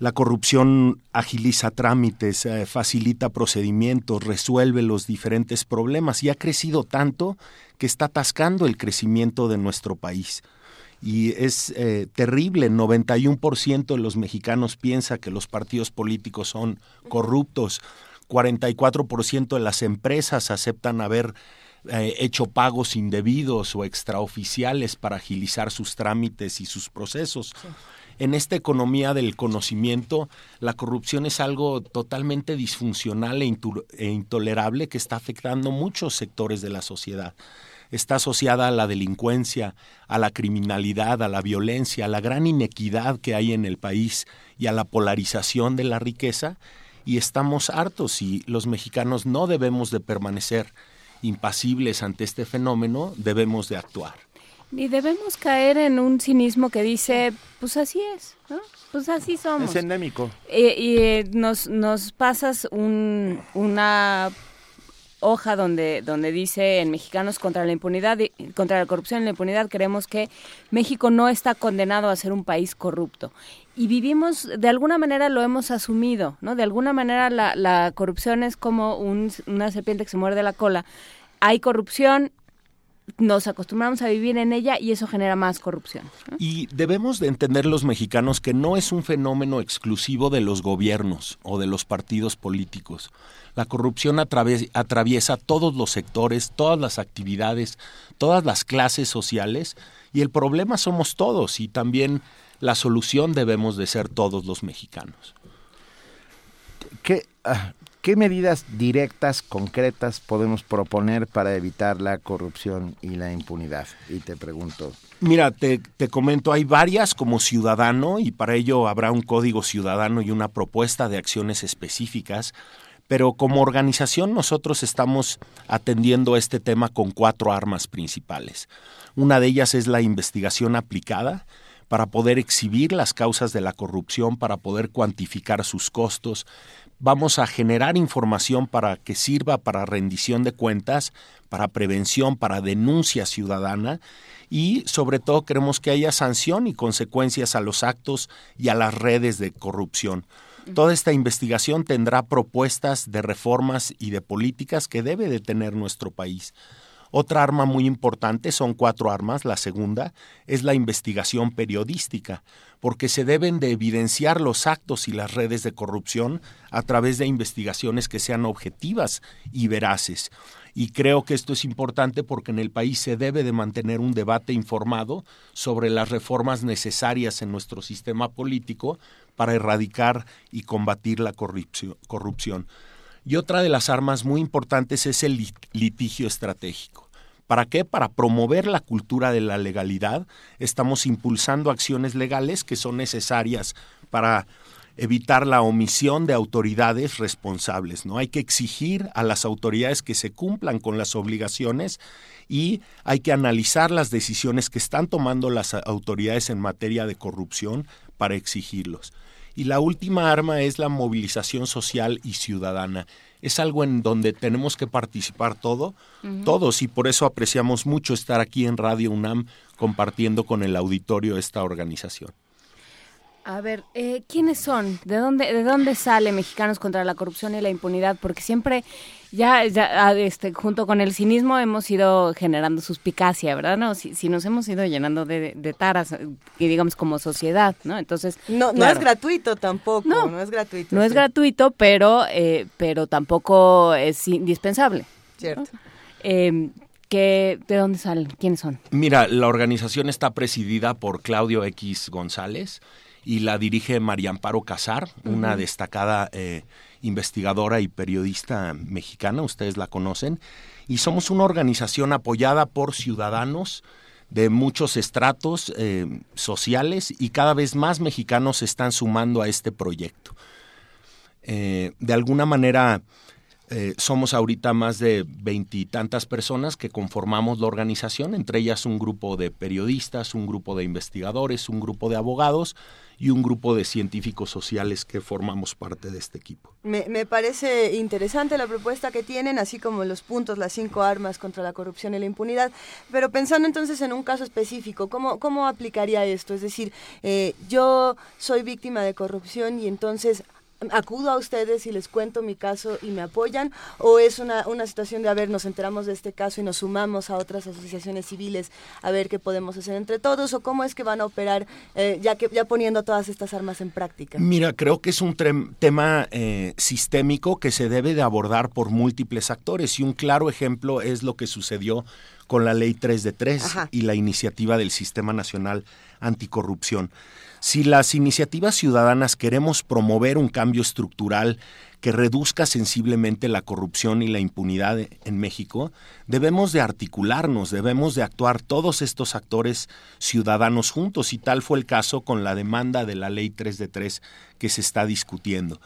La corrupción agiliza trámites, eh, facilita procedimientos, resuelve los diferentes problemas y ha crecido tanto que está atascando el crecimiento de nuestro país. Y es eh, terrible, 91% de los mexicanos piensa que los partidos políticos son corruptos, 44% de las empresas aceptan haber eh, hecho pagos indebidos o extraoficiales para agilizar sus trámites y sus procesos. En esta economía del conocimiento, la corrupción es algo totalmente disfuncional e, e intolerable que está afectando muchos sectores de la sociedad está asociada a la delincuencia, a la criminalidad, a la violencia, a la gran inequidad que hay en el país y a la polarización de la riqueza, y estamos hartos y los mexicanos no debemos de permanecer impasibles ante este fenómeno, debemos de actuar. Y debemos caer en un cinismo que dice, pues así es, ¿no? Pues así somos. Es endémico. y eh, nos, nos pasas un, una hoja donde, donde dice en Mexicanos contra la impunidad, contra la corrupción y la impunidad, creemos que México no está condenado a ser un país corrupto. Y vivimos, de alguna manera lo hemos asumido, ¿no? De alguna manera la, corrupción es como una serpiente que se muerde la cola. Hay corrupción, nos acostumbramos a vivir en ella y eso genera más corrupción. Y debemos de entender los mexicanos que no es un fenómeno exclusivo de los gobiernos o de los partidos políticos. La corrupción atraviesa todos los sectores, todas las actividades, todas las clases sociales y el problema somos todos y también la solución debemos de ser todos los mexicanos. ¿Qué, ah, ¿Qué medidas directas, concretas podemos proponer para evitar la corrupción y la impunidad? Y te pregunto. Mira, te, te, comento, hay varias como ciudadano y para ello habrá un código ciudadano y una propuesta de acciones específicas, pero como organización nosotros estamos atendiendo este tema con cuatro armas principales. Una de ellas es la investigación aplicada, para poder exhibir las causas de la corrupción, para poder cuantificar sus costos, vamos a generar información para que sirva para rendición de cuentas, para prevención, para denuncia ciudadana y sobre todo queremos que haya sanción y consecuencias a los actos y a las redes de corrupción. Toda esta investigación tendrá propuestas de reformas y de políticas que debe de tener nuestro país. Otra arma muy importante, son cuatro armas, la segunda es la investigación periodística, porque se deben de evidenciar los actos y las redes de corrupción a través de investigaciones que sean objetivas y veraces. Y creo que esto es importante porque en el país se debe de mantener un debate informado sobre las reformas necesarias en nuestro sistema político para erradicar y combatir la corrupción. Y otra de las armas muy importantes es el litigio estratégico. ¿Para qué? Para promover la cultura de la legalidad. Estamos impulsando acciones legales que son necesarias para evitar la omisión de autoridades responsables. ¿no? Hay que exigir a las autoridades que se cumplan con las obligaciones y hay que analizar las decisiones que están tomando las autoridades en materia de corrupción para exigirlos. Y la última arma es la movilización social y ciudadana. Es algo en donde tenemos que participar todo, todos, y por eso apreciamos mucho estar aquí en Radio UNAM compartiendo con el auditorio esta organización. A ver, eh, ¿quiénes son? ¿De dónde, ¿De dónde sale Mexicanos contra la Corrupción y la Impunidad? Porque siempre, ya, ya ah, este, junto con el cinismo, hemos ido generando suspicacia, ¿verdad? No, si, nos hemos ido llenando de, de, taras, y digamos como sociedad, ¿no? Entonces, no, no es gratuito tampoco, no, no es gratuito. No es gratuito, pero, eh, pero tampoco es indispensable. Cierto. Em, ¿De dónde salen? ¿Quiénes son? Mira, la organización está presidida por Claudio X González y la dirige María Amparo Casar, una destacada eh, investigadora y periodista mexicana, ustedes la conocen, y somos una organización apoyada por ciudadanos de muchos estratos eh, sociales y cada vez más mexicanos se están sumando a este proyecto. Eh, de alguna manera Eh, somos ahorita más de veintitantas personas que conformamos la organización, entre ellas un grupo de periodistas, un grupo de investigadores, un grupo de abogados y un grupo de científicos sociales que formamos parte de este equipo. Me, me, parece interesante la propuesta que tienen, así como los puntos, las cinco armas contra la corrupción y la impunidad. Pero pensando entonces en un caso específico, ¿cómo, cómo aplicaría esto? Es decir, eh, yo soy víctima de corrupción y entonces acudo a ustedes y les cuento mi caso y me apoyan o es una, una situación de a ver nos enteramos de este caso y nos sumamos a otras asociaciones civiles a ver qué podemos hacer entre todos o cómo es que van a operar eh, ya que ya poniendo todas estas armas en práctica mira creo que es un tema eh, sistémico que se debe de abordar por múltiples actores y un claro ejemplo es lo que sucedió con la ley 3 de 3 Ajá. y la iniciativa del sistema nacional anticorrupción si las iniciativas ciudadanas queremos promover un cambio estructural que reduzca sensiblemente la corrupción y la impunidad en México, debemos de articularnos, debemos de actuar todos estos actores ciudadanos juntos y tal fue el caso con la demanda de la ley 3 de 3 que se está discutiendo.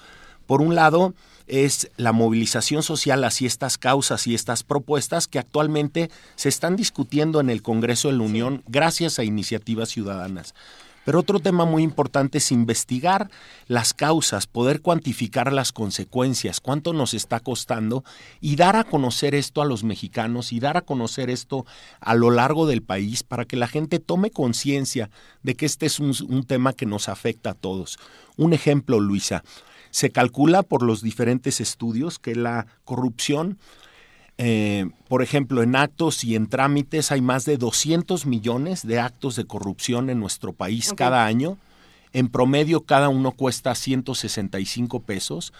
Por un lado, es la movilización social hacia estas causas y estas propuestas que actualmente se están discutiendo en el Congreso de la Unión gracias a iniciativas ciudadanas. Pero otro tema muy importante es investigar las causas, poder cuantificar las consecuencias, cuánto nos está costando y dar a conocer esto a los mexicanos y dar a conocer esto a lo largo del país para que la gente tome conciencia de que este es un, un, tema que nos afecta a todos. Un ejemplo, Luisa, se calcula por los diferentes estudios que la corrupción eh, por ejemplo, en actos y en trámites hay más de 200 millones de actos de corrupción en nuestro país okay. cada año. En promedio, cada uno cuesta 165 pesos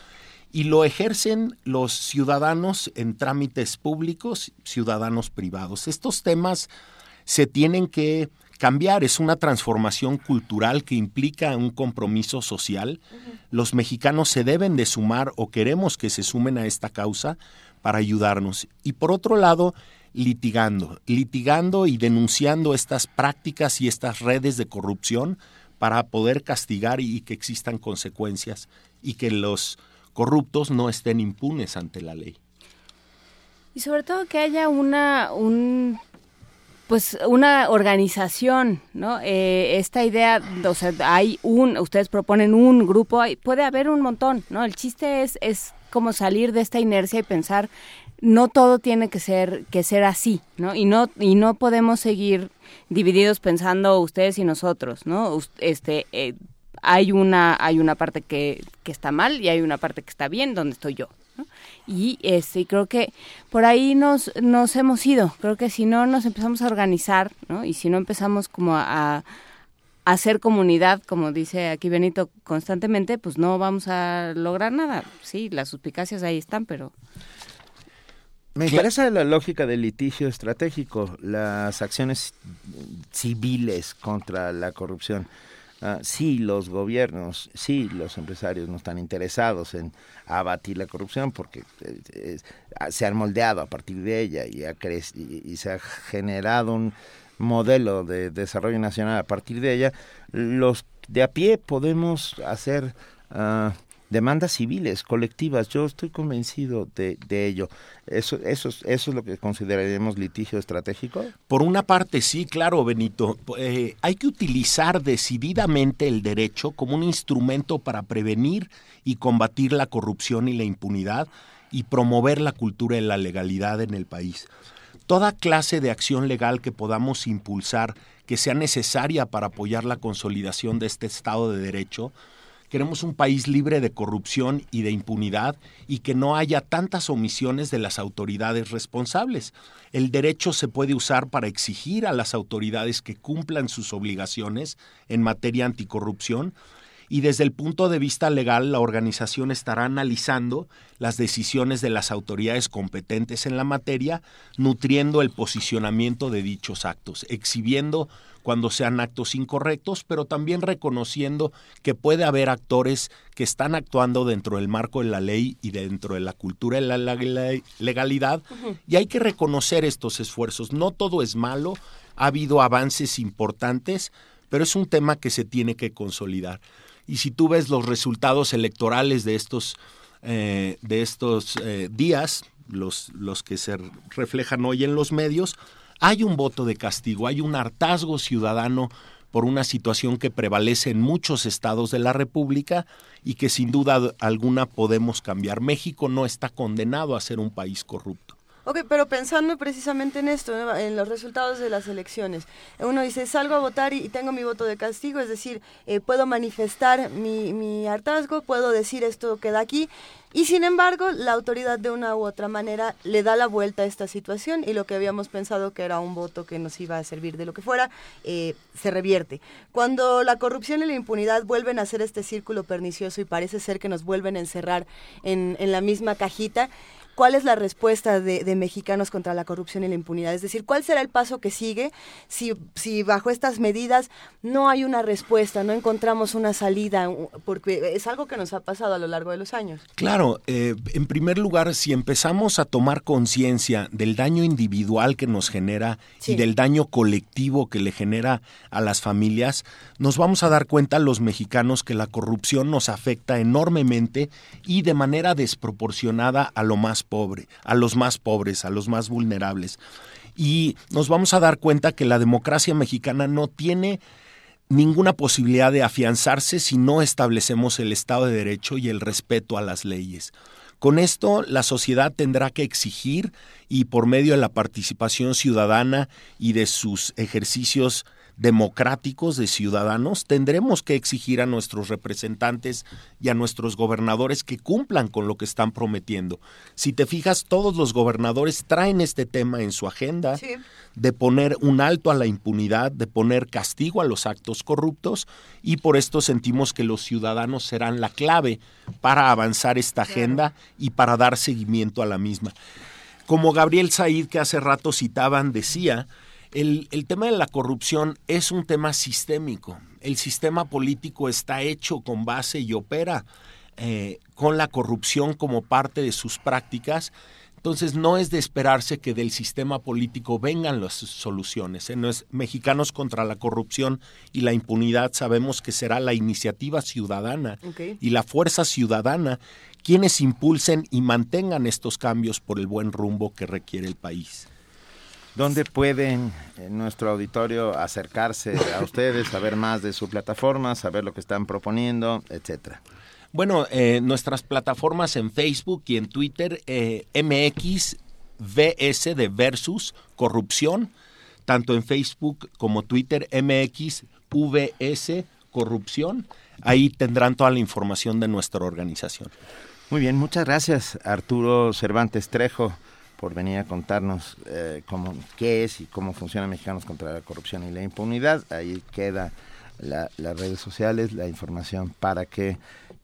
y lo ejercen los ciudadanos en trámites públicos, ciudadanos privados. Estos temas se tienen que cambiar, es una transformación cultural que implica un compromiso social. Uh -huh. Los mexicanos se deben de sumar o queremos que se sumen a esta causa para ayudarnos. Y por otro lado, litigando, litigando y denunciando estas prácticas y estas redes de corrupción para poder castigar y, que existan consecuencias y que los corruptos no estén impunes ante la ley. Y sobre todo que haya una un pues una organización, ¿no? Eh, esta idea, o sea, hay un, ustedes proponen un grupo, puede haber un montón, ¿no? El chiste es, es como salir de esta inercia y pensar, no todo tiene que ser, que ser así, ¿no? Y no, y no podemos seguir divididos pensando ustedes y nosotros, ¿no? Este, eh, hay una, hay una parte que, que está mal y hay una parte que está bien, donde estoy yo. Y este creo que por ahí nos nos hemos ido. Creo que si no nos empezamos a organizar ¿no? y si no empezamos como a, a, hacer comunidad como dice aquí Benito constantemente pues no vamos a lograr nada. Sí las suspicacias ahí están pero me interesa la lógica del litigio estratégico las acciones civiles contra la corrupción Uh, sí, los gobiernos, sí, los empresarios no están interesados en abatir la corrupción porque eh, eh, se han moldeado a partir de ella y, ha y, y, se ha generado un modelo de desarrollo nacional a partir de ella. Los de a pie podemos hacer uh, demandas civiles, colectivas. Yo estoy convencido de, de ello. Eso, eso, ¿Eso es lo que consideraríamos litigio estratégico? Por una parte, sí, claro, Benito. Eh, hay que utilizar decididamente el derecho como un instrumento para prevenir y combatir la corrupción y la impunidad y promover la cultura de la legalidad en el país. Toda clase de acción legal que podamos impulsar que sea necesaria para apoyar la consolidación de este Estado de Derecho, Queremos un país libre de corrupción y de impunidad y que no haya tantas omisiones de las autoridades responsables. El derecho se puede usar para exigir a las autoridades que cumplan sus obligaciones en materia anticorrupción y desde el punto de vista legal la organización estará analizando las decisiones de las autoridades competentes en la materia, nutriendo el posicionamiento de dichos actos, exhibiendo cuando sean actos incorrectos, pero también reconociendo que puede haber actores que están actuando dentro del marco de la ley y dentro de la cultura de la legalidad, uh -huh. y hay que reconocer estos esfuerzos. No todo es malo, ha habido avances importantes, pero es un tema que se tiene que consolidar. Y si tú ves los resultados electorales de estos eh, de estos eh, días, los, los que se reflejan hoy en los medios, hay un voto de castigo, hay un hartazgo ciudadano por una situación que prevalece en muchos estados de la República y que sin duda alguna podemos cambiar. México no está condenado a ser un país corrupto. Ok, pero pensando precisamente en esto, en los resultados de las elecciones, uno dice, salgo a votar y, tengo mi voto de castigo, es decir, eh, puedo manifestar mi, hartazgo, puedo decir esto queda aquí, y sin embargo, la autoridad de una u otra manera le da la vuelta a esta situación y lo que habíamos pensado que era un voto que nos iba a servir de lo que fuera, eh, se revierte. Cuando la corrupción y la impunidad vuelven a hacer este círculo pernicioso y parece ser que nos vuelven a encerrar en, en la misma cajita, ¿Cuál es la respuesta de, mexicanos contra la corrupción y la impunidad? Es decir, ¿cuál será el paso que sigue si, si bajo estas medidas no hay una respuesta, no encontramos una salida? Porque es algo que nos ha pasado a lo largo de los años. Claro, eh, en primer lugar, si empezamos a tomar conciencia del daño individual que nos genera y del daño colectivo que le genera a las familias, nos vamos a dar cuenta los mexicanos que la corrupción nos afecta enormemente y de manera desproporcionada a lo más a los más pobres, a los más vulnerables. Y nos vamos a dar cuenta que la democracia mexicana no tiene ninguna posibilidad de afianzarse si no establecemos el Estado de Derecho y el respeto a las leyes. Con esto, la sociedad tendrá que exigir y por medio de la participación ciudadana y de sus ejercicios democráticos de ciudadanos, tendremos que exigir a nuestros representantes y a nuestros gobernadores que cumplan con lo que están prometiendo. Si te fijas, todos los gobernadores traen este tema en su agenda de poner un alto a la impunidad, de poner castigo a los actos corruptos y por esto sentimos que los ciudadanos serán la clave para avanzar esta agenda y para dar seguimiento a la misma. Como Gabriel Said, que hace rato citaban, decía, el, tema de la corrupción es un tema sistémico. El sistema político está hecho con base y opera eh, con la corrupción como parte de sus prácticas. Entonces no es de esperarse que del sistema político vengan las soluciones. En los mexicanos contra la corrupción y la impunidad sabemos que será la iniciativa ciudadana y la fuerza ciudadana quienes impulsen y mantengan estos cambios por el buen rumbo que requiere el país. ¿Dónde pueden en nuestro auditorio acercarse a ustedes, saber más de su plataforma, saber lo que están proponiendo, etcétera? Bueno, eh, nuestras plataformas en Facebook y en Twitter, eh, MXVS de Versus Corrupción, tanto en Facebook como Twitter, MXVS Corrupción. Ahí tendrán toda la información de nuestra organización. Muy bien, muchas gracias Arturo Cervantes Trejo por venir a contarnos eh, cómo, qué es y cómo funciona Mexicanos contra la Corrupción y la Impunidad. Ahí queda las redes sociales, la información para que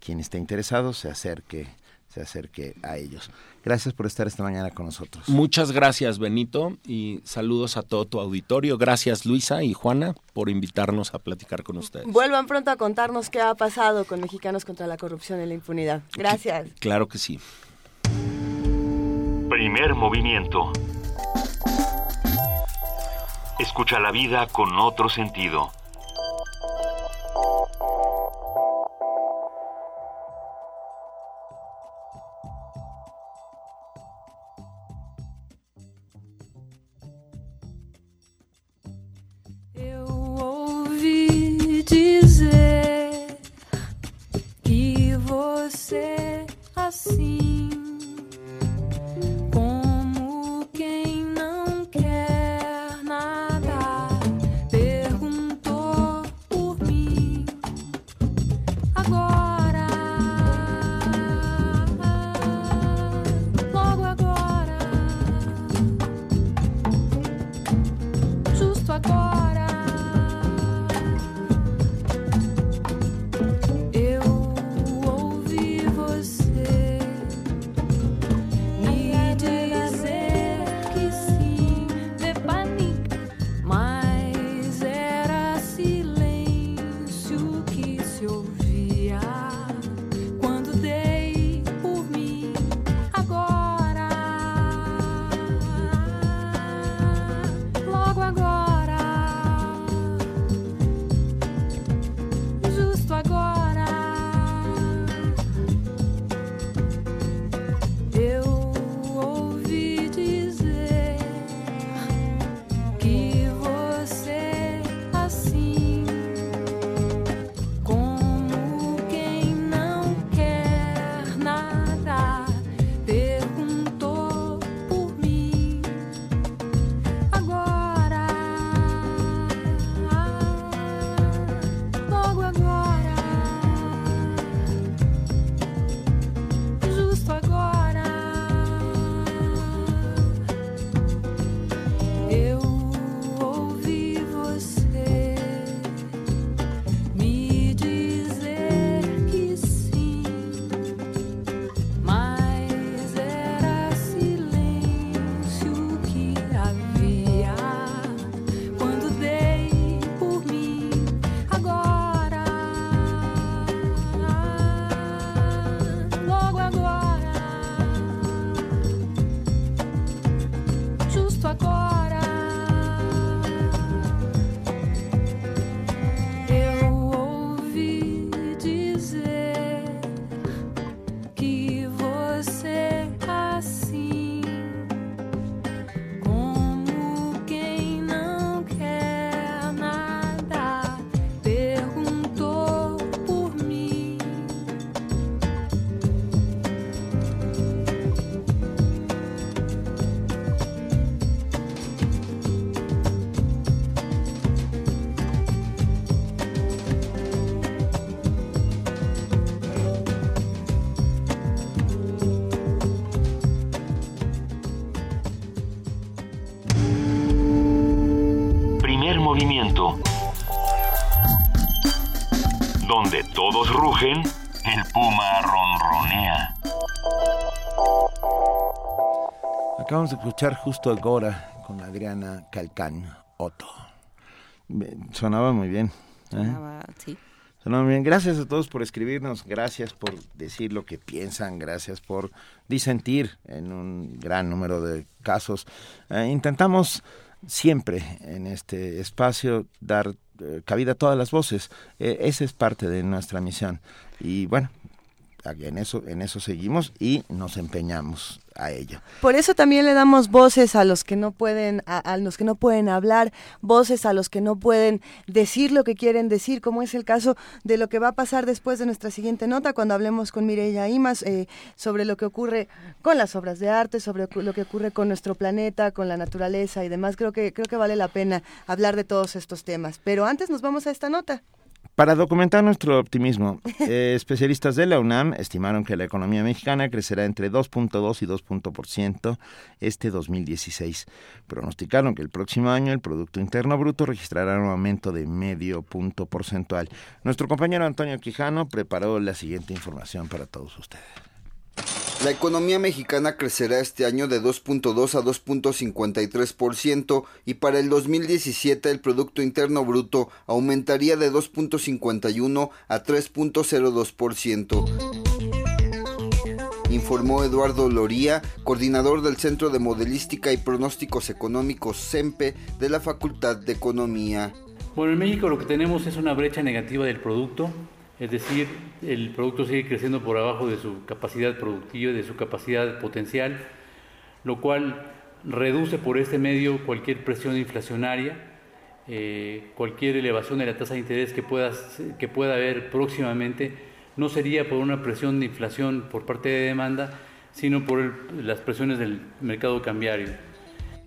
quien esté interesado se acerque se acerque a ellos. Gracias por estar esta mañana con nosotros. Muchas gracias, Benito, y saludos a todo tu auditorio. Gracias, Luisa y Juana, por invitarnos a platicar con ustedes. Vuelvan pronto a contarnos qué ha pasado con Mexicanos contra la Corrupción y la Impunidad. Gracias. Claro que sí. Primer movimiento. Escucha la vida con otro sentido. Dizer que você assim Donde todos rugen, el puma ronronea. Acabamos de escuchar justo ahora con Adriana Calcán Otto. Sonaba muy bien. ¿eh? Sonaba, sí. Sonaba muy bien. Gracias a todos por escribirnos, gracias por decir lo que piensan, gracias por disentir en un gran número de casos. Eh, intentamos siempre en este espacio dar eh, cabida a todas las voces. Eh, esa es parte de nuestra misión. Y bueno, en eso, en eso seguimos y nos empeñamos Por eso también le damos voces a los que no pueden, a, los que no pueden hablar, voces a los que no pueden decir lo que quieren decir, como es el caso de lo que va a pasar después de nuestra siguiente nota, cuando hablemos con Mireya Imas eh, sobre lo que ocurre con las obras de arte, sobre lo que ocurre con nuestro planeta, con la naturaleza y demás. Creo que, creo que vale la pena hablar de todos estos temas. Pero antes nos vamos a esta nota. Para documentar nuestro optimismo, eh, *laughs* especialistas de la UNAM estimaron que la economía mexicana crecerá entre 2.2 y 2% este 2016. Pronosticaron que el próximo año el Producto Interno Bruto registrará un aumento de medio punto porcentual. Nuestro compañero Antonio Quijano preparó la siguiente información para todos ustedes. La economía mexicana crecerá este año de 2.2 a 2.53% y para el 2017 el Producto Interno Bruto aumentaría de 2.51 a 3.02%. Informó Eduardo Loría, coordinador del Centro de Modelística y Pronósticos Económicos CEMPE de la Facultad de Economía. Bueno, en México lo que tenemos es una brecha negativa del producto, es decir, el producto sigue creciendo por abajo de su capacidad productiva, de su capacidad potencial, lo cual reduce por este medio cualquier presión inflacionaria, eh, cualquier elevación de la tasa de interés que pueda, que pueda haber próximamente, no sería por una presión de inflación por parte de demanda, sino por las presiones del mercado cambiario.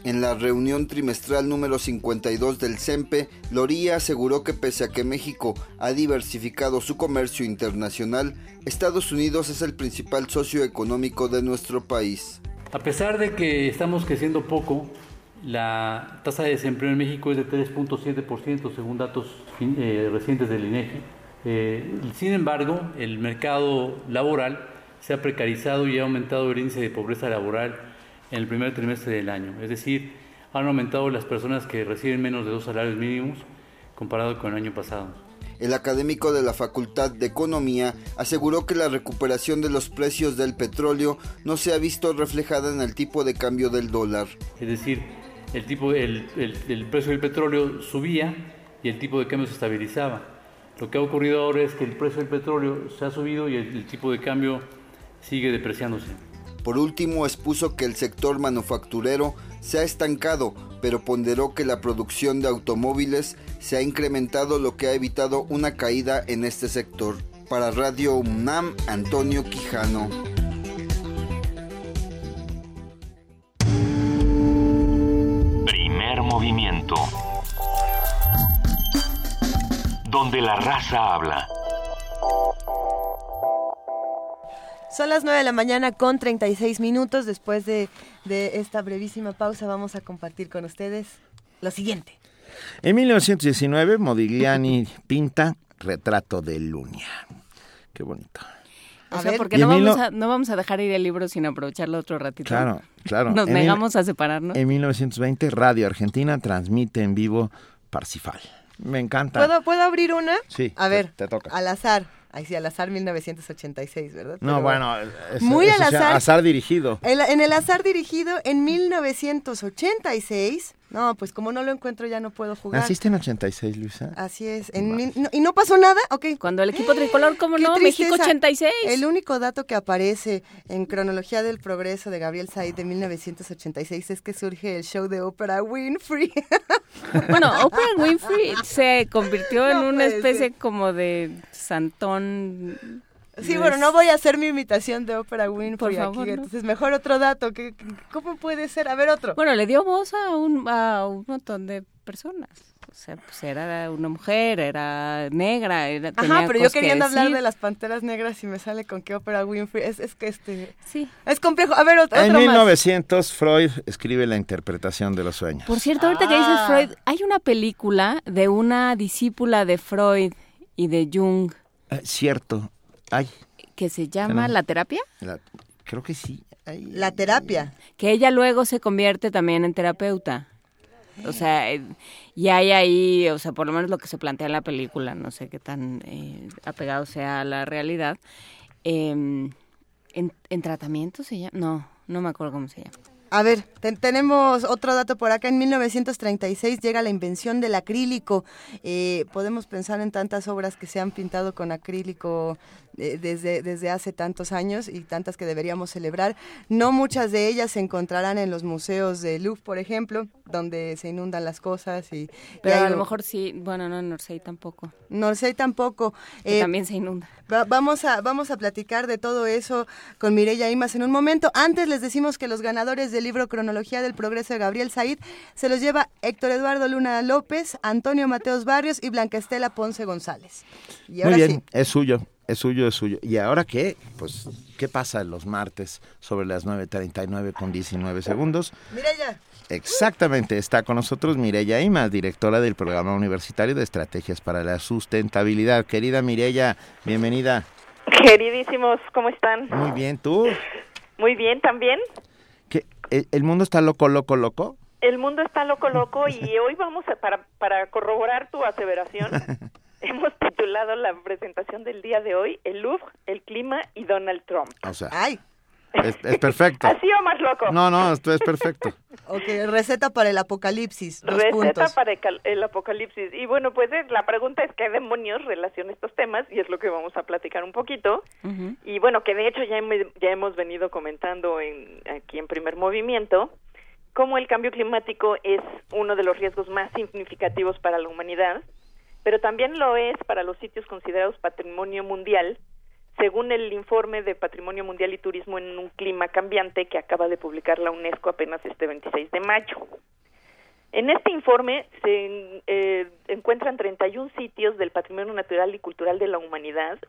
En la reunión trimestral número 52 del CEMPE, Loría aseguró que pese a que México ha diversificado su comercio internacional, Estados Unidos es el principal socio económico de nuestro país. A pesar de que estamos creciendo poco, la tasa de desempleo en México es de 3.7% según datos eh, recientes del INEGI. Eh, sin embargo, el mercado laboral se ha precarizado y ha aumentado el índice de pobreza laboral en el primer trimestre del año. Es decir, han aumentado las personas que reciben menos de dos salarios mínimos comparado con el año pasado. El académico de la Facultad de Economía aseguró que la recuperación de los precios del petróleo no se ha visto reflejada en el tipo de cambio del dólar. Es decir, el, tipo, el, el- el precio del petróleo subía y el tipo de cambio se estabilizaba. Lo que ha ocurrido ahora es que el precio del petróleo se ha subido y el, el tipo de cambio sigue depreciándose. Por último, expuso que el sector manufacturero se ha estancado, pero ponderó que la producción de automóviles se ha incrementado, lo que ha evitado una caída en este sector. Para Radio UNAM, Antonio Quijano. Primer movimiento. Donde la raza habla. Son las 9 de la mañana con 36 minutos. Después de, de esta brevísima pausa vamos a compartir con ustedes lo siguiente. En 1919, Modigliani pinta Retrato de Lunia. Qué bonito. O A sea, ver. porque no vamos, a, no vamos a dejar ir el libro sin aprovecharlo otro ratito. Claro, claro. Nos En mil- negamos a separarnos. En 1920, Radio Argentina transmite en vivo Parsifal. Me encanta. ¿Puedo, ¿Puedo abrir una? Sí, A te- ver, te toca. al azar. Ahí sí, al azar 1986, ¿verdad? No, Pero bueno, es- Muy al azar. azar dirigido. El- en el azar dirigido en 1986. No, pues como no lo encuentro ya no puedo jugar. ¿Naciste en 86, Luisa? Así es. en mil- no- ¿Y no pasó nada? Ok. Cuando el equipo tricolor, ¿cómo no? México tristeza. 86. El único dato que aparece en Cronología del Progreso de Gabriel Said de 1986 es que surge el show de ópera Winfrey. *laughs* Bueno, Oprah Winfrey se convirtió *laughs* en No una especie como de santón. Sí, bueno, no voy a hacer mi imitación de ópera Winfrey Por favor, aquí, no. entonces mejor otro dato. ¿qué- qué- ¿Cómo puede ser? A ver, otro. Bueno, le dio voz a un, a un montón de personas. O sea, pues era una mujer, era negra, era, Ajá, tenía pero yo que queriendo hablar de las panteras negras y me sale con que ópera Winfrey. Es, es que este. Sí. Es complejo. A ver, otro, En otro más. 1900, Freud escribe la interpretación de los sueños. Por cierto, ahorita que dices Ah. Freud, hay una película de una discípula de Freud y de Jung Eh, cierto. Ay, que se llama La Terapia. la- creo que sí. Ay, La terapia. Que ella luego se convierte también en terapeuta. O sea, eh, y hay ahí, o sea, por lo menos lo que se plantea en la película, no sé qué tan eh, apegado sea a la realidad. em, en, ¿En tratamiento se llama? No, no me acuerdo cómo se llama. A ver, ten- tenemos otro dato por acá. En 1936 llega la invención del acrílico. Eh, podemos pensar en tantas obras que se han pintado con acrílico eh, desde, desde hace tantos años y tantas que deberíamos celebrar. No muchas de ellas se encontrarán en los museos de Louvre, por ejemplo, donde se inundan las cosas y... y Pero hay a lo mejor sí, bueno, no, en Orsay tampoco. No sé tampoco. Eh, también se inunda. Va- vamos, a, vamos a platicar de todo eso con Mireya Imas en un momento. Antes les decimos que los ganadores del libro Cronología del Progreso de Gabriel Said se los lleva Héctor Eduardo Luna López, Antonio Mateos Barrios y Blanca Estela Ponce González. Y Muy bien, sí, es suyo, es suyo, es suyo. ¿Y ahora qué? Pues, ¿qué pasa los martes sobre las 9.39 con 19 segundos? Mireya. Exactamente, está con nosotros Mireya Imas, directora del Programa Universitario de Estrategias para la Sustentabilidad. Querida Mireya, bienvenida. Queridísimos, ¿cómo están? Muy bien, ¿tú? Muy bien también. ¿El, el mundo está loco, loco, loco? El mundo está loco, loco y hoy vamos a, para, para corroborar tu aseveración, *laughs* hemos titulado la presentación del día de hoy El Louvre, el clima y Donald Trump. O sea, Ay. Es, es perfecto. *laughs* ¿Así o más loco? No, no, esto es perfecto. *laughs* ok, receta para el apocalipsis, dos Receta puntos. para el, cal- el apocalipsis. Y bueno, pues eh, la pregunta es qué demonios relaciona estos temas y es lo que vamos a platicar un poquito. Y bueno, que de hecho ya hemos, ya hemos venido comentando en, aquí en primer movimiento, cómo el cambio climático es uno de los riesgos más significativos para la humanidad, pero también lo es para los sitios considerados patrimonio mundial, según el informe de Patrimonio Mundial y Turismo en un clima cambiante que acaba de publicar la UNESCO apenas este 26 de mayo. En este informe se eh, encuentran 31 sitios del patrimonio natural y cultural de la humanidad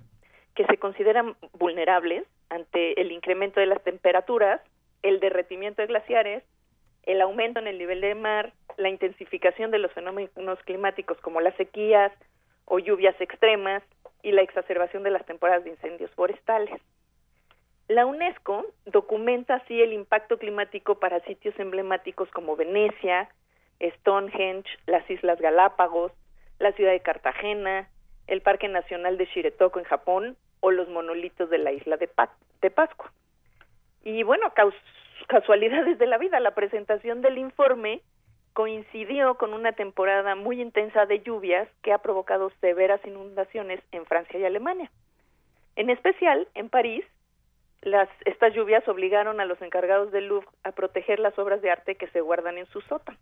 que se consideran vulnerables ante el incremento de las temperaturas, el derretimiento de glaciares, el aumento en el nivel del mar, la intensificación de los fenómenos climáticos como las sequías o lluvias extremas y la exacerbación de las temporadas de incendios forestales. La UNESCO documenta así el impacto climático para sitios emblemáticos como Venecia, Stonehenge, las Islas Galápagos, la ciudad de Cartagena, el Parque Nacional de Shiretoko en Japón o los monolitos de la isla de, Pa- de Pascua. Y bueno, caus- casualidades de la vida, la presentación del informe coincidió con una temporada muy intensa de lluvias que ha provocado severas inundaciones en Francia y Alemania. En especial, en París, las, estas lluvias obligaron a los encargados del Louvre a proteger las obras de arte que se guardan en sus sótanos.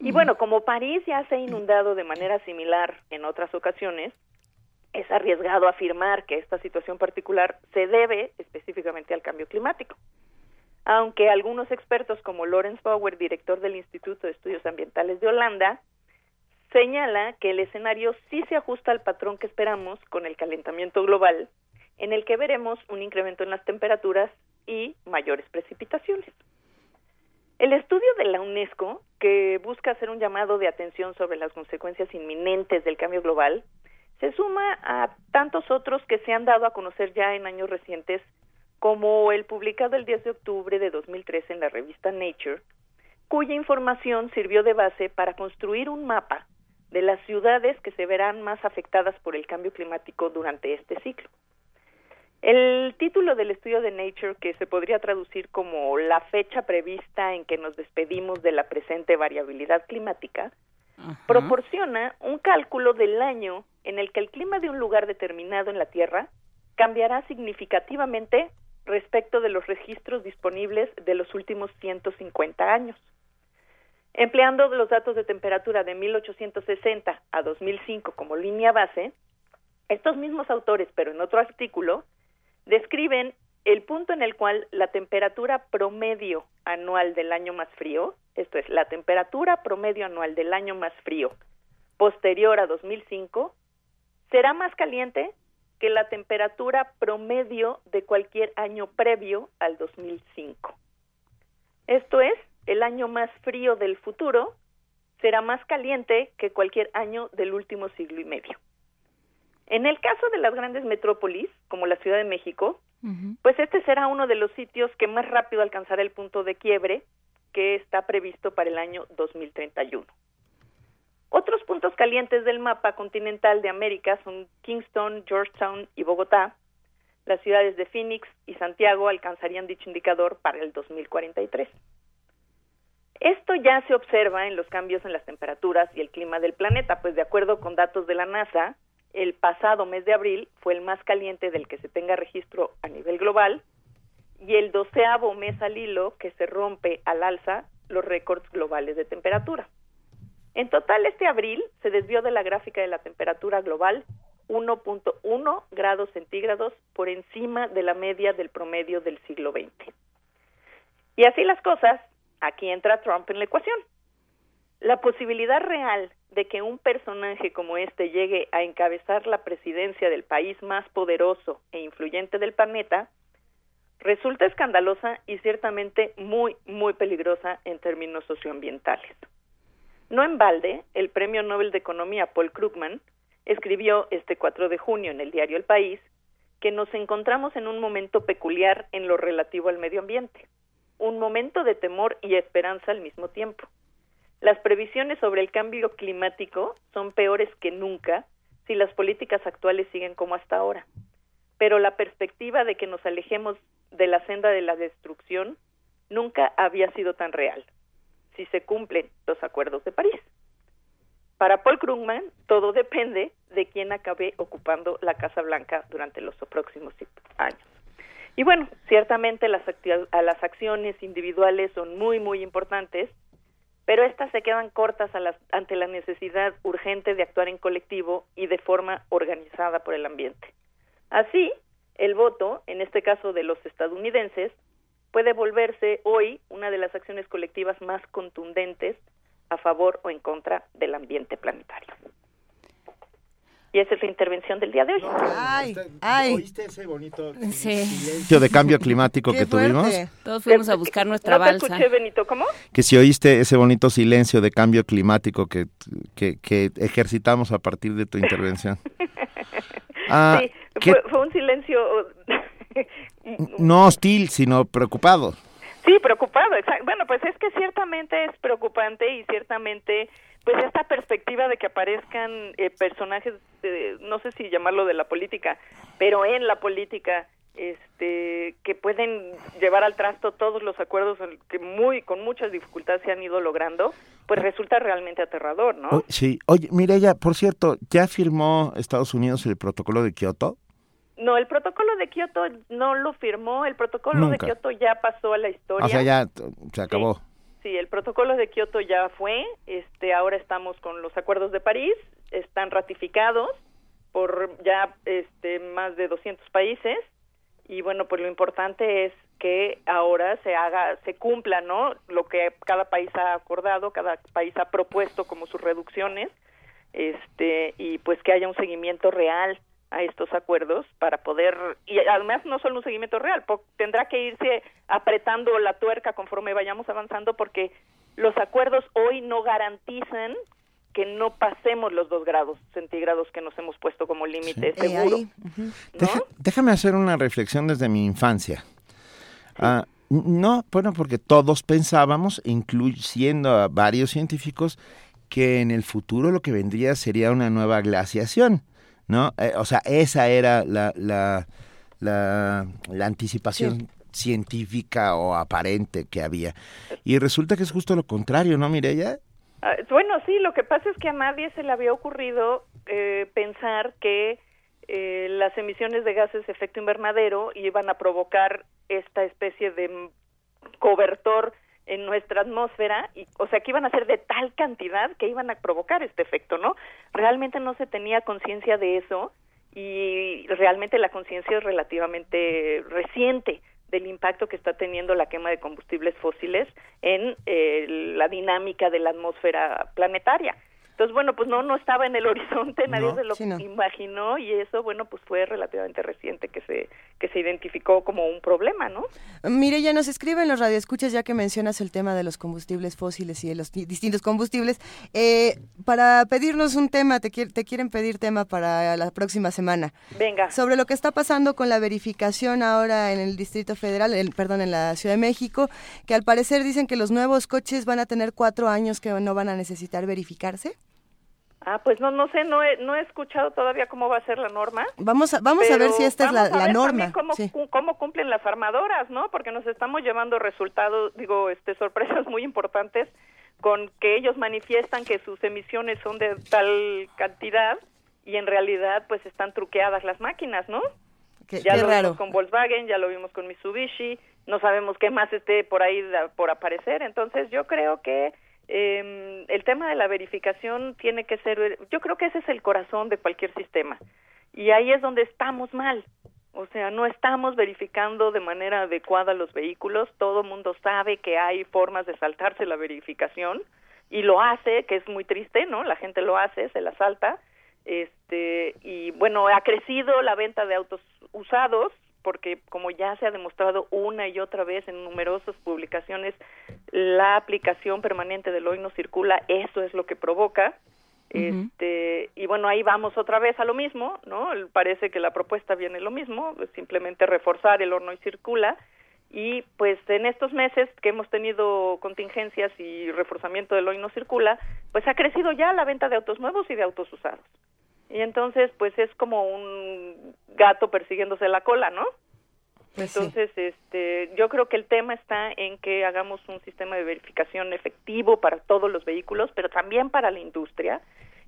Y bueno, como París ya se ha inundado de manera similar en otras ocasiones, es arriesgado afirmar que esta situación particular se debe específicamente al cambio climático. Aunque algunos expertos como Lawrence Bauer, director del Instituto de Estudios Ambientales de Holanda, señala que el escenario sí se ajusta al patrón que esperamos con el calentamiento global, en el que veremos un incremento en las temperaturas y mayores precipitaciones. El estudio de la UNESCO, que busca hacer un llamado de atención sobre las consecuencias inminentes del cambio global, se suma a tantos otros que se han dado a conocer ya en años recientes, como el publicado el 10 de octubre de 2013 en la revista Nature, cuya información sirvió de base para construir un mapa de las ciudades que se verán más afectadas por el cambio climático durante este ciclo. El título del estudio de Nature, que se podría traducir como la fecha prevista en que nos despedimos de la presente variabilidad climática, proporciona un cálculo del año en el que el clima de un lugar determinado en la Tierra cambiará significativamente respecto de los registros disponibles de los últimos 150 años. Empleando los datos de temperatura de 1860 a 2005 como línea base, estos mismos autores, pero en otro artículo, describen el punto en el cual la temperatura promedio anual del año más frío, esto es, la temperatura promedio anual del año más frío posterior a 2005, será más caliente que la temperatura promedio de cualquier año previo al 2005. Esto es, el año más frío del futuro será más caliente que cualquier año del último siglo y medio. En el caso de las grandes metrópolis, como la Ciudad de México, pues este será uno de los sitios que más rápido alcanzará el punto de quiebre que está previsto para el año 2031. Otros puntos calientes del mapa continental de América son Kingston, Georgetown y Bogotá. Las ciudades de Phoenix y Santiago alcanzarían dicho indicador para el 2043. Esto ya se observa en los cambios en las temperaturas y el clima del planeta, pues de acuerdo con datos de la NASA, el pasado mes de abril fue el más caliente del que se tenga registro a nivel global y el doceavo mes al hilo que se rompe al alza los récords globales de temperatura. En total, este abril se desvió de la gráfica de la temperatura global 1.1 grados centígrados por encima de la media del promedio del siglo XX. Y así las cosas, aquí entra Trump en la ecuación. La posibilidad real de que un personaje como este llegue a encabezar la presidencia del país más poderoso e influyente del planeta resulta escandalosa y ciertamente muy, muy peligrosa en términos socioambientales. No en balde, el Premio Nobel de Economía Paul Krugman escribió este 4 de junio en el diario El País que nos encontramos en un momento peculiar en lo relativo al medio ambiente, un momento de temor y esperanza al mismo tiempo. Las previsiones sobre el cambio climático son peores que nunca si las políticas actuales siguen como hasta ahora. Pero la perspectiva de que nos alejemos de la senda de la destrucción nunca había sido tan real, si se cumplen los acuerdos de París. Para Paul Krugman, todo depende de quién acabe ocupando la Casa Blanca durante los próximos años. Y bueno, ciertamente las, las acciones individuales son muy, muy importantes, pero estas se quedan cortas a las, ante la necesidad urgente de actuar en colectivo y de forma organizada por el ambiente. Así, el voto, en este caso de los estadounidenses, puede volverse hoy una de las acciones colectivas más contundentes a favor o en contra del ambiente planetario. Y esa es la intervención del día de hoy. Ay, ay. ¿Oíste ese bonito Sí. silencio de cambio climático que tuvimos? Todos fuimos a buscar nuestra ¿No te balsa. escuché, Benito? ¿Cómo? Que si oíste ese bonito silencio de cambio climático que, que, que ejercitamos a partir de tu *laughs* intervención. Ah, sí, ¿qué- fue, fue un silencio... no hostil, sino preocupado. Sí, preocupado, exacto. Bueno, pues es que ciertamente es preocupante y ciertamente, pues esta perspectiva de que aparezcan eh, personajes, eh, no sé si llamarlo de la política, pero en la política, este, que pueden llevar al trasto todos los acuerdos que muy, con muchas dificultades se han ido logrando, pues resulta realmente aterrador, ¿no? Sí, oye, Mireya, por cierto, ¿ya firmó Estados Unidos el protocolo de Kioto? No, el protocolo de Kioto no lo firmó, el protocolo Nunca. de Kioto ya pasó a la historia. O sea, ya se acabó. Sí, el protocolo de Kioto ya fue, este, ahora estamos con los acuerdos de París, están ratificados por ya este, más de 200 países y bueno, pues lo importante es que ahora se haga, se cumpla, ¿no? Lo que cada país ha acordado, cada país ha propuesto como sus reducciones, este, y pues que haya un seguimiento real a estos acuerdos para poder y además no solo un seguimiento real tendrá que irse apretando la tuerca conforme vayamos avanzando porque los acuerdos hoy no garantizan que no pasemos los dos grados centígrados que nos hemos puesto como límite seguro ahí, ujú. Deja- déjame hacer una reflexión desde mi infancia. Ah, no, bueno, porque todos pensábamos, incluyendo a varios científicos, que en el futuro lo que vendría sería una nueva glaciación, ¿no? Eh, o sea, esa era la, la, la, la anticipación científica o aparente que había. Y resulta que es justo lo contrario, ¿no, Mireya? Ah, bueno, sí, lo que pasa es que a nadie se le había ocurrido eh, pensar que eh, las emisiones de gases de efecto invernadero iban a provocar esta especie de cobertor en nuestra atmósfera, y, o sea, que iban a ser de tal cantidad que iban a provocar este efecto, ¿no? Realmente no se tenía conciencia de eso y realmente la conciencia es relativamente reciente del impacto que está teniendo la quema de combustibles fósiles en eh, la dinámica de la atmósfera planetaria. Entonces, bueno, pues no, no estaba en el *laughs* horizonte, nadie No, se lo sí, no. imaginó y eso, bueno, pues fue relativamente reciente que se, que se identificó como un problema, ¿no? Mire, ya nos escriben los radioescuchas ya que mencionas el tema de los combustibles fósiles y de los di- distintos combustibles. Eh, para pedirnos un tema, te, te quieren pedir tema para la próxima semana. Venga. Sobre lo que está pasando con la verificación ahora en el Distrito Federal, en- perdón, en la Ciudad de México, que al parecer dicen que los nuevos coches van a tener cuatro años que no van a necesitar verificarse. Ah, pues no, no sé, no he, no he escuchado todavía cómo va a ser la norma. Vamos a, vamos a ver si esta es la, la norma. Cómo, Sí. cómo cumplen las armadoras, ¿no? Porque nos estamos llevando resultados, digo, este, sorpresas muy importantes con que ellos manifiestan que sus emisiones son de tal cantidad y en realidad pues están truqueadas las máquinas, ¿no? Qué- ya qué lo raro. vimos con Volkswagen, ya lo vimos con Mitsubishi, no sabemos qué más esté por ahí da- por aparecer, entonces yo creo que eh, el tema de la verificación tiene que ser, yo creo que ese es el corazón de cualquier sistema y ahí es donde estamos mal. O sea, no estamos verificando de manera adecuada los vehículos. Todo mundo sabe que hay formas de saltarse la verificación y lo hace, que es muy triste, ¿no? La gente lo hace, se la salta. Este, y bueno, ha crecido la venta de autos usados porque como ya se ha demostrado una y otra vez en numerosas publicaciones, la aplicación permanente del hoy no circula, eso es lo que provoca. Este, y bueno, ahí vamos otra vez a lo mismo, ¿no? Parece que la propuesta viene lo mismo, simplemente reforzar el horno y circula. Y pues en estos meses que hemos tenido contingencias y reforzamiento del hoy no circula, pues ha crecido ya la venta de autos nuevos y de autos usados. Y entonces, pues es como un gato persiguiéndose la cola, ¿no? Pues sí. Entonces, este, yo creo que el tema está en que hagamos un sistema de verificación efectivo para todos los vehículos, pero también para la industria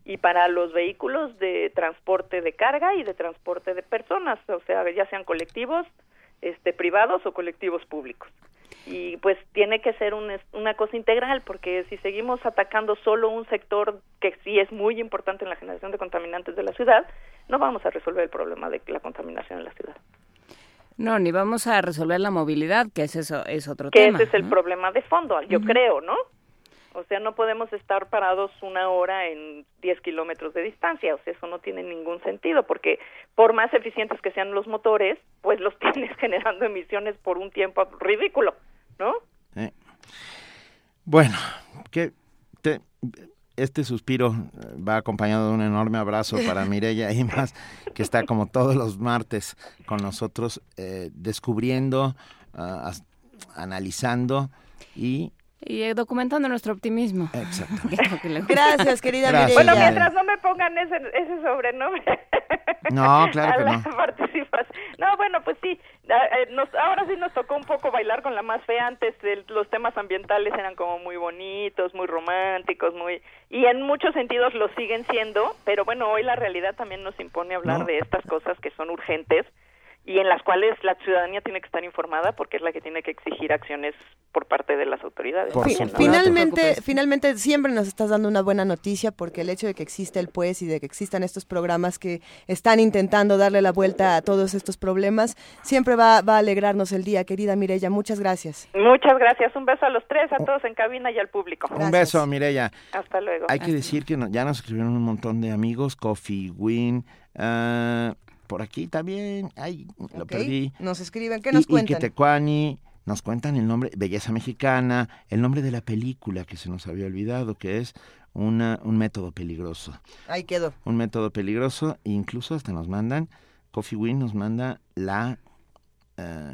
y para los vehículos de transporte de carga y de transporte de personas, o sea, ya sean colectivos, este, privados o colectivos públicos. Y pues tiene que ser un una cosa integral, porque si seguimos atacando solo un sector que sí es muy importante en la generación de contaminantes de la ciudad, no vamos a resolver el problema de la contaminación en la ciudad. No, ni vamos a resolver la movilidad, que es eso, es otro que tema. ese es el ¿no? problema de fondo, yo creo, ¿no? O sea, no podemos estar parados una hora en 10 kilómetros de distancia, o sea, eso no tiene ningún sentido, porque por más eficientes que sean los motores, pues los *laughs* tienes generando emisiones por un tiempo ridículo, ¿no? Eh. Bueno, que te- este suspiro va acompañado de un enorme abrazo para Mireya Imas, que está como todos los martes con nosotros eh, descubriendo, ah, analizando y Y eh, documentando nuestro optimismo. Exacto. *laughs* Gracias, querida Gracias. Bueno, mientras no me pongan ese, ese sobrenombre. *laughs* No, claro a que la no. participación. No, bueno, pues sí, nos- ahora sí nos tocó un poco bailar con la más fea. Antes el- los temas ambientales eran como muy bonitos, muy románticos, muy y en muchos sentidos lo siguen siendo, pero bueno, hoy la realidad también nos impone hablar No. de estas cosas que son urgentes y en las cuales la ciudadanía tiene que estar informada porque es la que tiene que exigir acciones por parte de las autoridades. Finalmente, finalmente siempre nos estás dando una buena noticia porque el hecho de que existe el PUES y de que existan estos programas que están intentando darle la vuelta a todos estos problemas, siempre va, va a alegrarnos el día, querida Mireya. Muchas gracias. Muchas gracias. Un beso a los tres, a todos en cabina y al público. un beso, Mireya. Hasta luego. Hay que decir que no- ya nos escribieron un montón de amigos, Coffee Win, ah, por aquí también, ay, lo ¿ok? perdí. Nos escriben, ¿qué Y- nos y cuentan? Quetecuani, nos cuentan el nombre, Belleza Mexicana, el nombre de la película que se nos había olvidado, que es una, un método peligroso. Ahí quedó. Un método peligroso, e incluso hasta nos mandan, Coffee Win nos manda la... eh,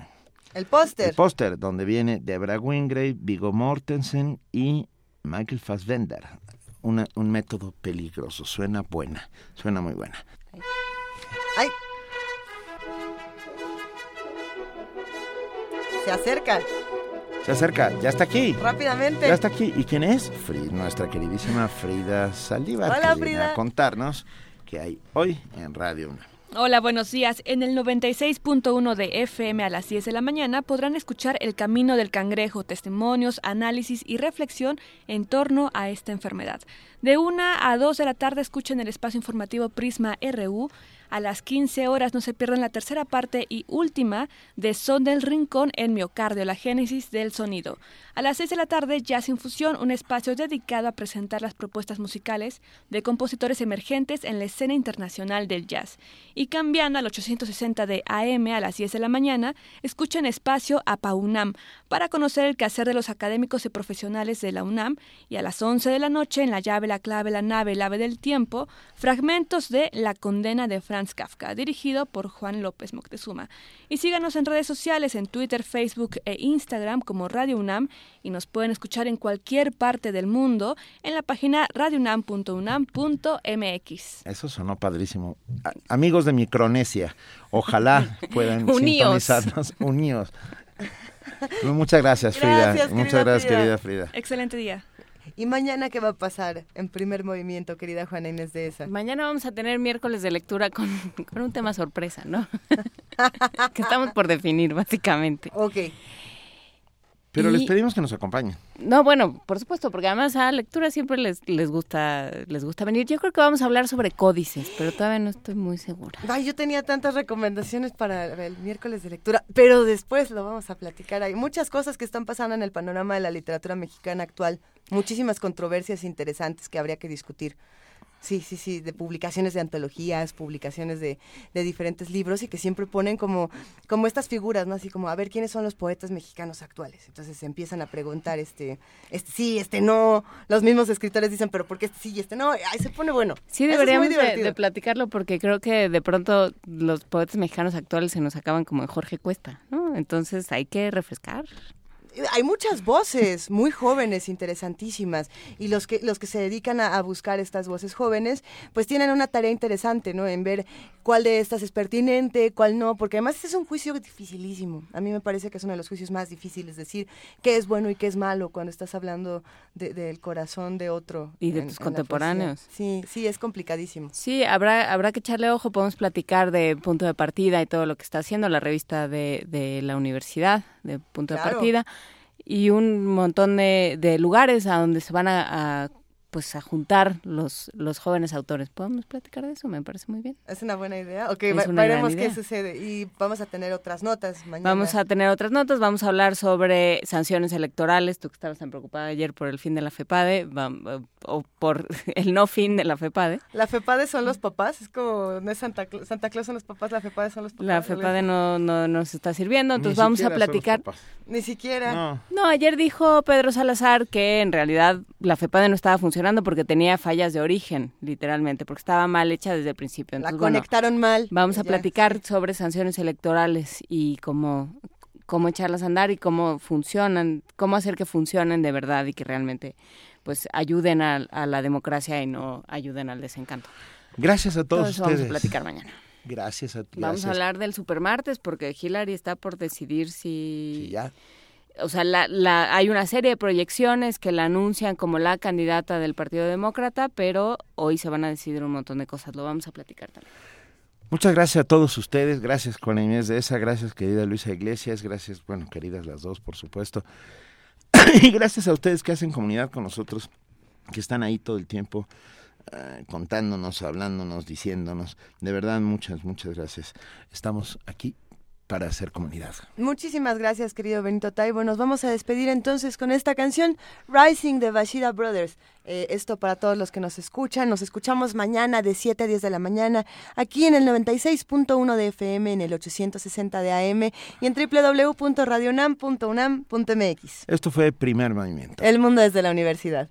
El póster. el póster, donde viene Debra Wingrave, Vigo Mortensen y Michael Fassbender. Una- un método peligroso. Suena buena. Suena muy buena. Ay. Se acerca Se acerca. Ya está aquí. rápidamente. Ya está aquí. ¿Y quién es? Fri- nuestra queridísima Frida Saldívar. Hola, que viene Frida. a contarnos qué hay hoy en Radio 1. Hola, buenos días. En el 96.1 de FM a las 10 de la mañana podrán escuchar El Camino del Cangrejo, testimonios, análisis y reflexión en torno a esta enfermedad. De 1 a 2 de la tarde escuchen el espacio informativo Prisma RU. A las 15 horas no se pierdan la tercera parte y última de Son del Rincón en Miocardio, la génesis del sonido. A las 6 de la tarde, Jazz Infusión, un espacio dedicado a presentar las propuestas musicales de compositores emergentes en la escena internacional del jazz. Y cambiando al 860 de AM a las 10 de la mañana, escuchen espacio a PAUNAM para conocer el quehacer de los académicos y profesionales de la UNAM. Y a las 11 de la noche, en La llave, la clave, la nave, el ave del tiempo, fragmentos de La condena de Franz Kafka, dirigido por Juan López Moctezuma. Y síganos en redes sociales, en Twitter, Facebook e Instagram como Radio UNAM y nos pueden escuchar en cualquier parte del mundo en la página radiounam.unam.mx. Eso sonó padrísimo. A- amigos de Micronesia, ojalá *laughs* puedan Uníos. sintonizarnos. Uníos. Muchas gracias, Frida. Muchas gracias, Frida. querida Frida. Excelente día. ¿Y mañana qué va a pasar en primer movimiento, querida Juana Inés de esa? Mañana vamos a tener miércoles de lectura con, con un tema sorpresa, ¿no? *laughs* *laughs* que estamos por definir, básicamente. Ok. Pero les pedimos que nos acompañen. No, bueno, por supuesto, porque además a lectura siempre les, les gusta les gusta venir. Yo creo que vamos a hablar sobre códices, pero todavía no estoy muy segura. Ay, yo tenía tantas recomendaciones para el miércoles de lectura, pero después lo vamos a platicar. Hay muchas cosas que están pasando en el panorama de la literatura mexicana actual, muchísimas controversias interesantes que habría que discutir. Sí, sí, sí, de publicaciones de antologías, publicaciones de, de diferentes libros y que siempre ponen como, como estas figuras, ¿no? Así como, a ver, ¿quiénes son los poetas mexicanos actuales? Entonces se empiezan a preguntar, este, este sí, este no. Los mismos escritores dicen, pero ¿por qué este sí y este no? Ahí se pone bueno. Sí, es deberíamos de, divertido. de platicarlo porque creo que de pronto los poetas mexicanos actuales se nos acaban como en Jorge Cuesta, ¿no? Entonces hay que refrescar. Hay muchas voces muy jóvenes, interesantísimas, y los que los que se dedican a, a buscar estas voces jóvenes, pues tienen una tarea interesante, ¿no? En ver cuál de estas es pertinente, cuál no, porque además este es un juicio dificilísimo. A mí me parece que es uno de los juicios más difíciles, decir qué es bueno y qué es malo cuando estás hablando de- del corazón de otro. Y de en- tus en contemporáneos. Sí, sí, es complicadísimo. Sí, habrá, habrá que echarle ojo, podemos platicar de punto de partida y todo lo que está haciendo la revista de, de la universidad, de punto de Claro. partida, y un montón de, de lugares a donde se van a, a, pues a juntar los, los jóvenes autores. ¿Podemos platicar de eso? Me parece muy bien. Es una buena idea. Ok, va- veremos qué sucede. Y vamos a tener otras notas mañana. Vamos a tener otras notas, vamos a hablar sobre sanciones electorales, tú que estabas tan preocupada ayer por el fin de la FEPADE, vam- o por *laughs* el no fin de la FEPADE. La FEPADE son los papás, es como, no es Santa, Cla- Santa Claus son los papás, la FEPADE son los papás. La FEPADE no, no nos está sirviendo, Ni entonces vamos a siquiera son los platicar. papás. Ni siquiera. No. No, ayer dijo Pedro Salazar que en realidad la FEPADE no estaba funcionando porque tenía fallas de origen, literalmente, porque estaba mal hecha desde el principio. La Entonces, bueno, conectaron mal. vamos a Ya, platicar sobre sanciones electorales y cómo, cómo echarlas a andar y cómo funcionan, cómo hacer que funcionen de verdad y que realmente pues ayuden a, a la democracia y no ayuden al desencanto. Gracias a Todo todos eso vamos a ustedes. platicar mañana. Gracias a Vamos gracias. a hablar del supermartes porque Hillary está por decidir si... Sí, ya. O sea, la, la, hay una serie de proyecciones que la anuncian como la candidata del Partido Demócrata, pero hoy se van a decidir un montón de cosas. Lo vamos a platicar también. Muchas gracias a todos ustedes, gracias con Inés de esa, gracias querida Luisa Iglesias, gracias, bueno, queridas las dos, por supuesto. *clears throat* y gracias a ustedes que hacen comunidad con nosotros, que están ahí todo el tiempo eh, contándonos, hablándonos, diciéndonos. De verdad, muchas, muchas gracias. Estamos aquí para hacer comunidad. Muchísimas gracias, querido Benito Taibo. Nos vamos a despedir entonces con esta canción, Rising de Bashida Brothers. Eh, esto para todos los que nos escuchan. Nos escuchamos mañana de 7 a 10 de la mañana, aquí en el 96.1 de FM, en el 860 de AM y en www.radionam.unam.mx. Esto fue Primer Movimiento. El mundo desde la universidad.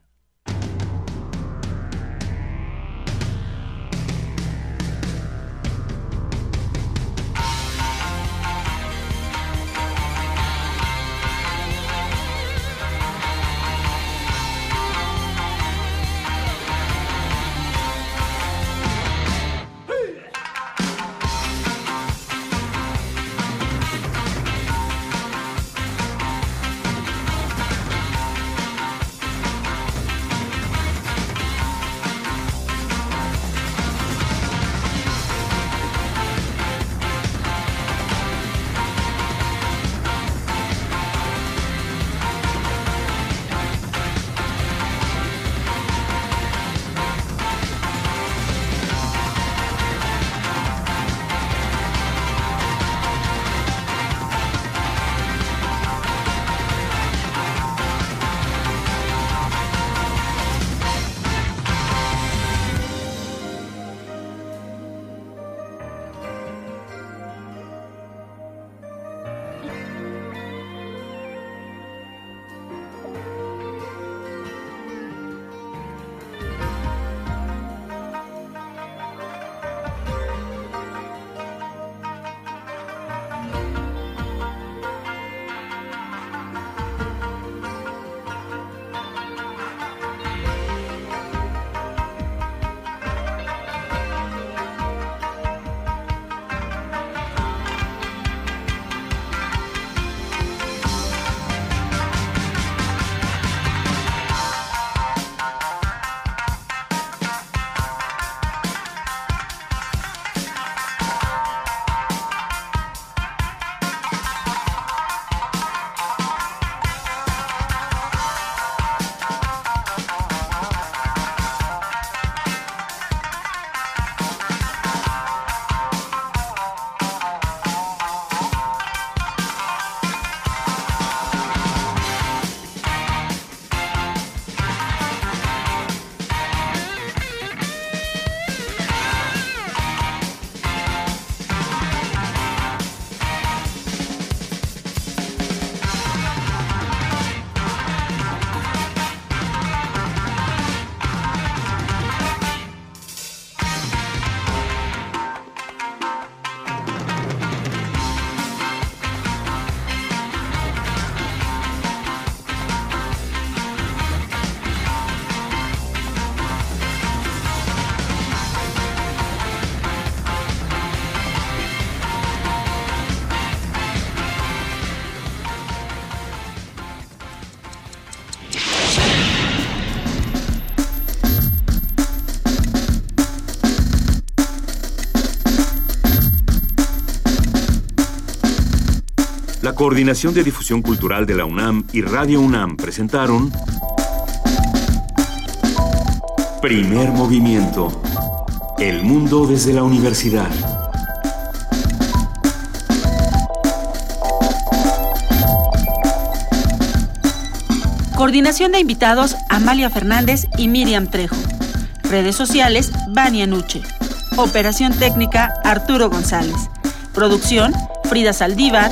Coordinación de Difusión Cultural de la UNAM y Radio UNAM presentaron Primer Movimiento. El mundo desde la universidad. Coordinación de invitados Amalia Fernández y Miriam Trejo. Redes sociales Vania Nuche. Operación técnica Arturo González. Producción Frida Saldívar,